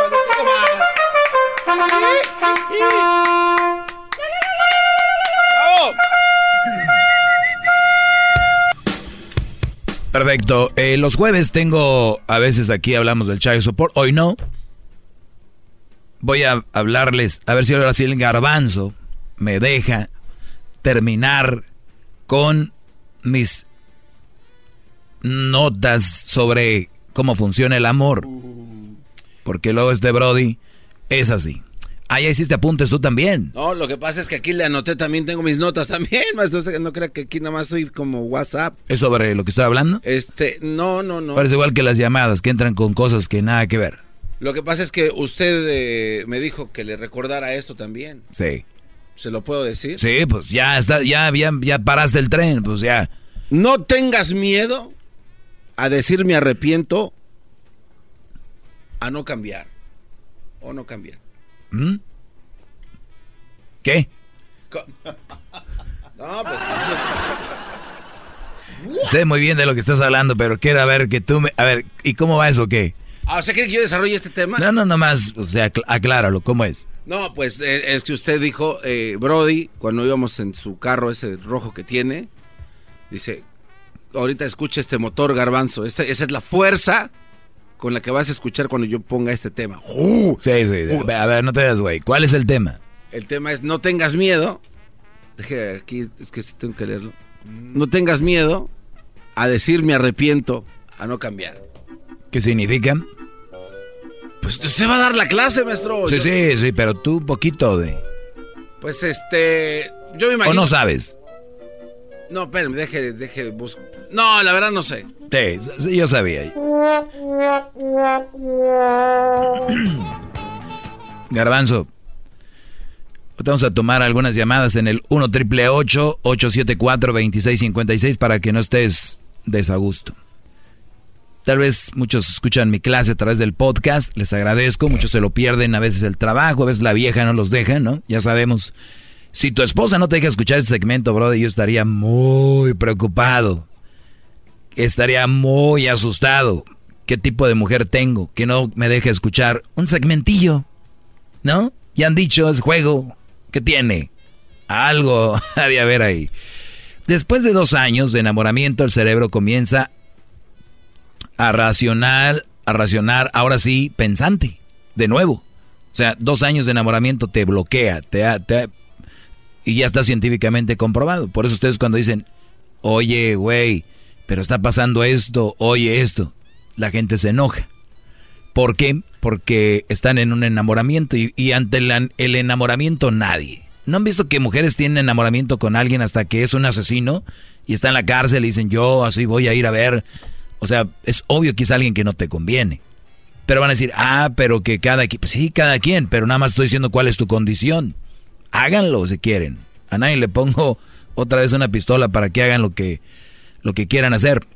Perfecto. Eh, los jueves tengo, a veces aquí hablamos del Child Support, hoy no. Voy a hablarles, a ver si ahora sí el garbanzo me deja terminar con mis notas sobre cómo funciona el amor. Porque luego este Brody es así. Ah, ya hiciste apuntes tú también. No, lo que pasa es que aquí le anoté también, tengo mis notas también, maestro. No crea que aquí nada más soy como WhatsApp. ¿Es sobre lo que estoy hablando? Este, no, no, no. Parece igual que las llamadas que entran con cosas que nada que ver. Lo que pasa es que usted eh, me dijo que le recordara esto también. Sí. ¿Se lo puedo decir? Sí, pues ya está, ya, ya, ya paraste el tren, pues ya. No tengas miedo a decir me arrepiento a no cambiar. O no cambiar. ¿Mm? ¿Qué? No, pues Sé muy bien de lo que estás hablando, pero quiero ver que tú me... A ver, ¿y cómo va eso qué? Ah, ¿o sea, quiere que yo desarrolle este tema? No, no, nomás, o sea, acláralo, ¿cómo es? No, pues eh, es que usted dijo, eh, Brody, cuando íbamos en su carro ese rojo que tiene, dice, ahorita escucha este motor garbanzo, esa es la fuerza con la que vas a escuchar cuando yo ponga este tema. Sí, sí, a ver, no te das, güey. ¿Cuál es el tema? El tema es no tengas miedo. Deje aquí, es que sí tengo que leerlo. No tengas miedo a decir me arrepiento, a no cambiar. ¿Qué significa? Pues usted va a dar la clase, maestro. Sí, sí, sí, pero tú un poquito de... Pues este, yo me imagino... ¿O no sabes? No, espérame, deje, deje, busco. No, la verdad no sé. Sí, yo sabía. Garbanzo, vamos a tomar algunas llamadas en el 1 triple 874 2656 para que no estés desagusto. Tal vez muchos escuchan mi clase a través del podcast, les agradezco, muchos se lo pierden, a veces el trabajo, a veces la vieja no los deja, ¿no? Ya sabemos. Si tu esposa no te deja escuchar este segmento, brother, yo estaría muy preocupado estaría muy asustado. ¿Qué tipo de mujer tengo que no me deje escuchar un segmentillo? ¿No? Ya han dicho, es juego. ¿Qué tiene? Algo ha de haber ahí. Después de dos años de enamoramiento, el cerebro comienza a racionar, a racionar, ahora sí, pensante, de nuevo. O sea, dos años de enamoramiento te bloquea, te, te y ya está científicamente comprobado. Por eso ustedes cuando dicen, oye, güey, pero está pasando esto, oye esto, la gente se enoja. ¿Por qué? Porque están en un enamoramiento y, ante el, enamoramiento nadie. ¿No han visto que mujeres tienen enamoramiento con alguien hasta que es un asesino y está en la cárcel y dicen yo así voy a ir a ver? O sea, es obvio que es alguien que no te conviene. Pero van a decir, ah, pero que cada quien, pues sí, cada quien, pero nada más estoy diciendo cuál es tu condición. Háganlo si quieren. A nadie le pongo otra vez una pistola para que hagan lo que lo que quieran hacer.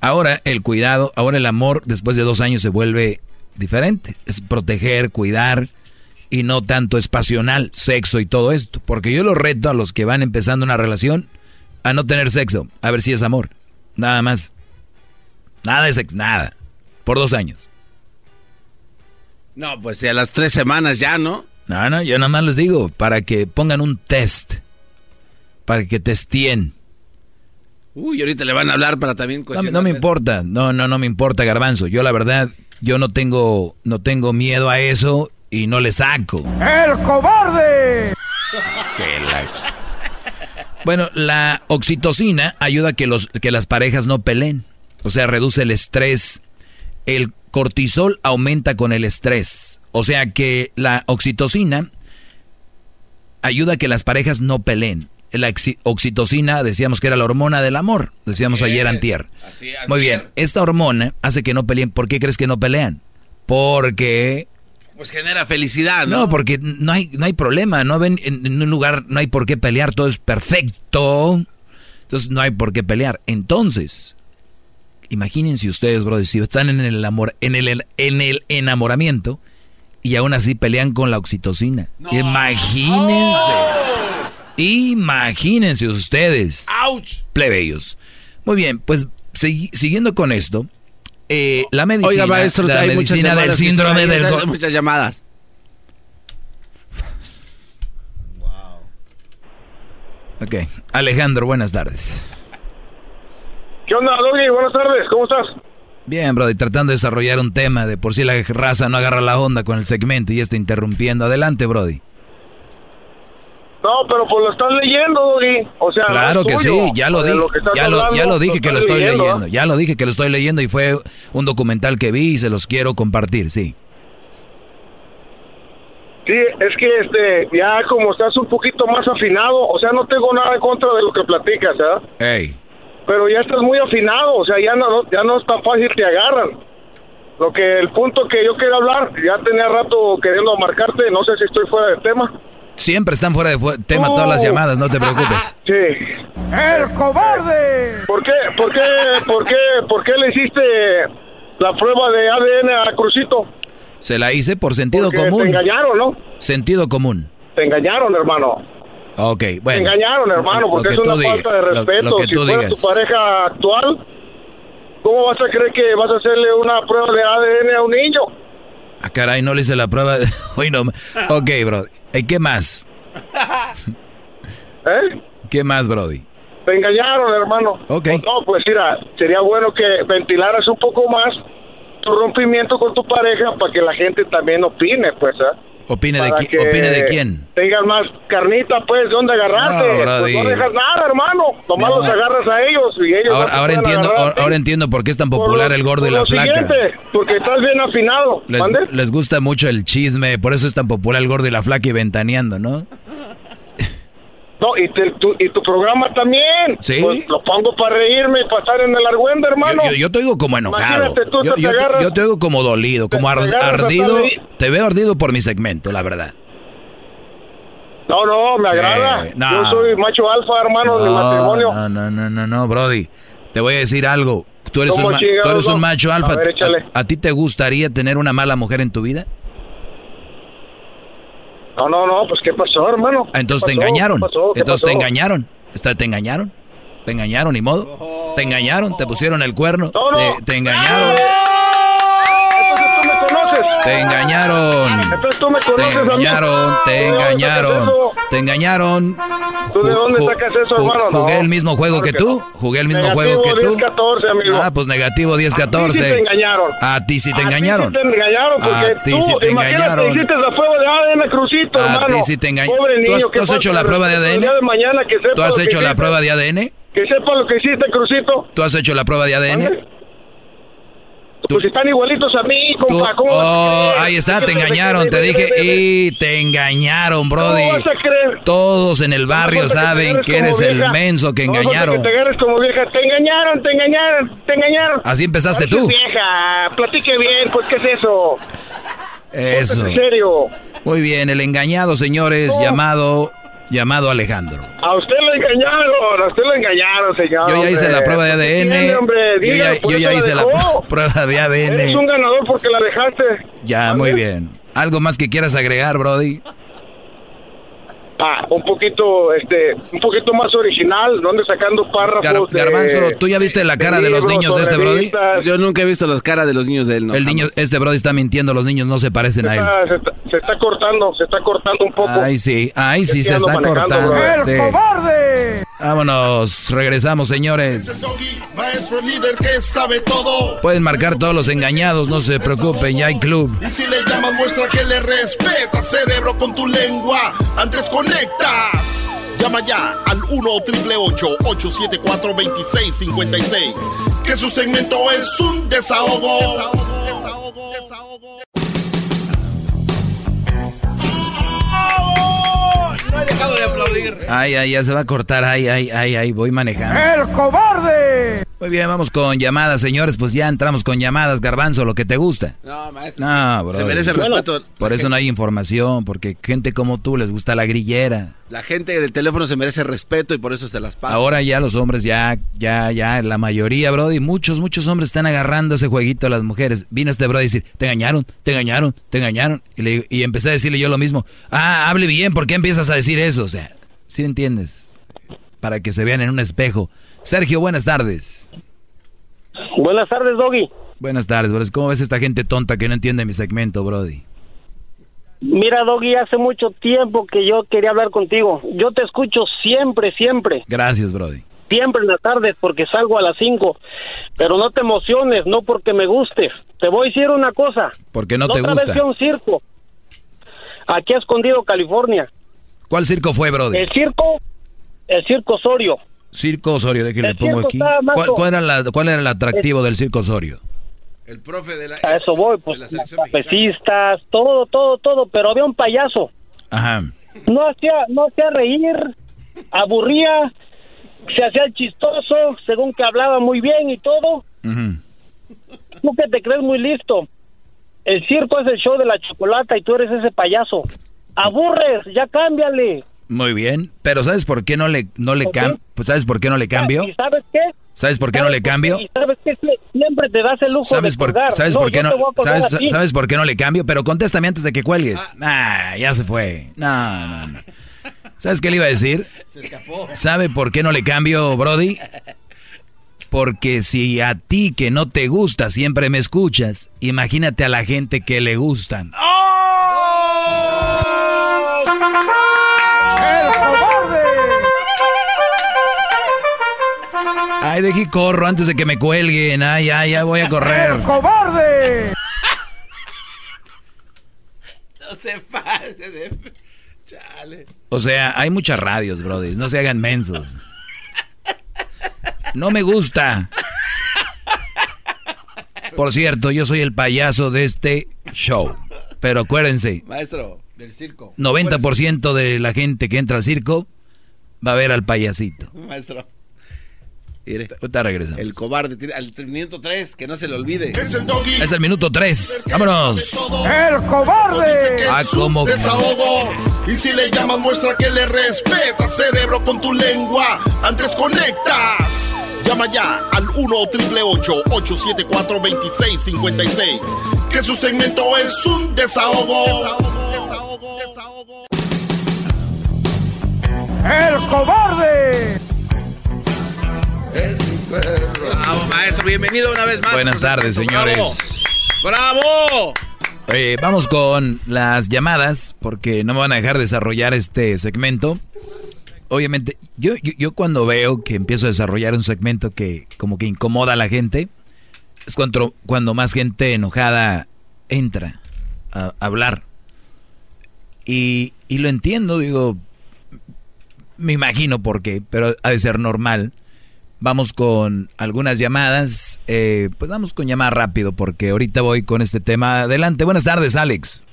Ahora el cuidado, ahora el amor después de dos años se vuelve diferente. Es proteger, cuidar y no tanto es pasional, sexo y todo esto. Porque yo lo reto a los que van empezando una relación a no tener sexo, a ver si es amor. Nada más. Nada de sexo, nada. Por dos años. No, pues si a las tres semanas ya, ¿no? No, no, yo nada más les digo, para que pongan un test. para que testeen. Uy, ahorita le van a hablar para también no, no, me importa, no, no, no me importa, Garbanzo. Yo la verdad, yo no tengo, no tengo miedo a eso y no le saco. ¡El cobarde! Bueno, la oxitocina ayuda a que, los, que las parejas no peleen. O sea, reduce el estrés. El cortisol aumenta con el estrés. O sea que la oxitocina ayuda a que las parejas no peleen. La oxitocina decíamos que era la hormona del amor. Decíamos ayer antier. Muy bien, esta hormona hace que no peleen. ¿Por qué crees que no pelean? Porque pues genera felicidad, ¿no? No, porque no hay, no hay problema, no ven en, un lugar, no hay por qué pelear, todo es perfecto. Entonces no hay por qué pelear. Entonces, imagínense ustedes, bro, si están en el amor, en el, en el enamoramiento y aún así pelean con la oxitocina. Imagínense. Imagínense ustedes. ¡Auch! Plebeyos. Muy bien, pues siguiendo con esto, eh, la medicina, la medicina del síndrome del... muchas llamadas. Ok, Alejandro, buenas tardes. ¿Qué onda, Doggy? Buenas tardes, ¿cómo estás? Bien, brother, tratando de desarrollar un tema de por si la raza no agarra la onda con el segmento y está interrumpiendo. Adelante, Brody. No, pero pues lo estás leyendo, Doggy. O sea, claro que sí, ya lo, dije, ya, lo, ya lo dije que lo estoy leyendo, ya lo dije que lo estoy leyendo y fue un documental que vi y se los quiero compartir, sí. Sí, es que este, ya como estás un poquito más afinado, o sea, no tengo nada en contra de lo que platicas, ¿eh? Ey. Pero ya estás muy afinado, o sea, ya no, ya no es tan fácil te agarran. Lo que el punto que yo quiero hablar, ya tenía rato queriendo marcarte, no sé si estoy fuera del tema. Siempre están fuera de tema todas las llamadas, no te preocupes. Sí. ¡El cobarde! ¿Por qué, por qué, por qué, por qué le hiciste la prueba de ADN a Crucito? Se la hice por sentido común. Te engañaron, ¿no? Sentido común. Te engañaron, hermano. Ok, bueno. Te engañaron, hermano, porque es una falta de respeto. si fuera tu pareja actual, ¿cómo vas a creer que vas a hacerle una prueba de ADN a un niño? Ah, caray, no le hice la prueba. De... Hoy no. Ok, bro. ¿Y qué más? ¿Eh? ¿Qué más, Brody? Te engañaron, hermano. Ok. No, pues mira, sería bueno que ventilaras un poco más tu rompimiento con tu pareja para que la gente también opine, pues, ¿eh? ¿Opine de, ¿Opine de quién? Tengan más carnita, pues, de dónde agarrarte. No, pues no dejas nada, hermano. Nomás los agarras a ellos y ellos... Ahora, ahora entiendo, ahora, entiendo por qué es tan popular el gordo y la flaca. Porque estás bien afinado. Les, les gusta mucho el chisme, por eso es tan popular el gordo y la flaca y ventaneando, ¿no? No, y, tu, y tu programa también. Sí. Pues, lo pongo para reírme y pasar en el argüende, hermano. Yo, te oigo como enojado. yo, te oigo como dolido, como ardido. Te veo ardido por mi segmento, la verdad. No, no, me agrada. Yo soy macho alfa, hermano, de matrimonio. No, no, no, no, no, Brody. Te voy a decir algo. Tú eres, un, tú eres un macho alfa. ¿A ti te gustaría tener una mala mujer en tu vida? No, no, no, pues ¿qué pasó, hermano? Ah, entonces te engañaron. Entonces te engañaron. ¿Te engañaron? ¿Te engañaron, ni modo? ¿Te engañaron? ¿Te pusieron el cuerno? ¿Te, engañaron? Te engañaron. Entonces tú me conoces Te engañaron, te engañaron. Te engañaron. ¿Tú de dónde sacas eso, hermano? Jugué el mismo juego que tú. Jugué el mismo juego que tú. 10-14, amigo. Ah, pues negativo 10-14. A ti sí te engañaron. A ti sí te engañaron. A ti sí te engañaron porque a ti tú, sí te engañaron. hiciste la prueba de ADN Crucito, a hermano. A ti sí te engañaron. ¿Tú has, ¿tú has hecho la prueba de ADN? ¿Tú has hecho la prueba de ADN? Que sepa lo que hiciste, Crucito. ¿Tú has hecho la prueba de ADN? Pues están igualitos a mí, compa. Tú, oh, ahí está, te engañaron, te dije, y te engañaron, Brody. ¿Cómo vas a creer? Todos en el barrio saben que, eres el menso que engañaron. Te agarres como vieja. Te engañaron, te engañaron, te engañaron. Así empezaste tú. vieja, platique bien, pues, ¿qué es eso? Eso. En serio. Muy bien, el engañado, señores, llamado llamado Alejandro. A usted lo engañaron, a usted lo engañaron, señor. Yo ya hice la prueba de ADN. hombre, yo ya, yo ya hice la prueba de ADN. Eres un ganador porque la dejaste. Ya, muy bien. ¿Algo más que quieras agregar, Brody? Ah, un poquito, este, un poquito más original, donde sacando párrafos. Gar- Garbanzo, de- ¿tú ya viste la cara de los niños de este Brody? Yo nunca he visto las caras de los niños de él, no. El niño, este Brody está mintiendo, los niños no se parecen a él. Ah, se, está, se está cortando, se está cortando un poco. Ay, sí, ay, sí, se está cortando. cobarde! Vámonos, regresamos, señores. Maestro líder que sabe todo. Pueden marcar todos los engañados, no se preocupen, ya hay club. Y si le llamas, muestra que le respeta, cerebro, con tu lengua. Antes conectas. Llama ya al 1 874 2656 Que su segmento es un desahogo. No dejado de aplaudir. Ay, ay, ya se va a cortar, ay, ay, ay, ay, voy manejando. ¡El cobarde! Muy bien, vamos con llamadas, señores, pues ya entramos con llamadas, Garbanzo, lo que te gusta. No, maestro. No, bro. Se merece el respeto. Por eso no hay información, porque gente como tú les gusta la grillera. La gente del teléfono se merece respeto y por eso se las pasa. Ahora ya los hombres, ya, ya, ya, la mayoría, Brody, muchos, muchos hombres están agarrando ese jueguito a las mujeres. Vino este Brody a decir, te engañaron, te engañaron, te engañaron. Y, le- y empecé a decirle yo lo mismo. Ah, hable bien, ¿por qué empiezas a decir eso? O sea, ¿sí entiendes? Para que se vean en un espejo. Sergio, buenas tardes. Buenas tardes, Doggy. Buenas tardes, Brody. ¿Cómo ves esta gente tonta que no entiende mi segmento, Brody? Mira, Doggy, hace mucho tiempo que yo quería hablar contigo. Yo te escucho siempre, siempre, Gracias, Brody. siempre en la tarde porque salgo a las 5. Pero no te emociones, no porque me gustes. Te voy a decir una cosa. ¿Por qué no te otra gusta? vez a un circo. Aquí a Escondido, California. ¿Cuál circo fue, Brody? El circo, el circo Osorio. Circo Osorio, de que le pongo aquí. está más ¿Cuál, o- cuál era la- cuál era el atractivo del circo Osorio? El profe de la... A eso voy, pues, las trapecistas, todo, todo, todo. Pero había un payaso. Ajá. no hacía no hacía reír aburría se hacía el chistoso según que hablaba muy bien y todo tú que te crees muy listo el circo es el show de la chocolata y tú eres ese payaso aburres ya cámbiale Muy bien, pero ¿sabes por qué no le no le ¿Por cam pues ¿sabes por qué no le cambio? y sabes qué ¿Sabes por qué no le cambio? sabes qué siempre te das el lujo ¿Sabes de por, colgar. ¿sabes No, por qué no ¿sabes, por qué no le cambio? Pero contéstame antes de que cuelgues. Ah, ya se fue. No, no, no. ¿Sabes qué le iba a decir? Se escapó. ¿Sabe por qué no le cambio, Brody? Porque si a ti que no te gusta siempre me escuchas, imagínate a la gente que le gustan. ¡El Ay, de aquí corro antes de que me cuelguen. Ay, ay, ya voy a correr. ¡El cobarde! No se pase de... Chale. O sea, hay muchas radios, Brody. No se hagan mensos. No me gusta. Por cierto, yo soy el payaso de este show. Pero acuérdense, Maestro. Del circo. 90% de la gente que entra al circo va a ver al payasito. Maestro. Mire. Ahorita regresamos. El cobarde. tiene- Al minuto 3, que no se le olvide. Es el doggy. Es el minuto 3. Vámonos. ¡El cobarde! Ah, es un ¿cómo que? desahogo. Y si le llamas, muestra que le respeta, cerebro, con tu lengua. Antes conectas. Llama ya al 1 874 2656 Que su segmento es un desahogo. ¡El cobarde! Bravo, maestro. Bienvenido una vez más. Buenas tardes, señores. ¡Bravo! ¡Bravo! Vamos con las llamadas, porque no me van a dejar desarrollar este segmento. Obviamente, yo, yo, yo cuando veo que empiezo a desarrollar un segmento que como que incomoda a la gente, es cuando, cuando más gente enojada entra a, a hablar. Y, y lo entiendo, digo, me imagino por qué, pero ha de ser normal. Vamos con algunas llamadas. Eh, pues vamos con llamada rápido porque ahorita voy con este tema. Adelante. Buenas tardes, Alex.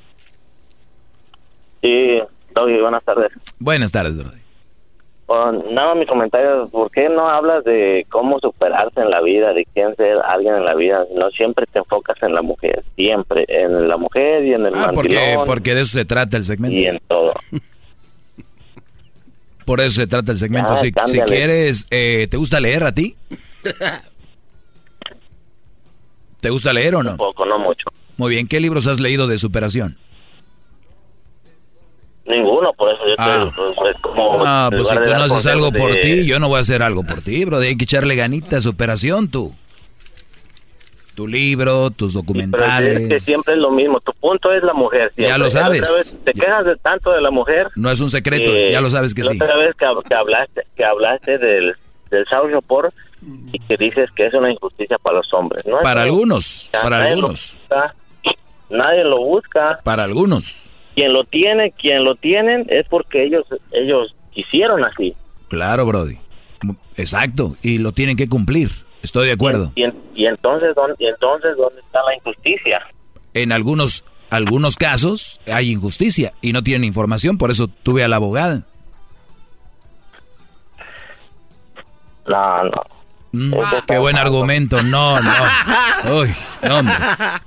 Sí, Doggy, buenas tardes. Buenas tardes, Brody. Bueno, nada, mi comentario es, ¿por qué no hablas de cómo superarse en la vida, de quién ser alguien en la vida? No siempre te enfocas en la mujer, siempre, en la mujer y en el Ah, porque, mandilón porque de eso se trata el segmento. y en todo. Por eso se trata el segmento. Ya, si, quieres, eh, ¿te gusta leer a ti? ¿Te gusta leer o no? Poco, no mucho. Muy bien. ¿Qué libros has leído de superación? Ninguno, por eso yo te Ah. digo, pues, es como... Ah, pues si tú no haces algo por de- ti, yo no voy a hacer algo por ti, bro. Hay que echarle ganitas, operación, tú. Tu libro, tus documentales. es que siempre es lo mismo, tu punto es la mujer. siempre. Ya lo sabes. vez te quejas de tanto de la mujer. No es un secreto, Eh, ya lo sabes que la sí. otra vez que, que hablaste, que hablaste del, del South Shore y que dices que es una injusticia para los hombres, ¿no? Para algunos, para nadie lo algunos. busca, nadie lo busca. Para algunos. Quien lo tiene, quien lo tienen es porque ellos ellos quisieron así. Claro, Brody. Exacto. Y lo tienen que cumplir. Estoy de acuerdo. Y, en- y entonces, ¿dónde, y entonces dónde está la injusticia? En algunos, algunos casos hay injusticia y no tienen información, por eso tuve a la abogada. No, no. Mm, qué buen argumento. No, no. Uy, no, hombre.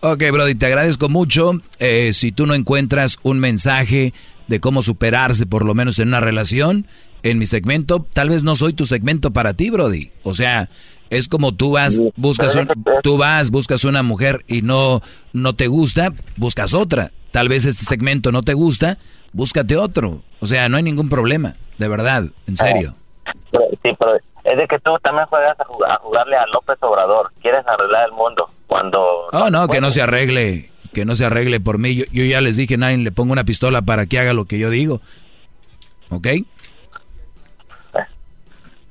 Ok, Brody, te agradezco mucho. Eh, si tú no encuentras un mensaje de cómo superarse, por lo menos en una relación, en mi segmento, tal vez no soy tu segmento para ti, Brody. O sea, es como tú vas, buscas un- tú vas, buscas una mujer y no, no te gusta, buscas otra. Tal vez este segmento no te gusta, búscate otro. O sea, no hay ningún problema, de verdad, en serio. Pero- sí, pero es de que tú también juegas a, jug- a jugarle a López Obrador. Quieres arreglar el mundo cuando... Oh, no, que no se arregle, que no se arregle por mí. Yo, yo ya les dije, nadie le pongo una pistola para que haga lo que yo digo. ¿Ok?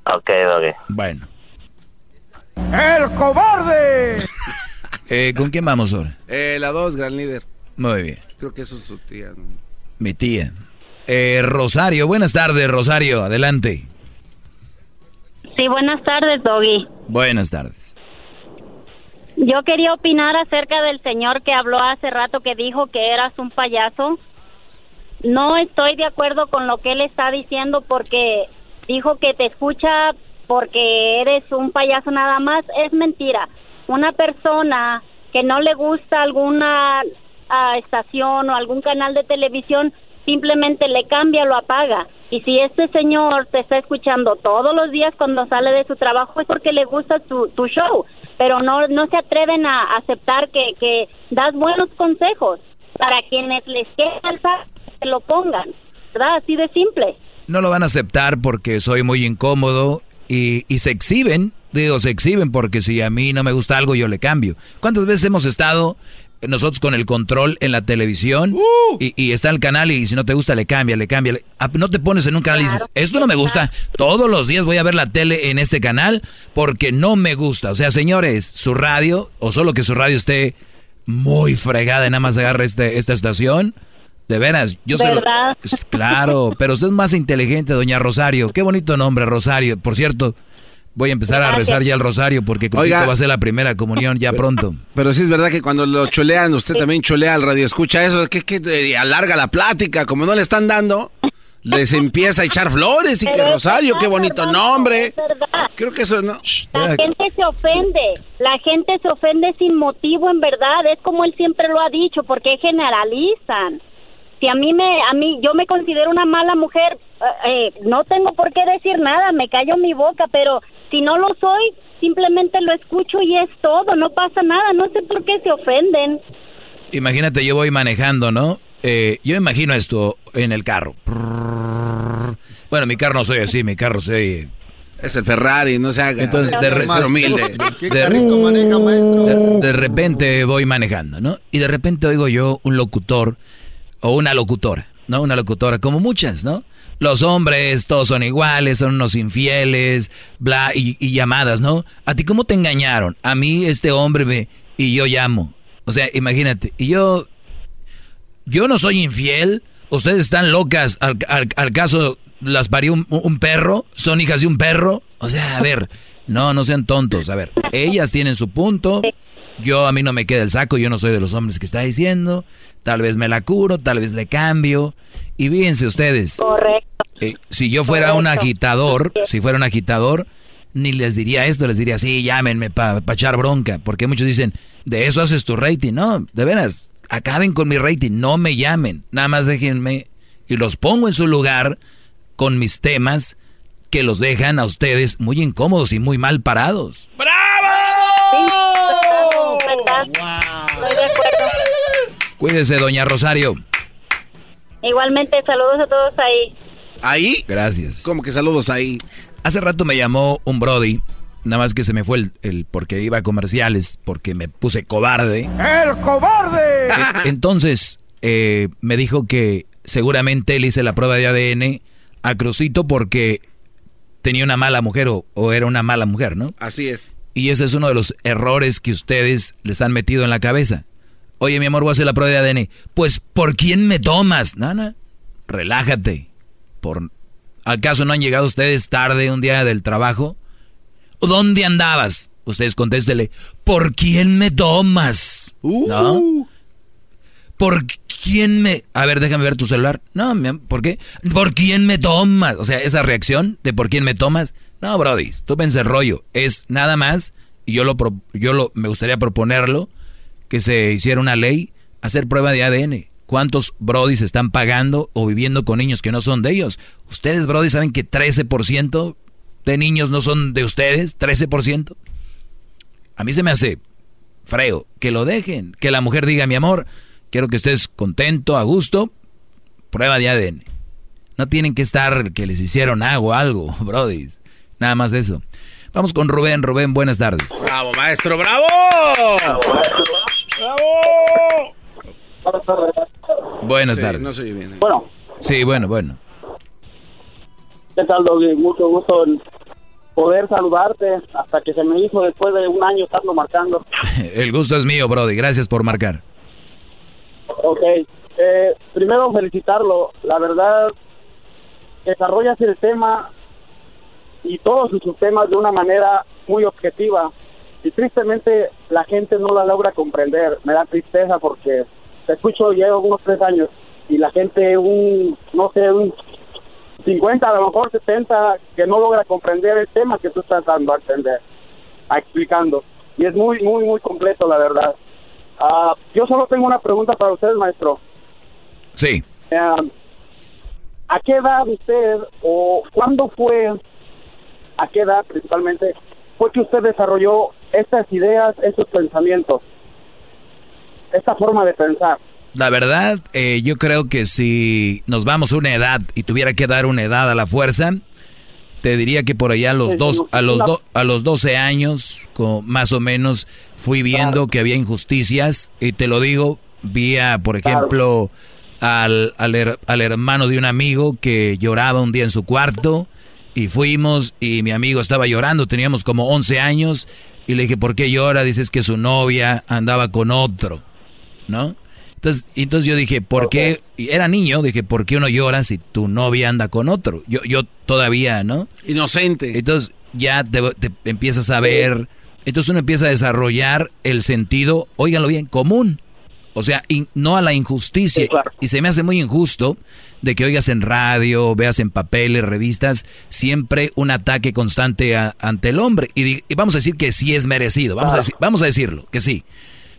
Ok, Doggy. Bueno. ¡El cobarde! Eh, ¿Con quién vamos ahora? Eh, la dos, gran líder. Muy bien. Creo que eso es su tía. ¿no? Mi tía. Eh, Rosario, buenas tardes, Rosario, adelante. Sí, buenas tardes, Doggy. Buenas tardes. Yo quería opinar acerca del señor que habló hace rato que dijo que eras un payaso. No estoy de acuerdo con lo que él está diciendo porque dijo que te escucha porque eres un payaso nada más. Es mentira. Una persona que no le gusta alguna ah, estación o algún canal de televisión simplemente le cambia, lo apaga. Y si este señor te está escuchando todos los días cuando sale de su trabajo es porque le gusta tu, show, pero no, no se atreven a aceptar que, que das buenos consejos para quienes les quede alzar, que lo pongan, ¿verdad? Así de simple. No lo van a aceptar porque soy muy incómodo y, y se exhiben. Digo, se exhiben porque si a mí no me gusta algo, yo le cambio. ¿Cuántas veces hemos estado nosotros con el control en la televisión y, y está el canal y si no te gusta, le cambia, le cambia? le- Ah, No te pones en un canal y dices, esto no me gusta. Todos los días voy a ver la tele en este canal porque no me gusta. O sea, señores, su radio, o solo que su radio esté muy fregada y nada más agarra este, esta estación. De veras, yo se lo- ¿Verdad? Claro, pero usted es más inteligente, doña Rosario. Qué bonito nombre, Rosario. Por cierto, voy a empezar a rezar ya el Rosario porque Oiga. va a ser la primera comunión ya pronto. Pero sí es verdad que cuando lo cholean, usted también cholea al radio. Escucha eso, es que, que eh, alarga la plática. Como no le están dando, les empieza a echar flores y que Pero Rosario, qué verdad, bonito nombre. es verdad. Creo que eso no. La gente se ofende, la gente se ofende sin motivo, en verdad, es como él siempre lo ha dicho, porque generalizan. Si a mí me, a mí, yo me considero una mala mujer, eh, eh, no tengo por qué decir nada, me callo mi boca, pero si no lo soy, simplemente lo escucho y es todo, no pasa nada, no sé por qué se ofenden. Imagínate, yo voy manejando, ¿no? Eh, yo imagino esto en el carro. Bueno, mi carro no soy así, mi carro soy... Es el Ferrari, no se haga. Entonces, de, re- Ser humilde. de- de- de repente voy manejando, ¿no? Y de repente oigo yo un locutor o una locutora, ¿no? Una locutora, como muchas, ¿no? Los hombres, todos son iguales, son unos infieles, bla, y, y llamadas, ¿no? ¿A ti cómo te engañaron? A mí este hombre me... Y yo llamo. O sea, imagínate, y yo... Yo no soy infiel, ustedes están locas, al, caso las parió un, un perro, son hijas de un perro. O sea, a ver, no, no sean tontos, a ver, ellas tienen su punto, yo a mí no me queda el saco, yo no soy de los hombres que está diciendo, tal vez me la curo, tal vez le cambio, y fíjense ustedes, Correcto. eh, si yo fuera un agitador, si fuera un agitador, ni les diría esto, les diría, sí, llámenme para echar bronca, porque muchos dicen, de eso haces tu rating, no, de veras, acaben con mi rating, no me llamen, nada más déjenme y los pongo en su lugar con mis temas que los dejan a ustedes muy incómodos y muy mal parados. ¿verdad? Cuídese, doña Rosario. Igualmente, saludos a todos ahí. ¿Ahí? Gracias. ¿Cómo que saludos ahí? Hace rato me llamó un Brody, nada más que se me fue el, el porque iba a comerciales, porque me puse cobarde. ¡El cobarde! E- Entonces, eh, me dijo que seguramente le hice la prueba de ADN a Crucito porque tenía una mala mujer o, o era una mala mujer, ¿no? Así es. Y ese es uno de los errores que ustedes les han metido en la cabeza. Oye, mi amor, voy a hacer la prueba de ADN. Pues, ¿por quién me tomas? No. Relájate. ¿Por... ¿Acaso no han llegado ustedes tarde un día del trabajo? ¿Dónde andabas? Ustedes contéstele, ¿por quién me tomas? ¿No? ¿Por quién me...? A ver, déjame ver tu celular. No, mi am- ¿por qué? ¿Por quién me tomas? O sea, esa reacción de ¿por quién me tomas? No, Brody, tú pensé rollo. Es nada más, y yo, lo, pro- yo lo, me gustaría proponerlo, que se hiciera una ley, hacer prueba de ADN. ¿Cuántos Brodis están pagando o viviendo con niños que no son de ellos? Ustedes, Brody, saben que 13% de niños no son de ustedes, 13%. A mí se me hace freo que lo dejen, que la mujer diga, mi amor, quiero que estés contento, a gusto, prueba de ADN. No tienen que estar que les hicieron algo, algo, Brody. Nada más eso. Vamos con Rubén. Rubén, buenas tardes. ¡Bravo, maestro! ¡Bravo! Buenas Sí, tardes. no bien. Bueno, Sí, bueno, bueno. ¿qué tal, Doggy? Mucho gusto en poder saludarte hasta que se me hizo después de un año estarlo marcando. El gusto es mío, Brody. Gracias por marcar. Ok, eh, primero felicitarlo. La verdad, desarrollas el tema y todos sus temas de una manera muy objetiva. Y tristemente la gente no la logra comprender. Me da tristeza porque te escucho, llevo unos tres años y la gente, un, no sé, un 50, a lo mejor 70, que no logra comprender el tema que tú estás dando a entender, a explicando. Y es muy, muy, muy completo, la verdad. Ah, yo solo tengo una pregunta para ustedes, maestro. Sí. ¿A qué edad usted o cuándo fue, a qué edad principalmente, fue que usted desarrolló estas ideas, estos pensamientos, esta forma de pensar? La verdad, eh, yo creo que si nos vamos a una edad y tuviera que dar una edad a la fuerza, te diría que por allá a los dos, a los do- a los 12 años, más o menos, fui viendo que había injusticias. Y te lo digo, vi a, por ejemplo, al, al, her- al hermano de un amigo que lloraba un día en su cuarto y fuimos y mi amigo estaba llorando, teníamos como 11 años y le dije, ¿por qué llora? Dices que su novia andaba con otro, ¿no? Entonces, entonces yo dije, ¿por qué? Y era niño, dije, ¿por qué uno llora si tu novia anda con otro? Yo, yo todavía, ¿no? Inocente. Entonces ya te, te empiezas a ver, entonces uno empieza a desarrollar el sentido, óiganlo bien, común. O sea, in- no a la injusticia. Y se me hace muy injusto de que oigas en radio, veas en papeles, revistas, siempre un ataque constante a- ante el hombre. Y, vamos a decir que sí es merecido, vamos, a, Claro. deci- vamos a decirlo, que sí.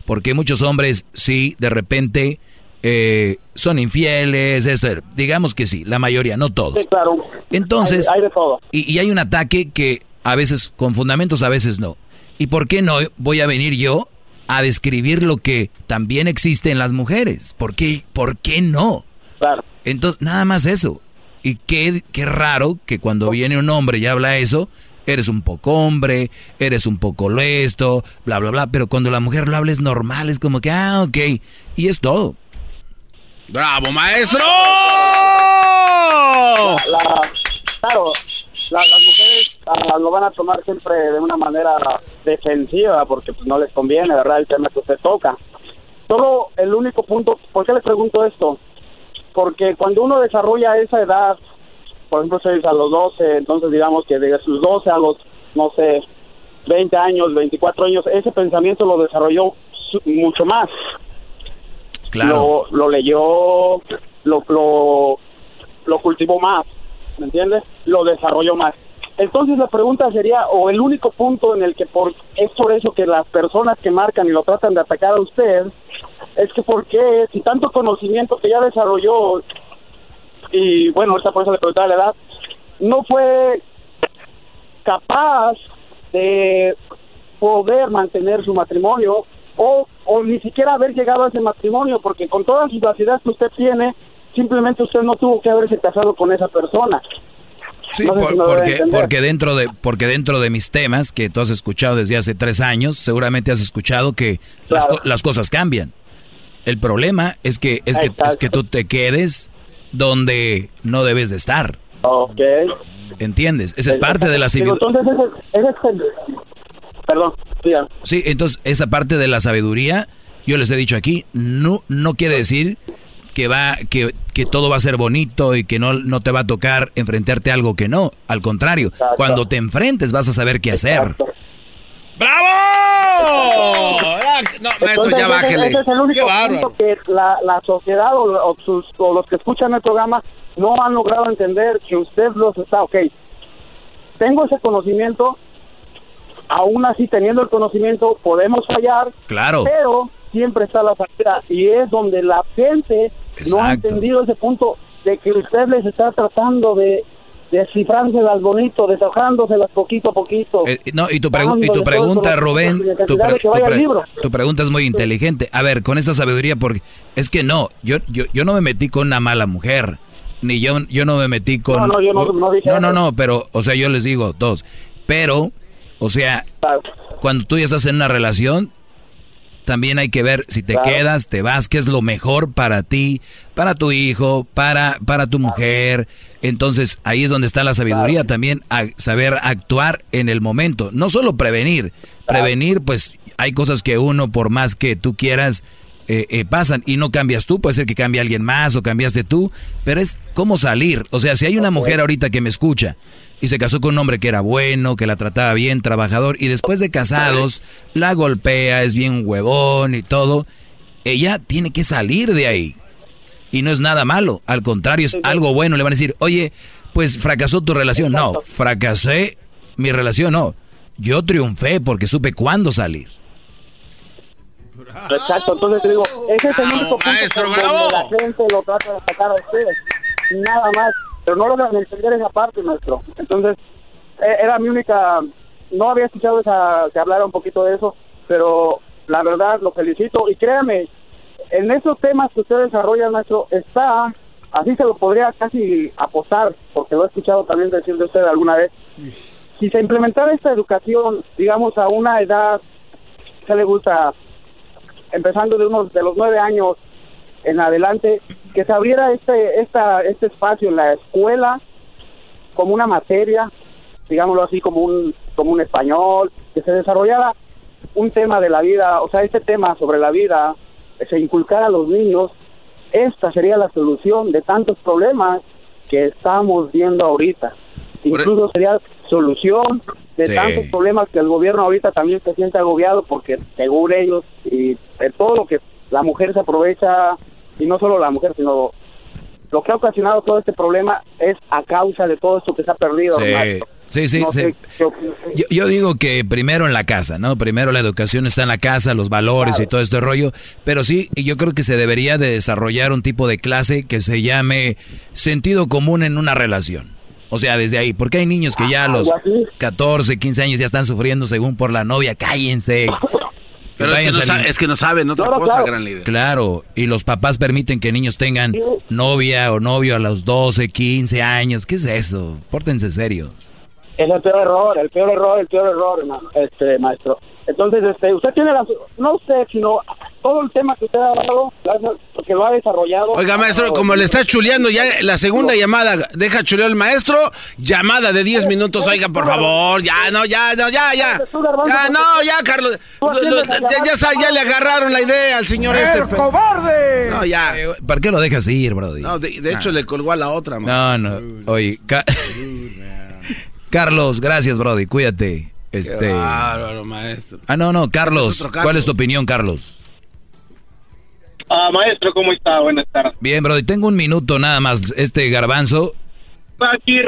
Porque muchos hombres, sí, de repente eh, son infieles, esto, digamos que sí, la mayoría, no todos. Sí, claro. Entonces, Hay- hay de todo. Y, y hay un ataque que a veces con fundamentos, a veces no. ¿Y por qué no voy a venir yo a describir lo que también existe en las mujeres? ¿Por qué, por qué no? Claro. Entonces, nada más eso. Y qué, qué raro que cuando viene un hombre y habla eso, eres un poco hombre, eres un poco esto, bla, bla, bla. Pero cuando la mujer lo habla es normal, es como que, ah, ok. Y es todo. ¡Bravo, maestro! La- claro, la- las mujeres ah, lo van a tomar siempre de una manera defensiva porque pues, no les conviene, ¿verdad? El tema que usted toca. Solo el único punto, ¿por qué le pregunto esto? Porque cuando uno desarrolla esa edad, por ejemplo, ustedes a los 12, entonces digamos que de sus 12 a los, no sé, 20 años, 24 años, ese pensamiento lo desarrolló mucho más. Claro. Lo, lo leyó, lo, lo, lo cultivó más, ¿me entiendes? Lo desarrolló más. Entonces la pregunta sería, o el único punto en el que por, es por eso que las personas que marcan y lo tratan de atacar a usted, es que por qué, si tanto conocimiento que ya desarrolló, y bueno, esta por eso le preguntaba la edad, no fue capaz de poder mantener su matrimonio o, o ni siquiera haber llegado a ese matrimonio, porque con todas las ideas que usted tiene, simplemente usted no tuvo que haberse casado con esa persona. Sí, porque, porque, dentro de, porque dentro de mis temas que tú has escuchado desde hace tres años, seguramente has escuchado que las, cosas cambian. El problema es que es que, es que tú te quedes donde no debes de estar. Ok. ¿Entiendes? Esa es parte de la sabiduría. Perdón. Sí, entonces esa parte de la sabiduría, yo les he dicho aquí, no, no quiere decir que va que, que todo va a ser bonito y que no, no te va a tocar enfrentarte a algo que no. Al contrario, cuando te enfrentes vas a saber qué hacer. ¡Bravo! No, eso ya bájele. Ese es el único punto que la, la sociedad o, sus, o, los que escuchan el programa no han logrado entender que usted los está, ok, tengo ese conocimiento, aún así teniendo el conocimiento podemos fallar, claro. pero siempre está la salida y es donde la gente no ha entendido ese punto de que usted les está tratando de descifrándoselas bonito, desahogándoselas poquito a poquito. Eh, no, y tu, y tu pregunta, Rubén, tu, tu, pregunta es muy inteligente. A ver, con esa sabiduría, porque es que no, yo, yo, yo no me metí con una mala mujer, ni yo, yo no me metí con... No, no, yo no, no, no, no, no, pero, o sea, yo les digo, dos, pero, o sea, cuando tú ya estás en una relación, también hay que ver si te quedas, te vas, qué es lo mejor para ti, para tu hijo, para, para tu mujer. Entonces ahí es donde está la sabiduría también, a saber actuar en el momento. No solo prevenir, prevenir pues hay cosas que uno por más que tú quieras eh, eh, pasan y no cambias tú, puede ser que cambie alguien más o cambiaste tú, pero es cómo salir. O sea, si hay una mujer ahorita que me escucha y se casó con un hombre que era bueno, que la trataba bien, trabajador, y después de casados la golpea, es bien huevón y todo, ella tiene que salir de ahí. Y no es nada malo, al contrario, es algo bueno. Le van a decir, oye, pues fracasó tu relación. No, fracasé mi relación, no. Yo triunfé porque supe cuándo salir. Exacto, entonces te digo, ese es el único punto maestro, la gente lo trata de sacar a ustedes. Nada más pero no logran entender esa parte, maestro. Entonces, e, era mi única, no había escuchado esa, que hablara un poquito de eso, pero la verdad lo felicito y créame, en esos temas que usted desarrolla, maestro, está, así se lo podría casi apostar, porque lo he escuchado también decir de usted alguna vez, si se implementara esta educación, digamos, a una edad, ¿qué le gusta? Empezando de unos de los nueve años en adelante, que se abriera este, esta, este espacio en la escuela como una materia, digámoslo así, como un, como un español, que se desarrollara un tema de la vida, o sea, este tema sobre la vida, se inculcara a los niños, esta sería la solución de tantos problemas que estamos viendo ahorita. Incluso sería solución de tantos problemas que el gobierno ahorita también se siente agobiado porque según ellos y de todo lo que la mujer se aprovecha y no solo la mujer, sino lo que ha ocasionado todo este problema es a causa de todo esto que se ha perdido. Sí, sí, sí. Yo, digo que primero en la casa, ¿no? Primero la educación está en la casa, los valores y todo este rollo, pero sí, yo creo que se debería de desarrollar un tipo de clase que se llame sentido común en una relación. O sea, desde ahí, porque hay niños que ya a los 14, 15 años ya están sufriendo según por la novia, cállense. Pero es que, no saben otra cosa, gran líder. Claro, y los papás permiten que niños tengan novia o novio a los 12, 15 años. ¿Qué es eso? Pórtense serios. Es el peor error, el peor error, el peor error, este maestro. Entonces, este, usted tiene la, no usted, sino todo el tema que usted ha dado, que lo ha desarrollado. Oiga, maestro, como le está chuleando ya la segunda llamada, deja chulear el maestro, llamada de 10 minutos, oiga, por favor, ya, no, ya, no, ya, ya. Ya, no, ya, Carlos. Ya, ya, le agarraron la idea al señor este. cobarde! No, ya. ¿Para qué lo dejas ir, brody? No, de, hecho le colgó a la otra, No, no, oye, Carlos, gracias, brody, cuídate. Este... maestro. Ah, no, no, Carlos. ¿Cuál es tu opinión, Carlos? Ah, maestro, ¿cómo está? Buenas tardes. Bien, bro, tengo un minuto nada más. Este garbanzo. Aquí,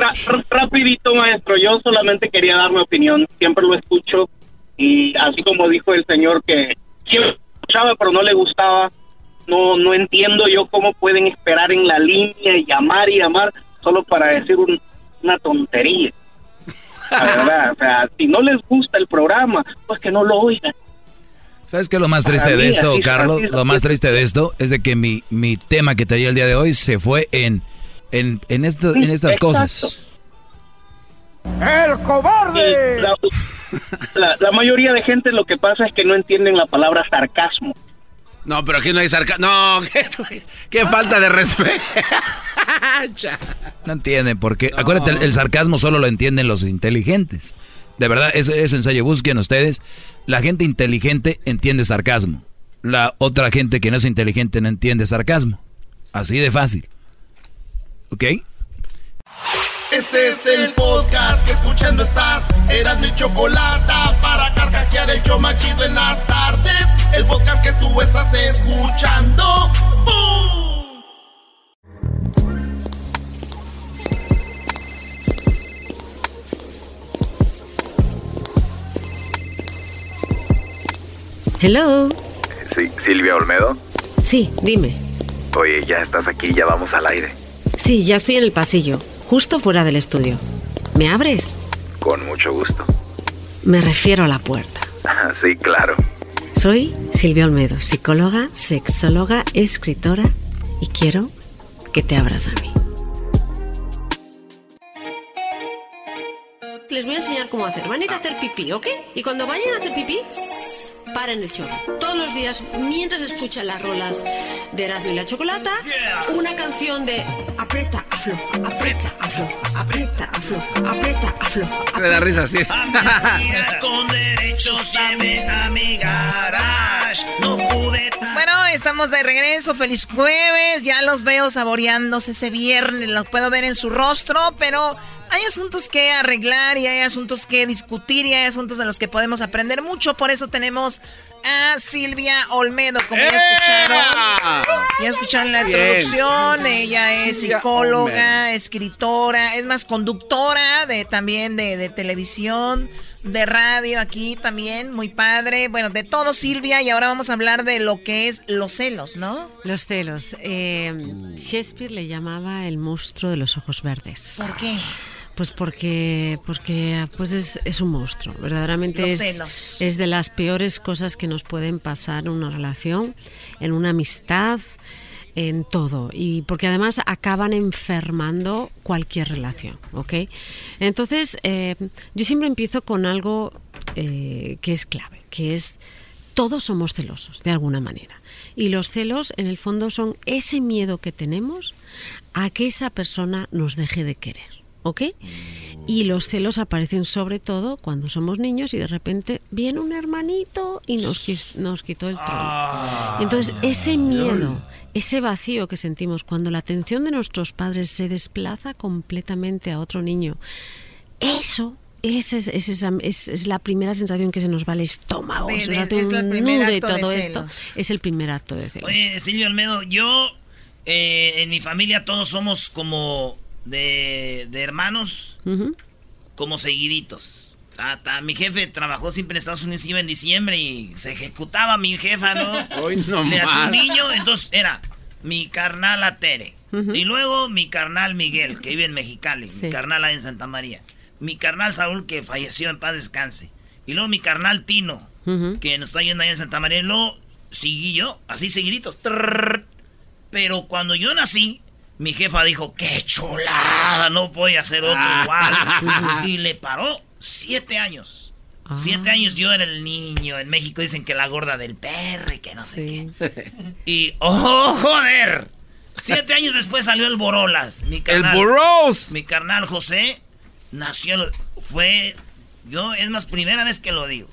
rapidito, maestro. Yo solamente quería dar mi opinión. Siempre lo escucho. Y así como dijo el señor que siempre escuchaba, pero no le gustaba. No, no entiendo yo cómo pueden esperar en la línea y llamar y llamar solo para decir una tontería. La verdad, o sea, si no les gusta el programa, pues que no lo oigan. ¿Sabes qué es lo más triste de esto, Carlos? Lo más triste de esto es de que mi, mi tema que traía el día de hoy se fue en, en, en, esto, en estas cosas. ¡El cobarde! La, la, mayoría de gente lo que pasa es que no entienden la palabra sarcasmo. No, pero aquí no hay sarcasmo. No, qué, falta de respeto. no entienden, porque acuérdate, el, sarcasmo solo lo entienden los inteligentes. De verdad, es, es ensayo. Busquen ustedes. La gente inteligente entiende sarcasmo. La otra gente que no es inteligente no entiende sarcasmo. Así de fácil. ¿Ok? Este es el podcast que escuchando estás. Eran mi chocolate para carcajear el yo machido en las tardes. El podcast que tú estás escuchando. ¡Bum! Hello. Sí, Silvia Olmedo. Sí, dime. Oye, ya estás aquí, ya vamos al aire. Sí, ya estoy en el pasillo justo fuera del estudio. ¿Me abres? Con mucho gusto. Me refiero a la puerta. sí, claro. Soy Silvia Olmedo, psicóloga, sexóloga, escritora y quiero que te abras a mí. Les voy a enseñar cómo hacer. Van a ir a hacer pipí, ¿ok? Y cuando vayan a hacer pipí, paren el chorro. Todos los días, mientras escuchan las rolas de Erasmo y la Chocolata, una canción de aprieta, afloja, aprieta, afloja, aprieta, afloja, aprieta, afloja. Me da risa, sí. con derechos a mi garage. No pude. Bueno, estamos de regreso. Feliz jueves. Ya los veo saboreándose ese viernes. Los puedo ver en su rostro, pero hay asuntos que arreglar y hay asuntos que discutir y hay asuntos de los que podemos aprender mucho. Por eso tenemos a Silvia Olmedo, como ya escucharon. Ya escucharon la introducción. Ella es psicóloga, escritora, es más conductora de también de, de, televisión, de radio aquí también, muy padre. Bueno, de todo Silvia y ahora vamos a hablar de lo que es los celos, ¿no? Los celos. Eh, Shakespeare le llamaba el monstruo de los ojos verdes. ¿Por qué? Pues porque, porque pues es, es un monstruo, verdaderamente es, es, de las peores cosas que nos pueden pasar en una relación, en una amistad, en todo. Y porque además acaban enfermando cualquier relación, ¿ok? Entonces, eh, yo siempre empiezo con algo eh, que es clave, que es todos somos celosos, de alguna manera. Y los celos, en el fondo, son ese miedo que tenemos a que esa persona nos deje de querer. ¿Ok? Y los celos aparecen sobre todo cuando somos niños y de repente viene un hermanito y nos, nos quitó el trono. Ah, Entonces, ese miedo, ese vacío que sentimos cuando la atención de nuestros padres se desplaza completamente a otro niño, eso esa es, es, la primera sensación que se nos va al estómago. es, el primer acto todo de esto. Es el primer acto de celos. Oye, Silvio Almedo, yo eh, en mi familia todos somos como de, hermanos como seguiditos. mi jefe trabajó siempre en Estados Unidos, iba en diciembre y se ejecutaba mi jefa, ¿no? Hoy no Le hacía un niño, entonces era mi carnal Atere. Y luego mi carnal Miguel, que vive en Mexicali, mi carnal en Santa María. Mi carnal Saúl, que falleció en paz descanse. Y luego mi carnal Tino, que nos está yendo allá en Santa María. Y luego seguí yo, así seguiditos. Pero cuando yo nací, mi jefa dijo, qué chulada, no voy a hacer otro ah. igual. y le paró siete años. Siete ah. años yo era el niño. En México dicen que la gorda del perro y que no sé qué. Y, oh, joder. Siete años después salió el Borolas. Mi carnal, ¡El Boros! Mi carnal José nació, fue, yo, es más, primera vez que lo digo.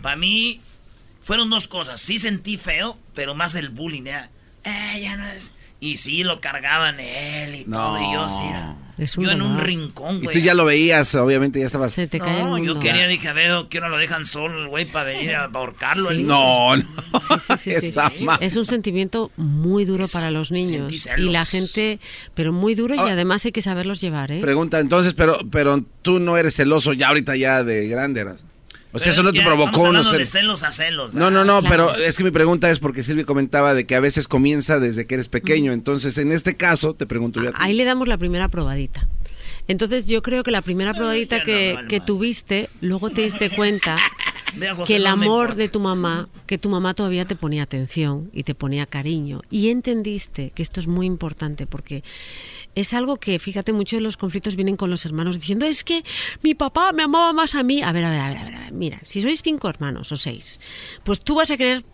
Para mí, fueron dos cosas. Sí sentí feo, pero más el bullying. Eh, ya no es y sí, lo cargaban él y todo. Y yo sí. yo en un rincón, güey. Y tú ya lo veías, obviamente ya estabas. Se te cae no, yo quería, dije, a ver, ¿qué hora lo dejan solo el güey para venir a ahorcarlo? No, no. Sí, sí, sí, es un sentimiento muy duro para los niños. Y la gente, pero muy duro y ah. además hay que saberlos llevar, ¿eh? Pregunta, entonces, pero, pero tú no eres celoso ya ahorita ya de grande, ¿eras? O sea, eso no te provocó no sé. de celos a celos. No, no, no, pero es que mi pregunta es porque Silvia comentaba de que a veces comienza desde que eres pequeño. Entonces, en este caso, te pregunto yo a ti. Ahí le damos la primera probadita. Entonces, yo creo que la primera probadita que, que tuviste, luego te diste cuenta que el amor de tu mamá, que tu mamá todavía te ponía atención y te ponía cariño. Y entendiste que esto es muy importante porque es algo que, fíjate, muchos de los conflictos vienen con los hermanos diciendo, es que mi papá me amaba más a mí. A ver, a ver, a ver, a ver, mira, si sois cinco hermanos o seis, pues tú vas a querer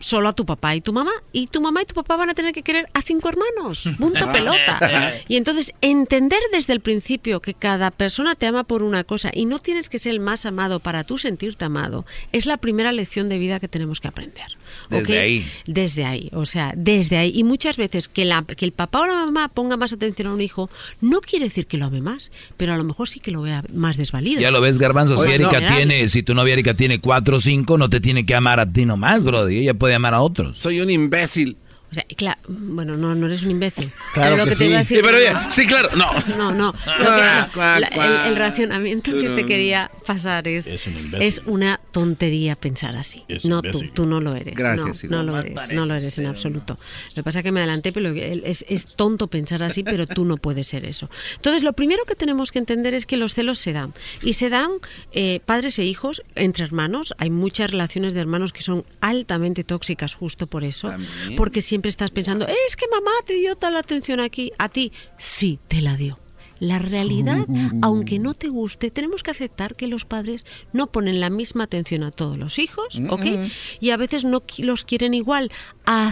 solo a tu papá y tu mamá y tu mamá y tu papá van a tener que querer a cinco hermanos. Punto pelota. Y entonces entender desde el principio que cada persona te ama por una cosa y no tienes que ser el más amado para tú sentirte amado es la primera lección de vida que tenemos que aprender. Desde ahí. Desde ahí, o sea, desde ahí. Y muchas veces que, la, que el papá o la mamá ponga más atención a un hijo no quiere decir que lo ame más, pero a lo mejor sí que lo vea más desvalido. Ya lo ves, Garbanzo, si Erika tiene, si tu novia Erika tiene cuatro o cinco, no te tiene que amar a ti nomás, bro. Ella puede amar a otros. Soy un imbécil. O sea, claro, bueno, no, no eres un imbécil. Claro Pero lo que que te sí. iba a decir- Sí, pero ya, sí, claro, no. No, no. Lo Cuac, que- cuac, la- cuac. el, el racionamiento que te quería pasar es, Es un imbécil. es una tontería pensar así. Es no, tú, tú no lo eres. Gracias, no, no lo eres, parece no lo eres en absoluto. Lo que pasa es que me adelanté, pero es, es tonto pensar así, pero tú no puedes ser eso. Entonces, lo primero que tenemos que entender es que los celos se dan. Y se dan eh, padres e hijos entre hermanos. Hay muchas relaciones de hermanos que son altamente tóxicas justo por eso. Porque siempre estás pensando, es que mamá te dio tal atención aquí. A ti, sí, te la dio. La realidad, aunque no te guste, tenemos que aceptar que los padres no ponen la misma atención a todos los hijos, ¿ok? Mm. Y a veces no los quieren igual.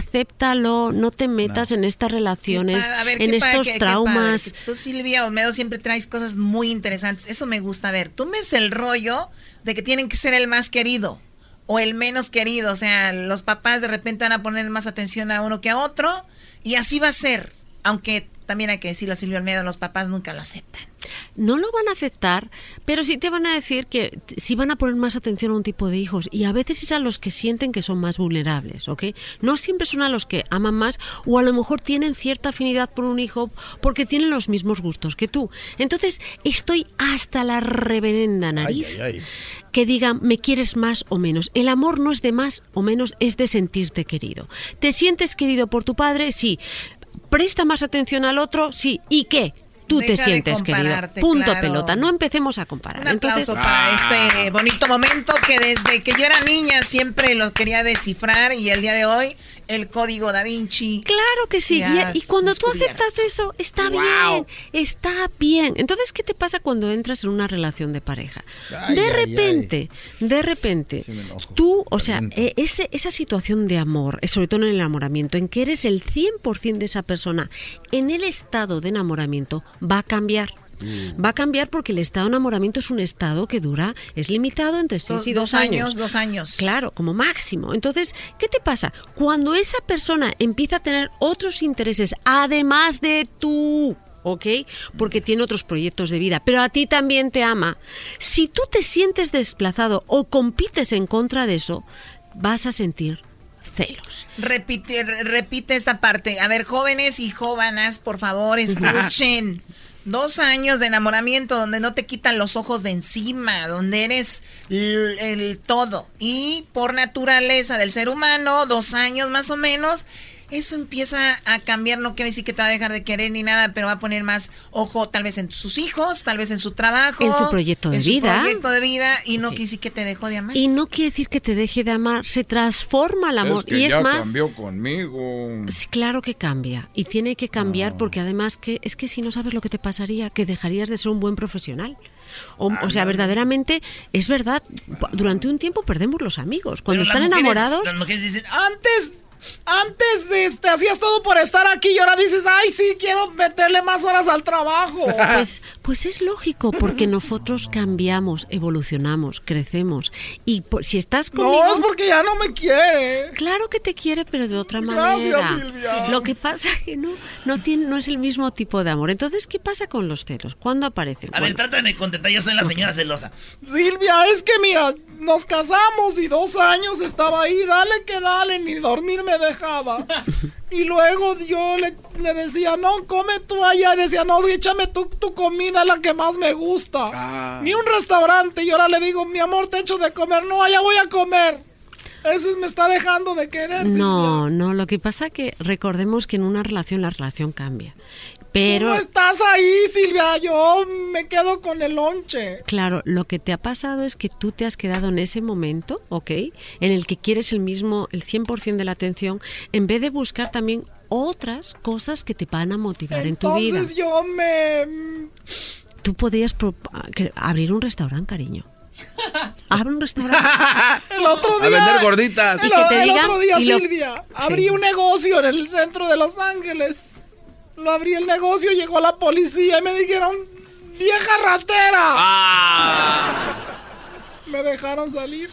Acéptalo, no te metas en estas relaciones, A ver, en qué padre, estos qué- qué traumas. padre. Tú, Silvia Olmedo, siempre traes cosas muy interesantes. Eso me gusta. A ver, tú ves el rollo de que tienen que ser el más querido o el menos querido. O sea, los papás de repente van a poner más atención a uno que a otro y así va a ser. Aunque también hay que decirlo a Silvia Olmedo, los papás nunca lo aceptan. no lo van a aceptar, pero sí te van a decir que sí van a poner más atención a un tipo de hijos y a veces es a los que sienten que son más vulnerables, ¿ok? No siempre son a los que aman más o a lo mejor tienen cierta afinidad por un hijo porque tienen los mismos gustos que tú. Entonces estoy hasta la reverenda nariz que digan me quieres más o menos. El amor no es de más o menos, es de sentirte querido. ¿Te sientes querido por tu padre? Sí. ¿Presta más atención al otro? Sí. ¿Y qué? Tú te Deja sientes querido. Punto claro. pelota. No empecemos a comparar. Un aplauso para este bonito momento que desde que yo era niña siempre lo quería descifrar y el día de hoy el código da Vinci. Claro que sí. Y, y cuando tú aceptas eso, está bien. Está bien. Entonces, ¿qué te pasa cuando entras en una relación de pareja? Ay, de ay, repente, de repente, tú, o sea, eh, ese- esa situación de amor, eh, sobre todo en el enamoramiento, en que eres el 100% de esa persona, en el estado de enamoramiento, va a cambiar. Va a cambiar porque el estado de enamoramiento es un estado que dura, es limitado entre 6 Dos- y 2 dos años, dos años. Claro, como máximo. Entonces, ¿qué te pasa? Cuando esa persona empieza a tener otros intereses, además de tú, ¿ok? Porque tiene otros proyectos de vida, pero a ti también te ama. Si tú te sientes desplazado o compites en contra de eso, vas a sentir celos. Repite, re- repite esta parte. A ver, jóvenes y jóvenes, por favor, escuchen. Dos años de enamoramiento donde no te quitan los ojos de encima, donde eres el, todo. Y por naturaleza del ser humano, dos años más o menos, eso empieza a cambiar. No quiere decir que te va a dejar de querer ni nada, pero va a poner más ojo tal vez en sus hijos, tal vez en su trabajo. En su proyecto de en su vida. proyecto de vida y no quiere decir que te dejó de amar. Y no quiere decir que te deje de amar, se transforma el amor. que y es ya más, cambió conmigo. Sí, claro que cambia. Y tiene que cambiar porque además que es que si no sabes lo que te pasaría, que dejarías de ser un buen profesional. O, o sea, verdaderamente, es verdad, durante un tiempo perdemos los amigos. Cuando Pero están las mujeres- enamorados... Las mujeres dicen, antes, antes este, hacías todo por estar aquí y ahora dices, ay, sí, quiero meterle más horas al trabajo. Pues, pues es lógico, porque nosotros cambiamos, evolucionamos, crecemos. Y por- si estás conmigo... No, es porque ya no me quiere. Claro que te quiere, pero de otra Gracias, manera. Silvia. Lo que pasa es que no, no, tiene, no es el mismo tipo de amor. Entonces, ¿qué pasa con los celos? ¿Cuándo aparecen? A ver, trátame de contentar, yo soy la señora celosa. Silvia, es que mira, nos casamos y dos años estaba ahí, dale que dale, ni dormir me dejaba. Y luego yo le, le decía, no, come tú allá. Y decía, no, échame tu, tu comida, la que más me gusta. Ni un restaurante. Y ahora le digo, mi amor, te echo de comer. No, allá voy a comer. Ese me está dejando de querer. No, no, lo que pasa que recordemos que en una relación la relación cambia. Pero... No estás ahí, Silvia, yo me quedo con el lonche. Claro, lo que te ha pasado es que tú te has quedado en ese momento, ¿ok? En el que quieres el mismo, el 100% de la atención, en vez de buscar también otras cosas que te van a motivar en tu vida. Entonces yo me... Tú podrías abrir un restaurante, cariño. Abre un restaurante. el otro día. A vender gorditas. El, el otro día, Silvia, abrí un negocio en el centro de Los Ángeles. Lo abrí el negocio, llegó la policía y me dijeron, vieja ratera. Ah. Me dejaron salir.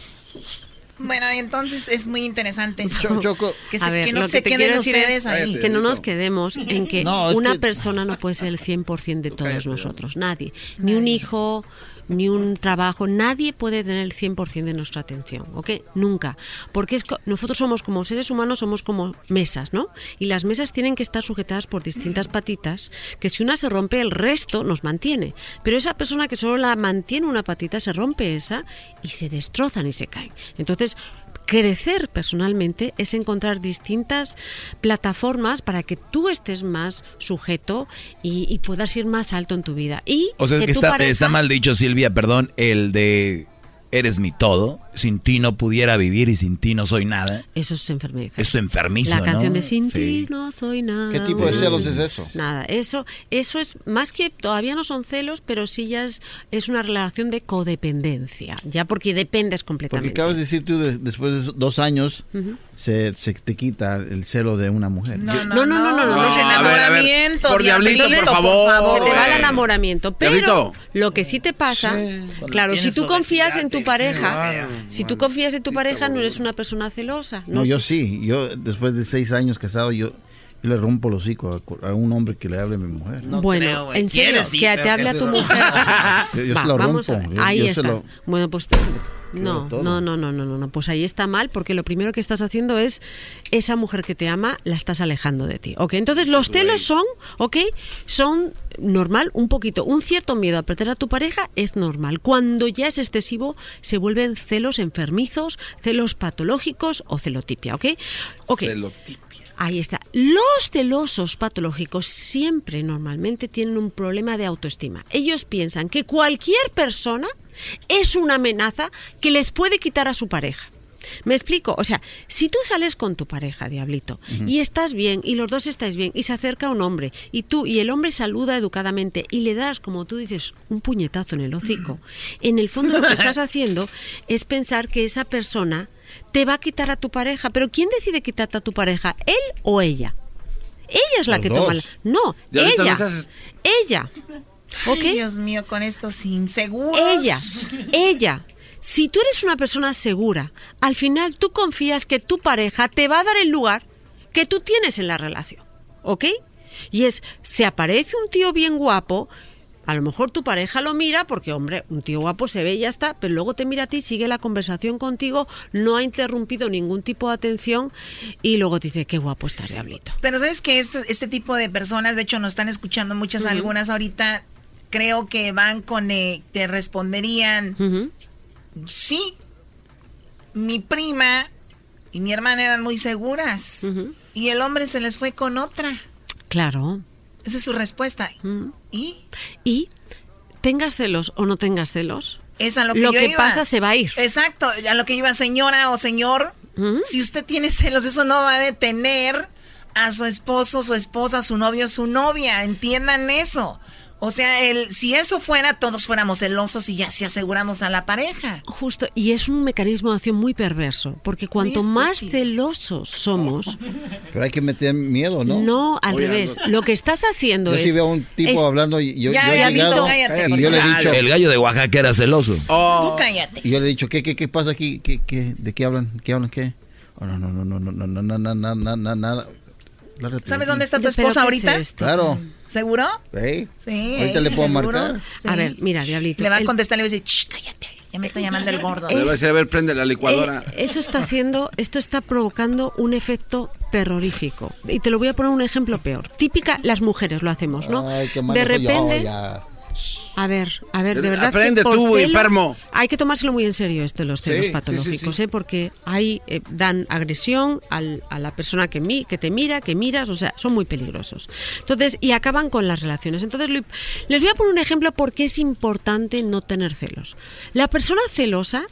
Bueno, entonces es muy interesante eso. Choco. Que, que no se queden ustedes ahí. Que no nos quedemos en que una persona no puede ser el 100% de todos nosotros. Nadie. Ni un hijo, ni un trabajo, nadie puede tener el 100% de nuestra atención, ¿ok? Nunca. Porque es, nosotros somos como seres humanos, somos como mesas, ¿no? Y las mesas tienen que estar sujetadas por distintas patitas, que si una se rompe, el resto nos mantiene. Pero esa persona que solo la mantiene una patita, se rompe esa y se destrozan y se caen. Entonces, crecer personalmente es encontrar distintas plataformas para que tú estés más sujeto y, puedas ir más alto en tu vida. Y o sea, que, está, está mal dicho, Silvia, perdón, el de eres mi todo, sin ti no pudiera vivir y sin ti no soy nada. Eso es enfermizo. Eso es enfermizo, La canción de sin ti no soy nada. ¿Qué tipo de celos es eso? Nada, eso eso es más que todavía no son celos, pero sí ya es, una relación de codependencia, ya porque dependes completamente. Porque acabas de decir tú después de dos años se, se, te quita el celo de una mujer. No, no, no, no, no, no, es enamoramiento. por diablito, por favor. Se te va el enamoramiento, pero lo que sí te pasa, claro, si tú confías en tu pareja, si tú confías en tu pareja, no eres una persona celosa. No, yo sí, yo después de seis años casado, yo le rompo los hocico a, un hombre que le hable a mi mujer. bueno, en serio, que te hable a tu mujer. yo, se lo rompo. ahí está. Bueno, pues no, no, no, no, no, no, pues ahí está mal porque lo primero que estás haciendo es esa mujer que te ama la estás alejando de ti, ¿ok? Entonces los celos son, ¿ok? Son normal, un poquito, un cierto miedo a perder a tu pareja es normal. Cuando ya es excesivo se vuelven celos enfermizos, celos patológicos o celotipia, ¿ok? okay. Celotipia. Ahí está. Los celosos patológicos siempre normalmente tienen un problema de autoestima. Ellos piensan que cualquier persona es una amenaza que les puede quitar a su pareja. Me explico, o sea, si tú sales con tu pareja, diablito, y estás bien, y los dos estáis bien, y se acerca un hombre, y tú, y el hombre saluda educadamente, y le das, como tú dices, un puñetazo en el hocico, en el fondo lo que estás haciendo es pensar que esa persona te va a quitar a tu pareja. Pero ¿quién decide quitarte a tu pareja? ¿Él o ella? Ella es la que toma la... No, ella. Ella. Dios mío, con estos inseguros. Ella, ella. Si tú eres una persona segura, al final tú confías que tu pareja te va a dar el lugar que tú tienes en la relación. ¿Ok? Y es, se aparece un tío bien guapo, a lo mejor tu pareja lo mira porque, hombre, un tío guapo se ve y ya está, pero luego te mira a ti, sigue la conversación contigo, no ha interrumpido ningún tipo de atención y luego te dice, qué guapo estás, diablito. Pero sabes que este, este tipo de personas, de hecho, nos están escuchando muchas, algunas ahorita, creo que van con, eh, te responderían, sí, mi prima y mi hermana eran muy seguras y el hombre se les fue con otra. Claro. Esa es su respuesta. ¿Y? ¿Y? ¿Tengas celos o no tengas celos? Es a lo que, lo que pasa se va a ir. Exacto, a lo que iba señora o señor. Si usted tiene celos, eso no va a detener a su esposo, su esposa, su novio, su novia. Entiendan eso. O sea, el, si eso fuera, todos fuéramos celosos y ya se aseguramos a la pareja. Justo, y es un mecanismo de acción muy perverso, porque cuanto más celosos somos... Pero hay que meter miedo, ¿no? No, al revés. Lo que estás haciendo es... Yo sí veo a un tipo hablando y yo, ya, he llegado, y yo le he dicho... El gallo de Oaxaca era celoso. Oh. Tú cállate. Y yo le he dicho, ¿qué, qué, qué pasa aquí? ¿Qué, qué, ¿De qué hablan? ¿Qué hablan? ¿Qué? Oh, no, no, no, no, no, no, no, no, no, no, no, nada. ¿Sabes dónde está tu esposa ahorita? claro. ¿Seguro? Sí. Sí. Ahorita le puedo marcar. A ver, mira, Diablito. Le va a contestar y le va a decir, cállate. Ya me está llamando el gordo. Le va a decir, a ver, prende la licuadora. Eh, eso está haciendo, esto está provocando un efecto terrorífico. Y te lo voy a poner un ejemplo peor. Típica, las mujeres lo hacemos, ¿no? Ay, qué de repente. A ver, a ver, de verdad. Aprende tú, enfermo. Hay que tomárselo muy en serio esto los celos Sí, patológicos, sí, sí. ¿eh? porque hay, eh, dan agresión al- a la persona que, mi- que te mira, que miras, o sea, son muy peligrosos. Entonces, y acaban con las relaciones. Entonces, lo- les voy a poner un ejemplo porque es importante no tener celos. La persona celosa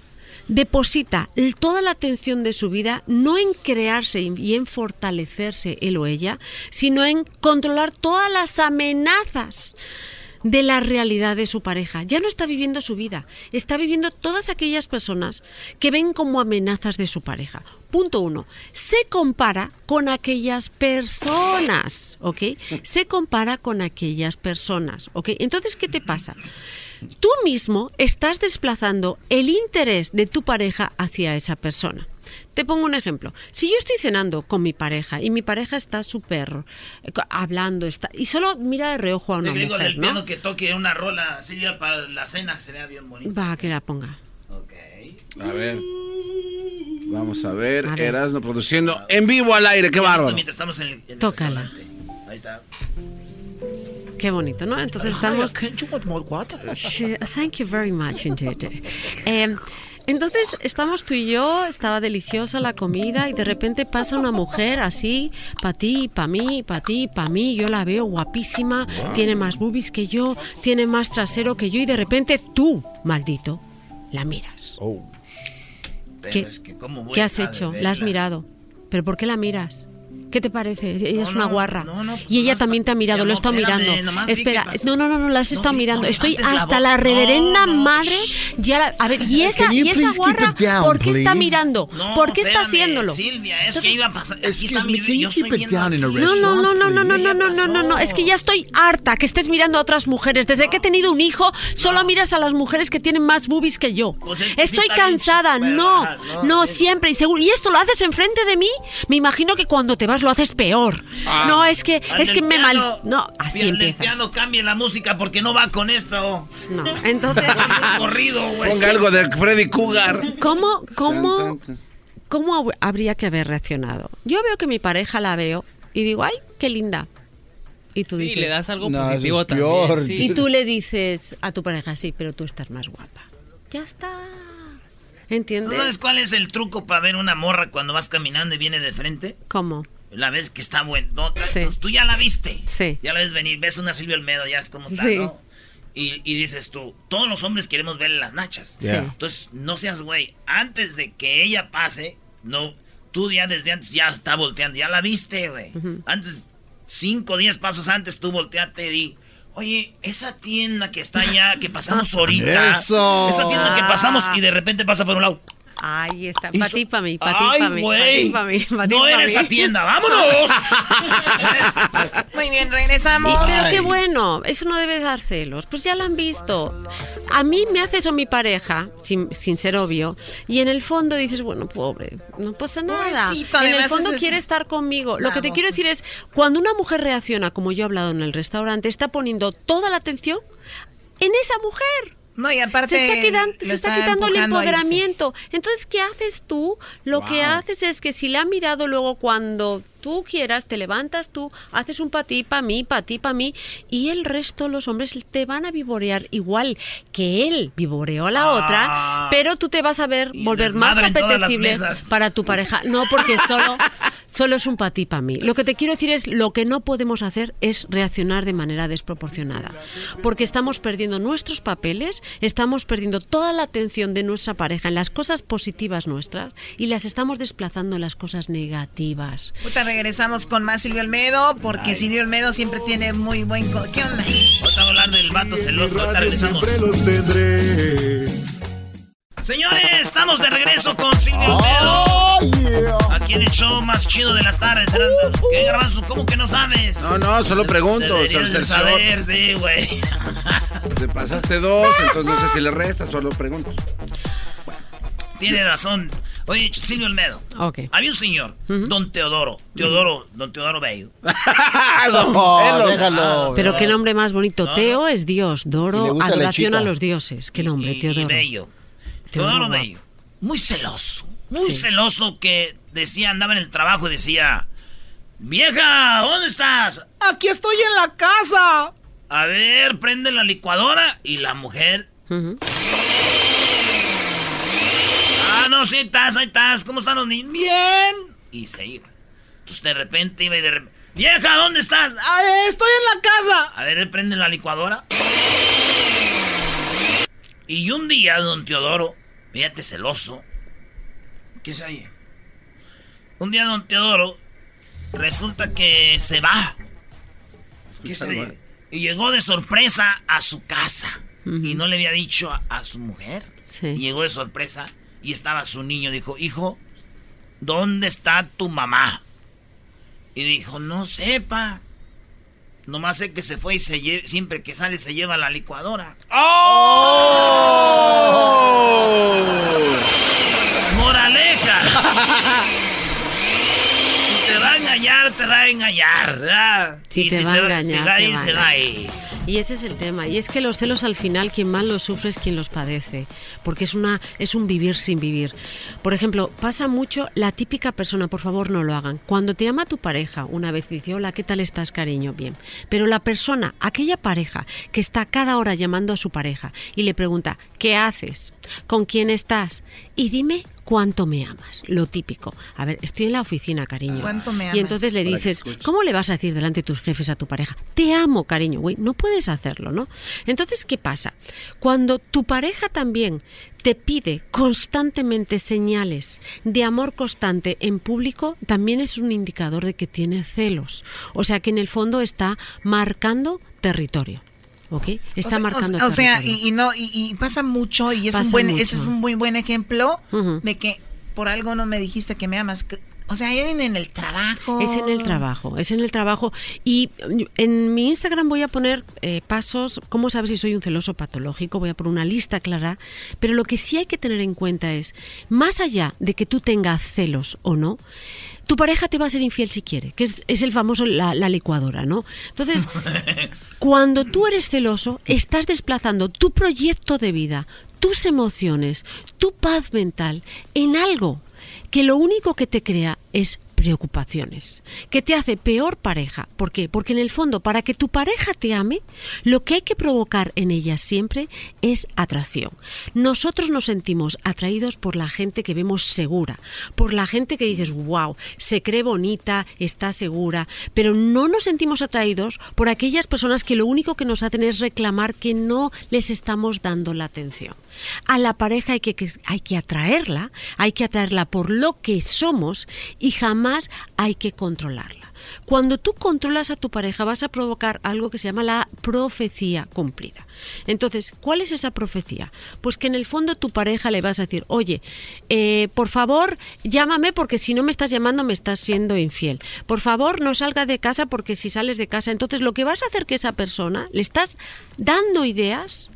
deposita toda la atención de su vida no en crearse y en fortalecerse él o ella, sino en controlar todas las amenazas de la realidad de su pareja. Ya no está viviendo su vida, está viviendo todas aquellas personas que ven como amenazas de su pareja. Punto uno, se compara con aquellas personas, ¿ok? Se compara con aquellas personas, ¿ok? Entonces, ¿qué te pasa? Tú mismo estás desplazando el interés de tu pareja hacia esa persona. Te pongo un ejemplo. Si yo estoy cenando con mi pareja y mi pareja está súper eh, hablando está, y solo mira de reojo a una Te digo mujer, del ¿no? piano que toque una rola Silvia para la cena se vea bien bonito. Va, que la ponga. A ver. Vamos a ver. A ver. Erasmo produciendo en vivo al aire. Qué bárbaro. Mientras estamos en el, en el Tócala. Ahí está. Qué bonito, ¿no? Entonces estamos... Thank you very much indeed. Eh, entonces estamos tú y yo, estaba deliciosa la comida y de repente pasa una mujer así, para ti, para mí, para ti, para mí, yo la veo guapísima, tiene más boobies que yo, tiene más trasero que yo y de repente tú, maldito, la miras. Pero ¿Qué, es que ¿cómo voy qué has hecho? ¿La has mirado? ¿Pero por qué la miras? ¿Qué te parece? Ella es No, una no, guarra. no, no, pues y ella también te ha mirado, lo he estado espérame, mirando. Espera, no, no, no, no, la has estado mirando. Estoy la hasta voz. la reverenda No, no, madre. Ya la- a ver, y esa, y esa guarra, down, ¿por qué está please? mirando? No, ¿Por qué está haciéndolo? Silvia, es que iba a pasar. Aquí está mi yo estoy viendo. No, no, no, no, no, no, no, no, no, no, no, es que ya estoy harta que estés mirando a otras mujeres. Desde que he tenido un hijo, solo miras a las mujeres que tienen más boobies que yo. Pues es Estoy está cansada, no. No, siempre y seguro. ¿Y esto lo haces enfrente de mí? Me imagino que cuando te vas lo haces peor. Ah. No, es que, es que me piano, mal... No, así del empieza. piano cambie la música porque no va con esto. No, entonces... Corrido, güey. Ponga algo de Freddy Cougar. ¿Cómo, cómo, cómo hab- habría que haber reaccionado? Yo veo que mi pareja la veo y digo, ay, qué linda. Y tú Sí, dices, le das algo No, positivo es peor. también. sí. Y tú le dices a tu pareja, sí, pero tú estás más guapa. Ya está. ¿Tú ¿Entiendes? sabes cuál es el truco para ver una morra cuando vas caminando y viene de frente? ¿Cómo? La ves que está buena. No, Sí. entonces tú ya la viste. Sí. Ya la ves venir. Ves una Silvia Olmedo, ya es como está, Sí. ¿no? Y, y dices tú, todos los hombres queremos verle las nachas. Sí. Entonces, no seas güey. Antes de que ella pase, no, tú ya desde antes ya está volteando. Ya la viste, güey. Antes, cinco o diez pasos antes, tú volteate y di, oye, esa tienda que está allá, que pasamos ahorita. Eso. Esa tienda que pasamos y de repente pasa por un lado. Ahí está. Para ti, para mí, para ti, ¡Ay, para mí. güey! Pa' ti, No mí. esa tienda, vámonos. Muy bien, regresamos. Pero qué bueno, eso no debe dar celos. Pues ya lo han visto. A mí me hace eso mi pareja, sin, sin ser obvio, y en el fondo dices, bueno, pobre, no pasa nada. Pobrecito, en el fondo es- quiere estar conmigo. Lo que te quiero decir es, cuando una mujer reacciona, como yo he hablado en el restaurante, está poniendo toda la atención en esa mujer. No, y aparte. Se está, quitando, lo se está quitando el empoderamiento. Entonces, ¿qué haces tú? Lo que haces es que si le ha mirado luego cuando tú quieras, te levantas tú, haces un para ti, para mí, para ti, para mí, y el resto, los hombres, te van a vivorear igual que él vivoreó a la Ah. otra, pero tú te vas a ver, volver más apetecible para tu pareja. No, porque solo, solo es un para ti, para mí. Lo que te quiero decir es, lo que no podemos hacer es reaccionar de manera desproporcionada, porque estamos perdiendo nuestros papeles, estamos perdiendo toda la atención de nuestra pareja en las cosas positivas nuestras y las estamos desplazando en las cosas negativas. Ahorita regresamos con más Silvio Olmedo, porque Silvio Olmedo siempre tiene muy buen... co- ¿Qué onda? Hablar del vato celoso. Los tendré. Señores, estamos de regreso con Silvio Olmedo. Aquí en el show más chido de las tardes. Erasmo. ¿Qué, Garbanzo? ¿Cómo que no sabes? No, no, solo pregunto. Deberías de saber, sí, güey. Te pasaste dos, entonces no sé si le restas, solo pregunto. Tiene razón. Oye, Silvio Olmedo. Ok. Había un señor, don Teodoro. Teodoro, don Teodoro Bello. No, déjalo. Pero qué nombre más bonito. No, Teo es Dios, Doro, adoración a los dioses. Qué nombre, y, Teodoro. y Bello. Teodoro. Bello. Muy celoso. Muy Sí. celoso que decía, andaba en el trabajo y decía, vieja, ¿dónde estás? Aquí estoy en la casa. A ver, prende la licuadora y la mujer. Ah, no, sí, estás, ahí estás. ¿Cómo están los niños? Bien. Y se iba. Entonces de repente iba y de repente. Vieja, ¿dónde estás? Ay, estoy en la casa. A ver, prende la licuadora. Y un día, don Teodoro, fíjate celoso. ¿Qué es ahí? Un día, don Teodoro, resulta que se va. ¿Qué se Y llegó de sorpresa a su casa. Y no le había dicho a, su mujer. Y llegó de sorpresa y estaba su niño. Dijo, hijo, ¿dónde está tu mamá? Y dijo, no sepa. Nomás sé que se fue y se siempre que sale se lleva la licuadora. ¡Oh! ¡Moraleja! si te va a engañar, te va a engañar, ¿verdad? Si y te si va se, a engañar, se va a te ir, va a se va a engañar. ir. Y ese es el tema. Y es que los celos al final quien más los sufre es quien los padece. Porque es, una, es un vivir sin vivir. Por ejemplo, pasa mucho la típica persona, por favor no lo hagan. Cuando te llama tu pareja, una vez dice, hola, ¿qué tal estás, cariño? Bien. Pero la persona, aquella pareja que está cada hora llamando a su pareja y le pregunta, ¿qué haces? ¿Con quién estás? Y dime cuánto me amas, lo típico. A ver, estoy en la oficina, cariño. ¿Cuánto me Y amas? entonces le dices. ¿cómo le vas a decir delante de tus jefes a tu pareja? Te amo, cariño, güey. No puedes hacerlo, ¿no? Entonces, ¿qué pasa? Cuando tu pareja también te pide constantemente señales de amor constante en público, también es un indicador de que tiene celos. O sea que en el fondo está marcando territorio. ¿Ok? Está o sea, marcando o, o sea, y, y no, y, y pasa mucho, y es Pasa un buen, mucho. ese es un muy buen ejemplo de que por algo no me dijiste que me amas. Que- O sea, en en el trabajo. Es en el trabajo, es en el trabajo. Y en mi Instagram voy a poner eh, pasos, ¿cómo sabes si soy un celoso patológico? Voy a poner una lista clara. Pero lo que sí hay que tener en cuenta es, más allá de que tú tengas celos o no, tu pareja te va a ser infiel si quiere, que es, es el famoso la, la licuadora, ¿no? Entonces, cuando tú eres celoso, estás desplazando tu proyecto de vida, tus emociones, tu paz mental en algo que lo único que te crea es preocupaciones, que te hace peor pareja. ¿Por qué? Porque en el fondo, para que tu pareja te ame, lo que hay que provocar en ella siempre es atracción. Nosotros nos sentimos atraídos por la gente que vemos segura, por la gente que dices, wow, se cree bonita, está segura, pero no nos sentimos atraídos por aquellas personas que lo único que nos hacen es reclamar que no les estamos dando la atención. A la pareja hay que, hay que atraerla, hay que atraerla por lo que somos y jamás hay que controlarla. Cuando tú controlas a tu pareja vas a provocar algo que se llama la profecía cumplida. Entonces, ¿cuál es esa profecía? Pues que en el fondo tu pareja le vas a decir, oye, eh, por favor, llámame porque si no me estás llamando me estás siendo infiel. Por favor, no salga de casa porque si sales de casa, entonces lo que vas a hacer que esa persona le estás dando ideas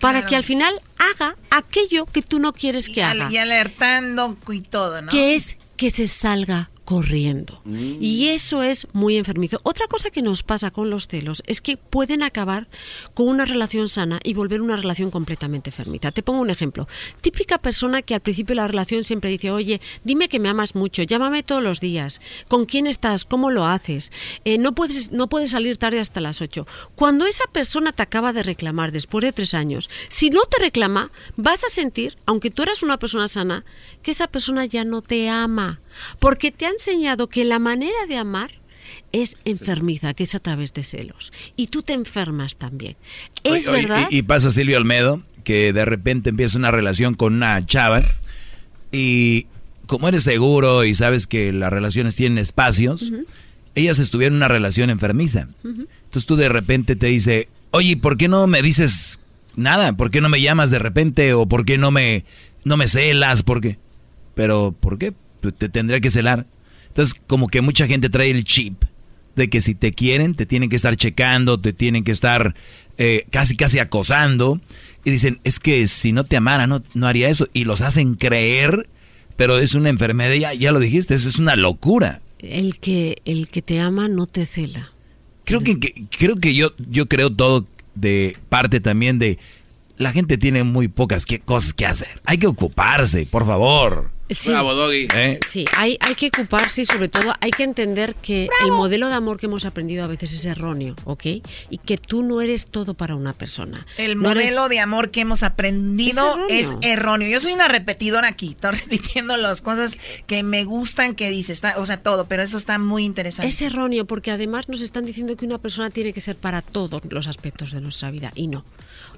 para Claro. que al final haga aquello que tú no quieres que al- haga y alertando y todo, ¿no? que es que se salga corriendo. Y eso es muy enfermizo. Otra cosa que nos pasa con los celos es que pueden acabar con una relación sana y volver una relación completamente enfermita. Te pongo un ejemplo. Típica persona que al principio de la relación siempre dice, oye, dime que me amas mucho, llámame todos los días, con quién estás, cómo lo haces, Eh, no, puedes, no puedes salir tarde hasta las 8. Cuando esa persona te acaba de reclamar después de tres años, si no te reclama, vas a sentir, aunque tú eras una persona sana, que esa persona ya no te ama, porque te ha enseñado que la manera de amar es enfermiza, que es a través de celos. Y tú te enfermas también. Es Oye, verdad. Y, y pasa Silvio Almedo, que de repente empieza una relación con una chava y como eres seguro y sabes que las relaciones tienen espacios, ellas estuvieron en una relación enfermiza. Entonces tú de repente te dice, oye, ¿por qué no me dices nada? ¿Por qué no me llamas de repente? ¿O por qué no me, no me celas? ¿Por qué? Pero, ¿por qué? Te tendría que celar. Entonces, como que mucha gente trae el chip de que si te quieren, te tienen que estar checando, te tienen que estar eh, casi, casi acosando. Y dicen, es que si no te amara, no, no haría eso. Y los hacen creer, pero es una enfermedad, ya, ya lo dijiste, eso es una locura. El que, el que te ama no te cela. Creo que, que- creo que yo, yo creo todo de parte también de la gente tiene muy pocas que- cosas que hacer. Hay que ocuparse, por favor. Sí, ¿Eh? sí hay, hay que ocuparse y sobre todo hay que entender que el modelo de amor que hemos aprendido a veces es erróneo, ¿ok? Y que tú no eres todo para una persona. El modelo de amor que hemos aprendido es erróneo. Yo soy una repetidora aquí, estoy repitiendo las cosas que me gustan que dice, está, o sea, todo, pero eso está muy interesante. Es erróneo porque además nos están diciendo que una persona tiene que ser para todos los aspectos de nuestra vida y no.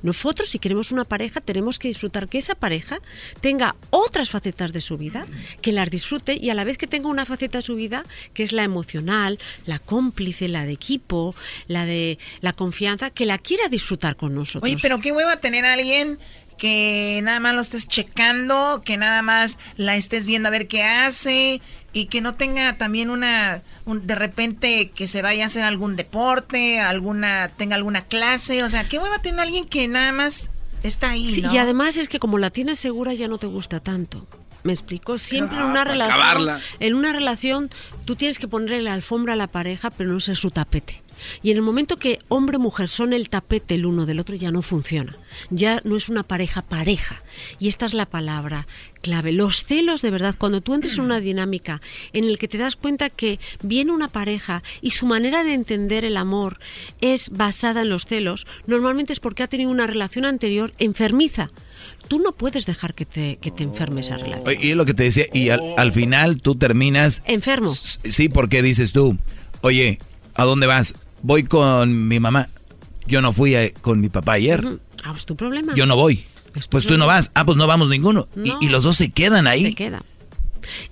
Nosotros, si queremos una pareja, tenemos que disfrutar que esa pareja tenga otras facetas de su vida, que las disfrute y a la vez que tenga una faceta de su vida, que es la emocional, la cómplice, la de equipo, la de la confianza, que la quiera disfrutar con nosotros. Oye, pero qué hueva tener a alguien que nada más lo estés checando, que nada más la estés viendo a ver qué hace y que no tenga también una de repente que se vaya a hacer algún deporte, alguna tenga alguna clase, o sea, qué hueva tener a alguien que nada más está ahí, Y además es que como la tienes segura ya no te gusta tanto. ¿Me explico? Siempre en una relación en una relación tú tienes que ponerle la alfombra a la pareja, pero no ser su tapete. Y en el momento que hombre y mujer son el tapete el uno del otro, ya no funciona. Ya no es una pareja pareja. Y esta es la palabra clave. Los celos, de verdad, cuando tú entres en una dinámica en la que te das cuenta que viene una pareja y su manera de entender el amor es basada en los celos, normalmente es porque ha tenido una relación anterior enfermiza tú no puedes dejar que te, que te enferme esa relación. Y lo que te decía, y al, al, final tú terminas... Enfermo. Sí, porque dices tú, oye, ¿a dónde vas? Voy con mi mamá. Yo no fui con mi papá ayer. Ah, es tu problema. Yo no voy. Pues tú no vas. Ah, pues no vamos ninguno. Y, y, los dos se quedan ahí. Se quedan.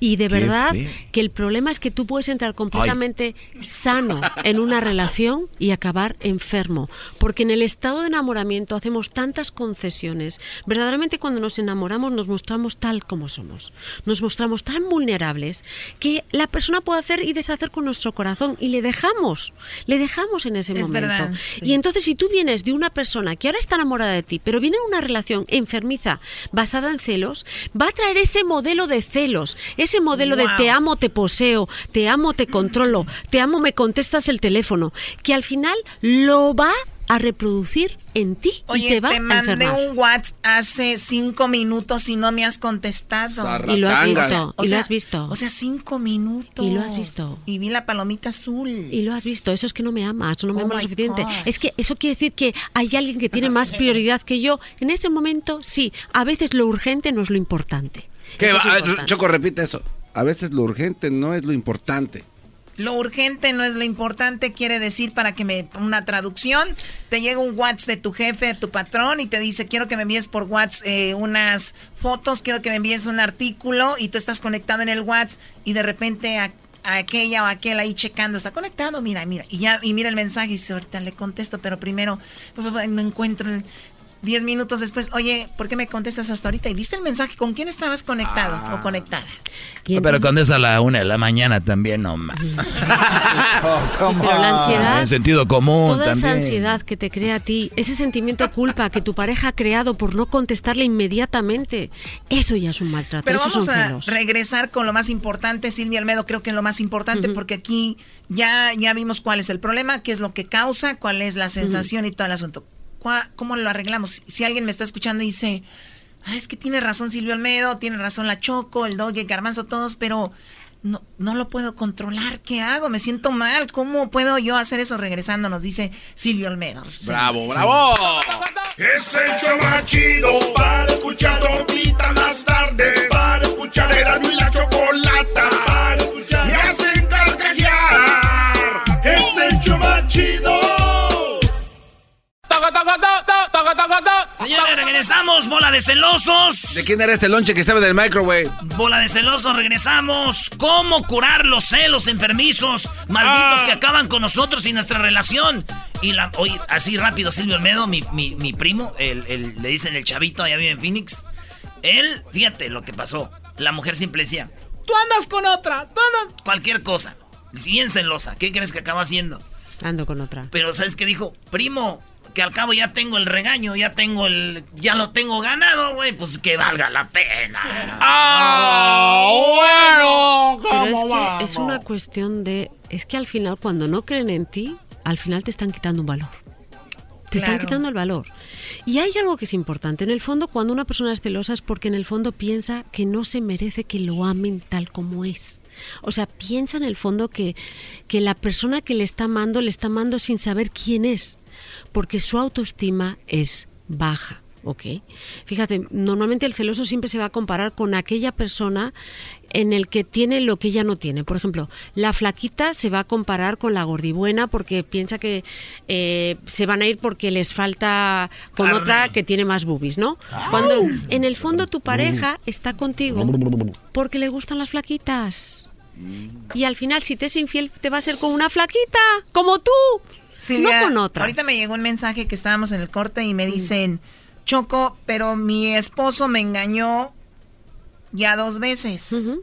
Y de verdad que el problema es que tú puedes entrar completamente sano en una relación y acabar enfermo. Porque en el estado de enamoramiento hacemos tantas concesiones. Verdaderamente cuando nos enamoramos nos mostramos tal como somos. Nos mostramos tan vulnerables que la persona puede hacer y deshacer con nuestro corazón y le dejamos. Le dejamos en ese momento. Y entonces si tú vienes de una persona que ahora está enamorada de ti, pero viene una relación enfermiza basada en celos, va a traer ese modelo de celos ese modelo de te amo, te poseo, te amo, te controlo, te amo, me contestas el teléfono, que al final lo va a reproducir en ti y te va te mandé un WhatsApp hace cinco minutos y no me has contestado. Y lo has visto. y lo has visto. O sea, cinco minutos. Y lo has visto. Y vi la palomita azul. Y lo has visto. Eso es que no me amas, no me oh amas lo suficiente. Es que eso quiere decir que hay alguien que tiene más prioridad que yo. En ese momento, sí. A veces lo urgente no es lo importante. ¿Qué va? Choco, repite eso. A veces lo urgente no es lo importante. Lo urgente no es lo importante, quiere decir para que me una traducción, te llega un WhatsApp de tu jefe, de tu patrón y te dice, quiero que me envíes por WhatsApp eh, unas fotos, quiero que me envíes un artículo y tú estás conectado en el WhatsApp y de repente a, aquella o aquel ahí checando, está conectado, mira, mira, y ya y mira el mensaje y dice, ahorita le contesto, pero primero no encuentro el, Diez minutos después, oye, ¿por qué me contestas hasta ahorita? ¿Y viste el mensaje? ¿Con quién estabas conectado o ah. conectada? pero cuando es a la una de la mañana también, no pero la ansiedad. En sentido común toda esa ansiedad que te crea a ti, ese sentimiento de culpa que tu pareja ha creado por no contestarle inmediatamente, eso ya es un maltrato. Pero vamos a regresar con lo más importante, Silvia Almedo, creo que es lo más importante, porque aquí ya, ya vimos cuál es el problema, qué es lo que causa, cuál es la sensación y todo el asunto. ¿Cómo lo arreglamos? Si alguien me está escuchando y dice, es que tiene razón Silvio Almedo, tiene razón la Choco, el Doggy, el Garbanzo, todos, pero no, no lo puedo controlar. ¿Qué hago? Me siento mal. ¿Cómo puedo yo hacer eso regresando? Nos dice Silvio Almedo. ¡Bravo, bravo! Es el show chido para escuchar todita más tarde. Para escuchar era y la chocolata. Para escuchar. Me hacen carcajear. Es el show chido. Señores, regresamos, bola de celosos. ¿De quién era este lonche que estaba del microwave? Bola de celosos, regresamos. ¿Cómo curar los celos enfermizos, malditos ah. que acaban con nosotros y nuestra relación? Y la, oye, así rápido, Silvio Almedo, mi, mi, primo, el, le dicen el chavito, allá vive en Phoenix. Él, fíjate lo que pasó. La mujer simple decía, tú andas con otra, tú andas... Cualquier cosa. Bien celosa, ¿qué crees que acaba haciendo? Ando con otra. Pero ¿sabes qué dijo? Primo, que al cabo ya tengo el regaño, ya tengo el. Ya lo tengo ganado, güey, pues que valga la pena. ¡Ah! Bueno, Pero es que es una cuestión de. Es que al final, cuando no creen en ti, al final te están quitando un valor. Te están quitando el valor. Y hay algo que es importante. En el fondo, cuando una persona es celosa es porque en el fondo piensa que no se merece que lo amen tal como es. O sea, piensa en el fondo que, que la persona que le está amando le está amando sin saber quién es, porque su autoestima es baja. ¿ok? Fíjate, normalmente el celoso siempre se va a comparar con aquella persona en el que tiene lo que ella no tiene. Por ejemplo, la flaquita se va a comparar con la gordibuena porque piensa que eh, se van a ir porque les falta con otra que tiene más boobies, ¿no? Cuando en el fondo tu pareja está contigo porque le gustan las flaquitas. Y al final, si te es infiel, te va a ser con una flaquita, como tú. No con otra. Ahorita me llegó un mensaje que estábamos en el corte y me dicen, Choco, pero mi esposo me engañó ya dos veces.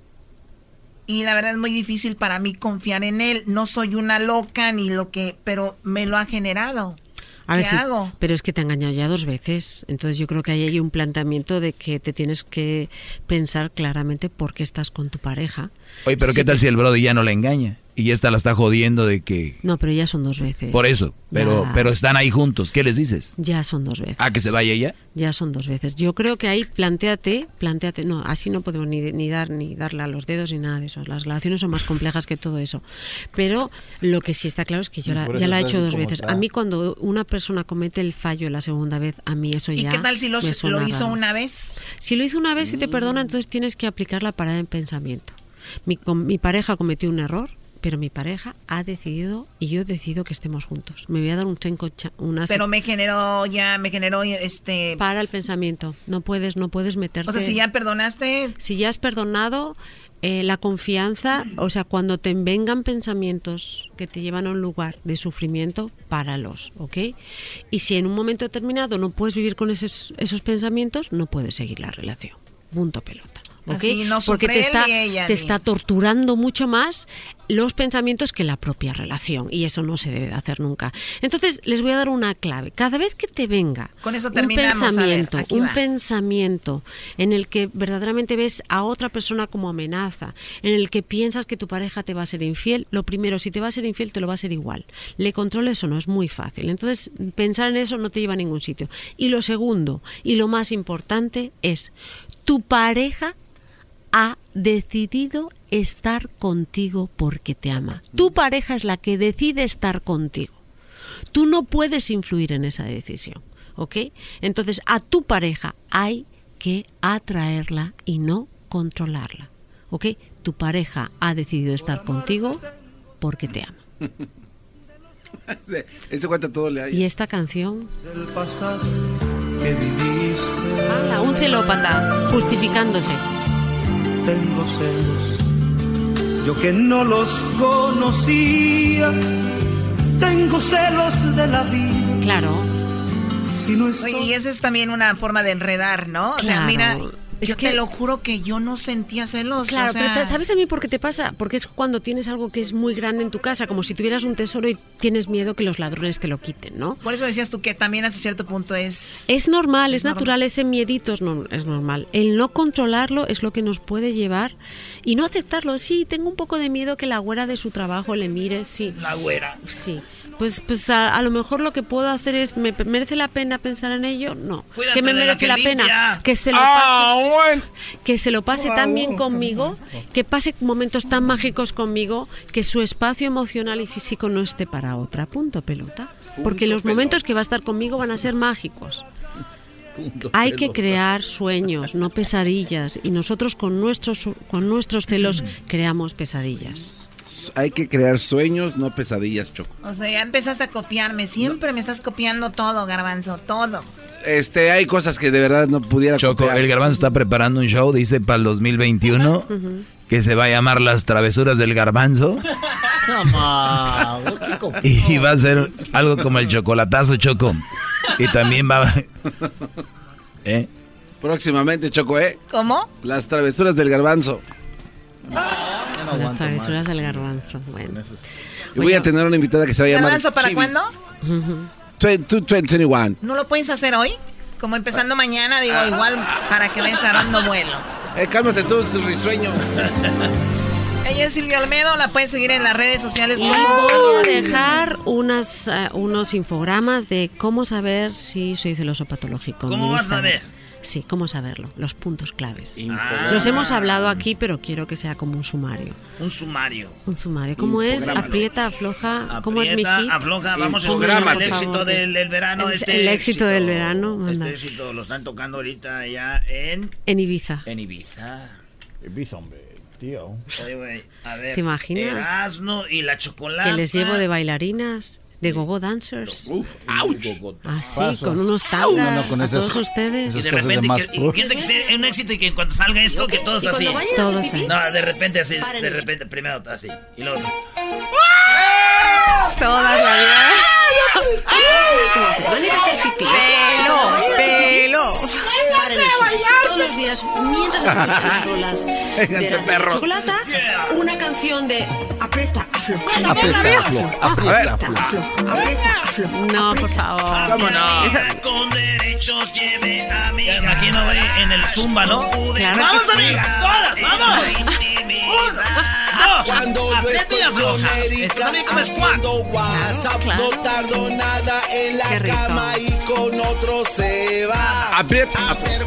Y la verdad es muy difícil para mí confiar en él. No soy una loca ni lo que, pero me lo ha generado. A ¿Qué hago? Pero es que te ha engañado ya dos veces. Entonces yo creo que ahí hay un planteamiento de que te tienes que pensar claramente por qué estás con tu pareja. Oye, pero ¿qué tal si el brother ya no le engaña? Y esta la está jodiendo de que... No, pero ya son dos veces. Por eso, pero, pero están ahí juntos. ¿Qué les dices? Ya son dos veces. ¿A que se vaya ella? Ya son dos veces. Yo creo que ahí planteate, planteate, no, así no podemos ni, ni dar ni darle a los dedos ni nada de eso. Las relaciones son más complejas que todo eso. Pero lo que sí está claro es que yo ya la he hecho dos veces. A mí cuando una persona comete el fallo la segunda vez, a mí eso ya... ¿Y qué tal si lo hizo una vez? Si lo hizo una vez y te perdona, entonces tienes que aplicar la parada en pensamiento. Mi, mi pareja cometió un error, pero mi pareja ha decidido y yo decido que estemos juntos. Me voy a dar un chenco una Pero me generó ya me generó este para el pensamiento. No puedes no puedes meterte. O sea, si ya perdonaste, si ya has perdonado eh, la confianza, o sea, cuando te vengan pensamientos que te llevan a un lugar de sufrimiento, páralos, ¿ok? Y si en un momento determinado no puedes vivir con esos, esos pensamientos, no puedes seguir la relación. Punto pelota. Porque te está, te está torturando mucho más los pensamientos que la propia relación y eso no se debe de hacer nunca. Entonces les voy a dar una clave. Cada vez que te venga Con eso un pensamiento, un pensamiento en el que verdaderamente ves a otra persona como amenaza, en el que piensas que tu pareja te va a ser infiel, lo primero, si te va a ser infiel te lo va a ser igual. Le controles o no es muy fácil. Entonces pensar en eso no te lleva a ningún sitio. Y lo segundo y lo más importante es tu pareja ha decidido estar contigo porque te ama. Tu pareja es la que decide estar contigo. Tú no puedes influir en esa decisión, ¿ok? Entonces a tu pareja hay que atraerla y no controlarla, ¿ok? Tu pareja ha decidido estar contigo porque te ama. Ese cuenta todo le hay. Y esta canción. un celópata justificándose tengo celos. Yo que no los conocía, tengo celos de la vida. Claro. Si no Oye, y esa es también una forma de enredar, ¿no? O sea, mira, yo te lo juro que yo no sentía celos. Claro, pero ¿sabes a mí por qué te pasa? Porque es cuando tienes algo que es muy grande en tu casa, como si tuvieras un tesoro y tienes miedo que los ladrones te lo quiten, ¿no? Por eso decías tú que también hasta cierto punto es... Es normal, es, natural, ese miedito es, es normal. El no controlarlo es lo que nos puede llevar y no aceptarlo. Sí, tengo un poco de miedo que la güera de su trabajo le mire, sí. La güera. Sí pues pues a, lo mejor lo que puedo hacer es me merece la pena pensar en ello no. Que me merece la, pena que se lo ah, pase que se lo pase tan bien conmigo que pase momentos tan mágicos conmigo que su espacio emocional y físico no esté para otra punto pelota. Porque los momentos que va a estar conmigo van a ser mágicos. Hay que crear sueños, no pesadillas, y nosotros con nuestros con nuestros celos creamos pesadillas hay que crear sueños, no pesadillas, Choco. O sea, ya empezaste a copiarme. Siempre me estás copiando todo, Garbanzo, todo. Este, hay cosas que de verdad no pudiera Choco, el Garbanzo está preparando un show, dice, para el 2021, que se va a llamar Las Travesuras del Garbanzo. y va a ser algo como el chocolatazo, Choco. Y también va... ¿Eh? Próximamente, Choco, ¿eh? ¿Cómo? Las Travesuras del Garbanzo. Las travesuras del garbanzo. Bueno. Y voy a tener una invitada que se va a llamar. ¿Garbanzo para cuándo? 2021. ¿No lo puedes hacer hoy? Como empezando mañana, digo, igual para que vayas agarrando vuelo. Eh, cálmate tú, risueño. Ella es Silvia Olmedo, la pueden seguir en las redes sociales. Y voy a dejar unas, eh, unos infogramas de cómo saber si soy celoso patológico. ¿Cómo vas a ver? Sí, cómo saberlo, los puntos claves. Los hemos hablado aquí, pero quiero que sea como un sumario. Un sumario. Un sumario. ¿Cómo es? Aprieta, afloja. ¿Cómo es mi hit? afloja. Vamos a escuchar el éxito del, verano. El, este el éxito, del verano. Este éxito lo están tocando ahorita ya en... En Ibiza. En Ibiza. Ibiza, hombre. Tío. a ver, ¿Te imaginas? Erasmo y la chocolate. Que les llevo de bailarinas. De gogo dancers. Uf, ouch. Así, con unos tangas. con a esas- todos ustedes. Y de repente, que, y fíjate que sea un éxito y que cuando salga esto, que todos así. Todos así. No, de repente así, de repente, primero así. Y luego. Todas las Pelo, pelo. Todos los días, mientras escuchan las rolas de la perros. chocolata, una canción de No, por favor. ¿Cómo no? Con derechos lleve a mi. Me imagino, en el Zumba, ¿no? Claro ¡Vamos, amigas! ¡Todas! ¡Vamos! ¡Dos! ¡Aprieta y afloja! Estás a mí como squat. Claro. No tardo nada en la cama y con otro se va. Aprieta, aprieta.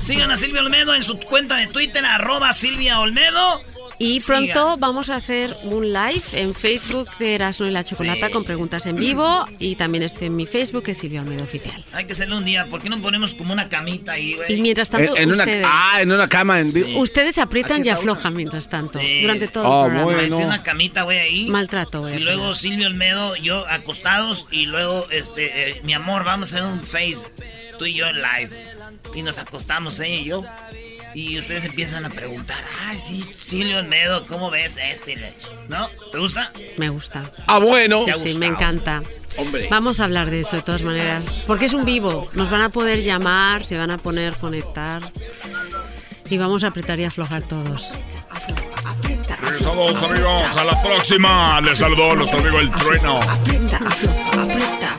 Sigan a Silvia Olmedo en su cuenta de Twitter, arroba Silvia Olmedo. Y pronto vamos a hacer un live en Facebook de Erasmo y la Chocolata Sí. con preguntas en vivo y también estoy en mi Facebook, que es Silvia Olmedo Oficial. Hay que hacerlo un día. ¿Por qué no ponemos como una camita ahí, güey? Y mientras tanto, En, en una, ustedes, ah, en una cama en vivo. ustedes aprietan y aflojan mientras tanto, Sí. durante todo Oh, el programa. bueno. Una camita, güey, ahí. Maltrato, güey. Y luego Silvio Olmedo, yo acostados y luego, este, eh, mi amor, vamos a hacer un face, tú y yo en live. Y nos acostamos, ella y yo. Y ustedes empiezan a preguntar, ay, sí, Silvio Olmedo, ¿cómo ves este? ¿No? ¿Te gusta? Me gusta. Ah, bueno. ¿Te ha Sí, me encanta. Hombre. Vamos a hablar de eso de todas maneras. Porque es un vivo. Nos van a poder llamar, se van a poner conectar. Y vamos a apretar y aflojar todos. Regresamos amigos a la próxima. Les saludó nuestro amigo el trueno. Aprieta, aprieta.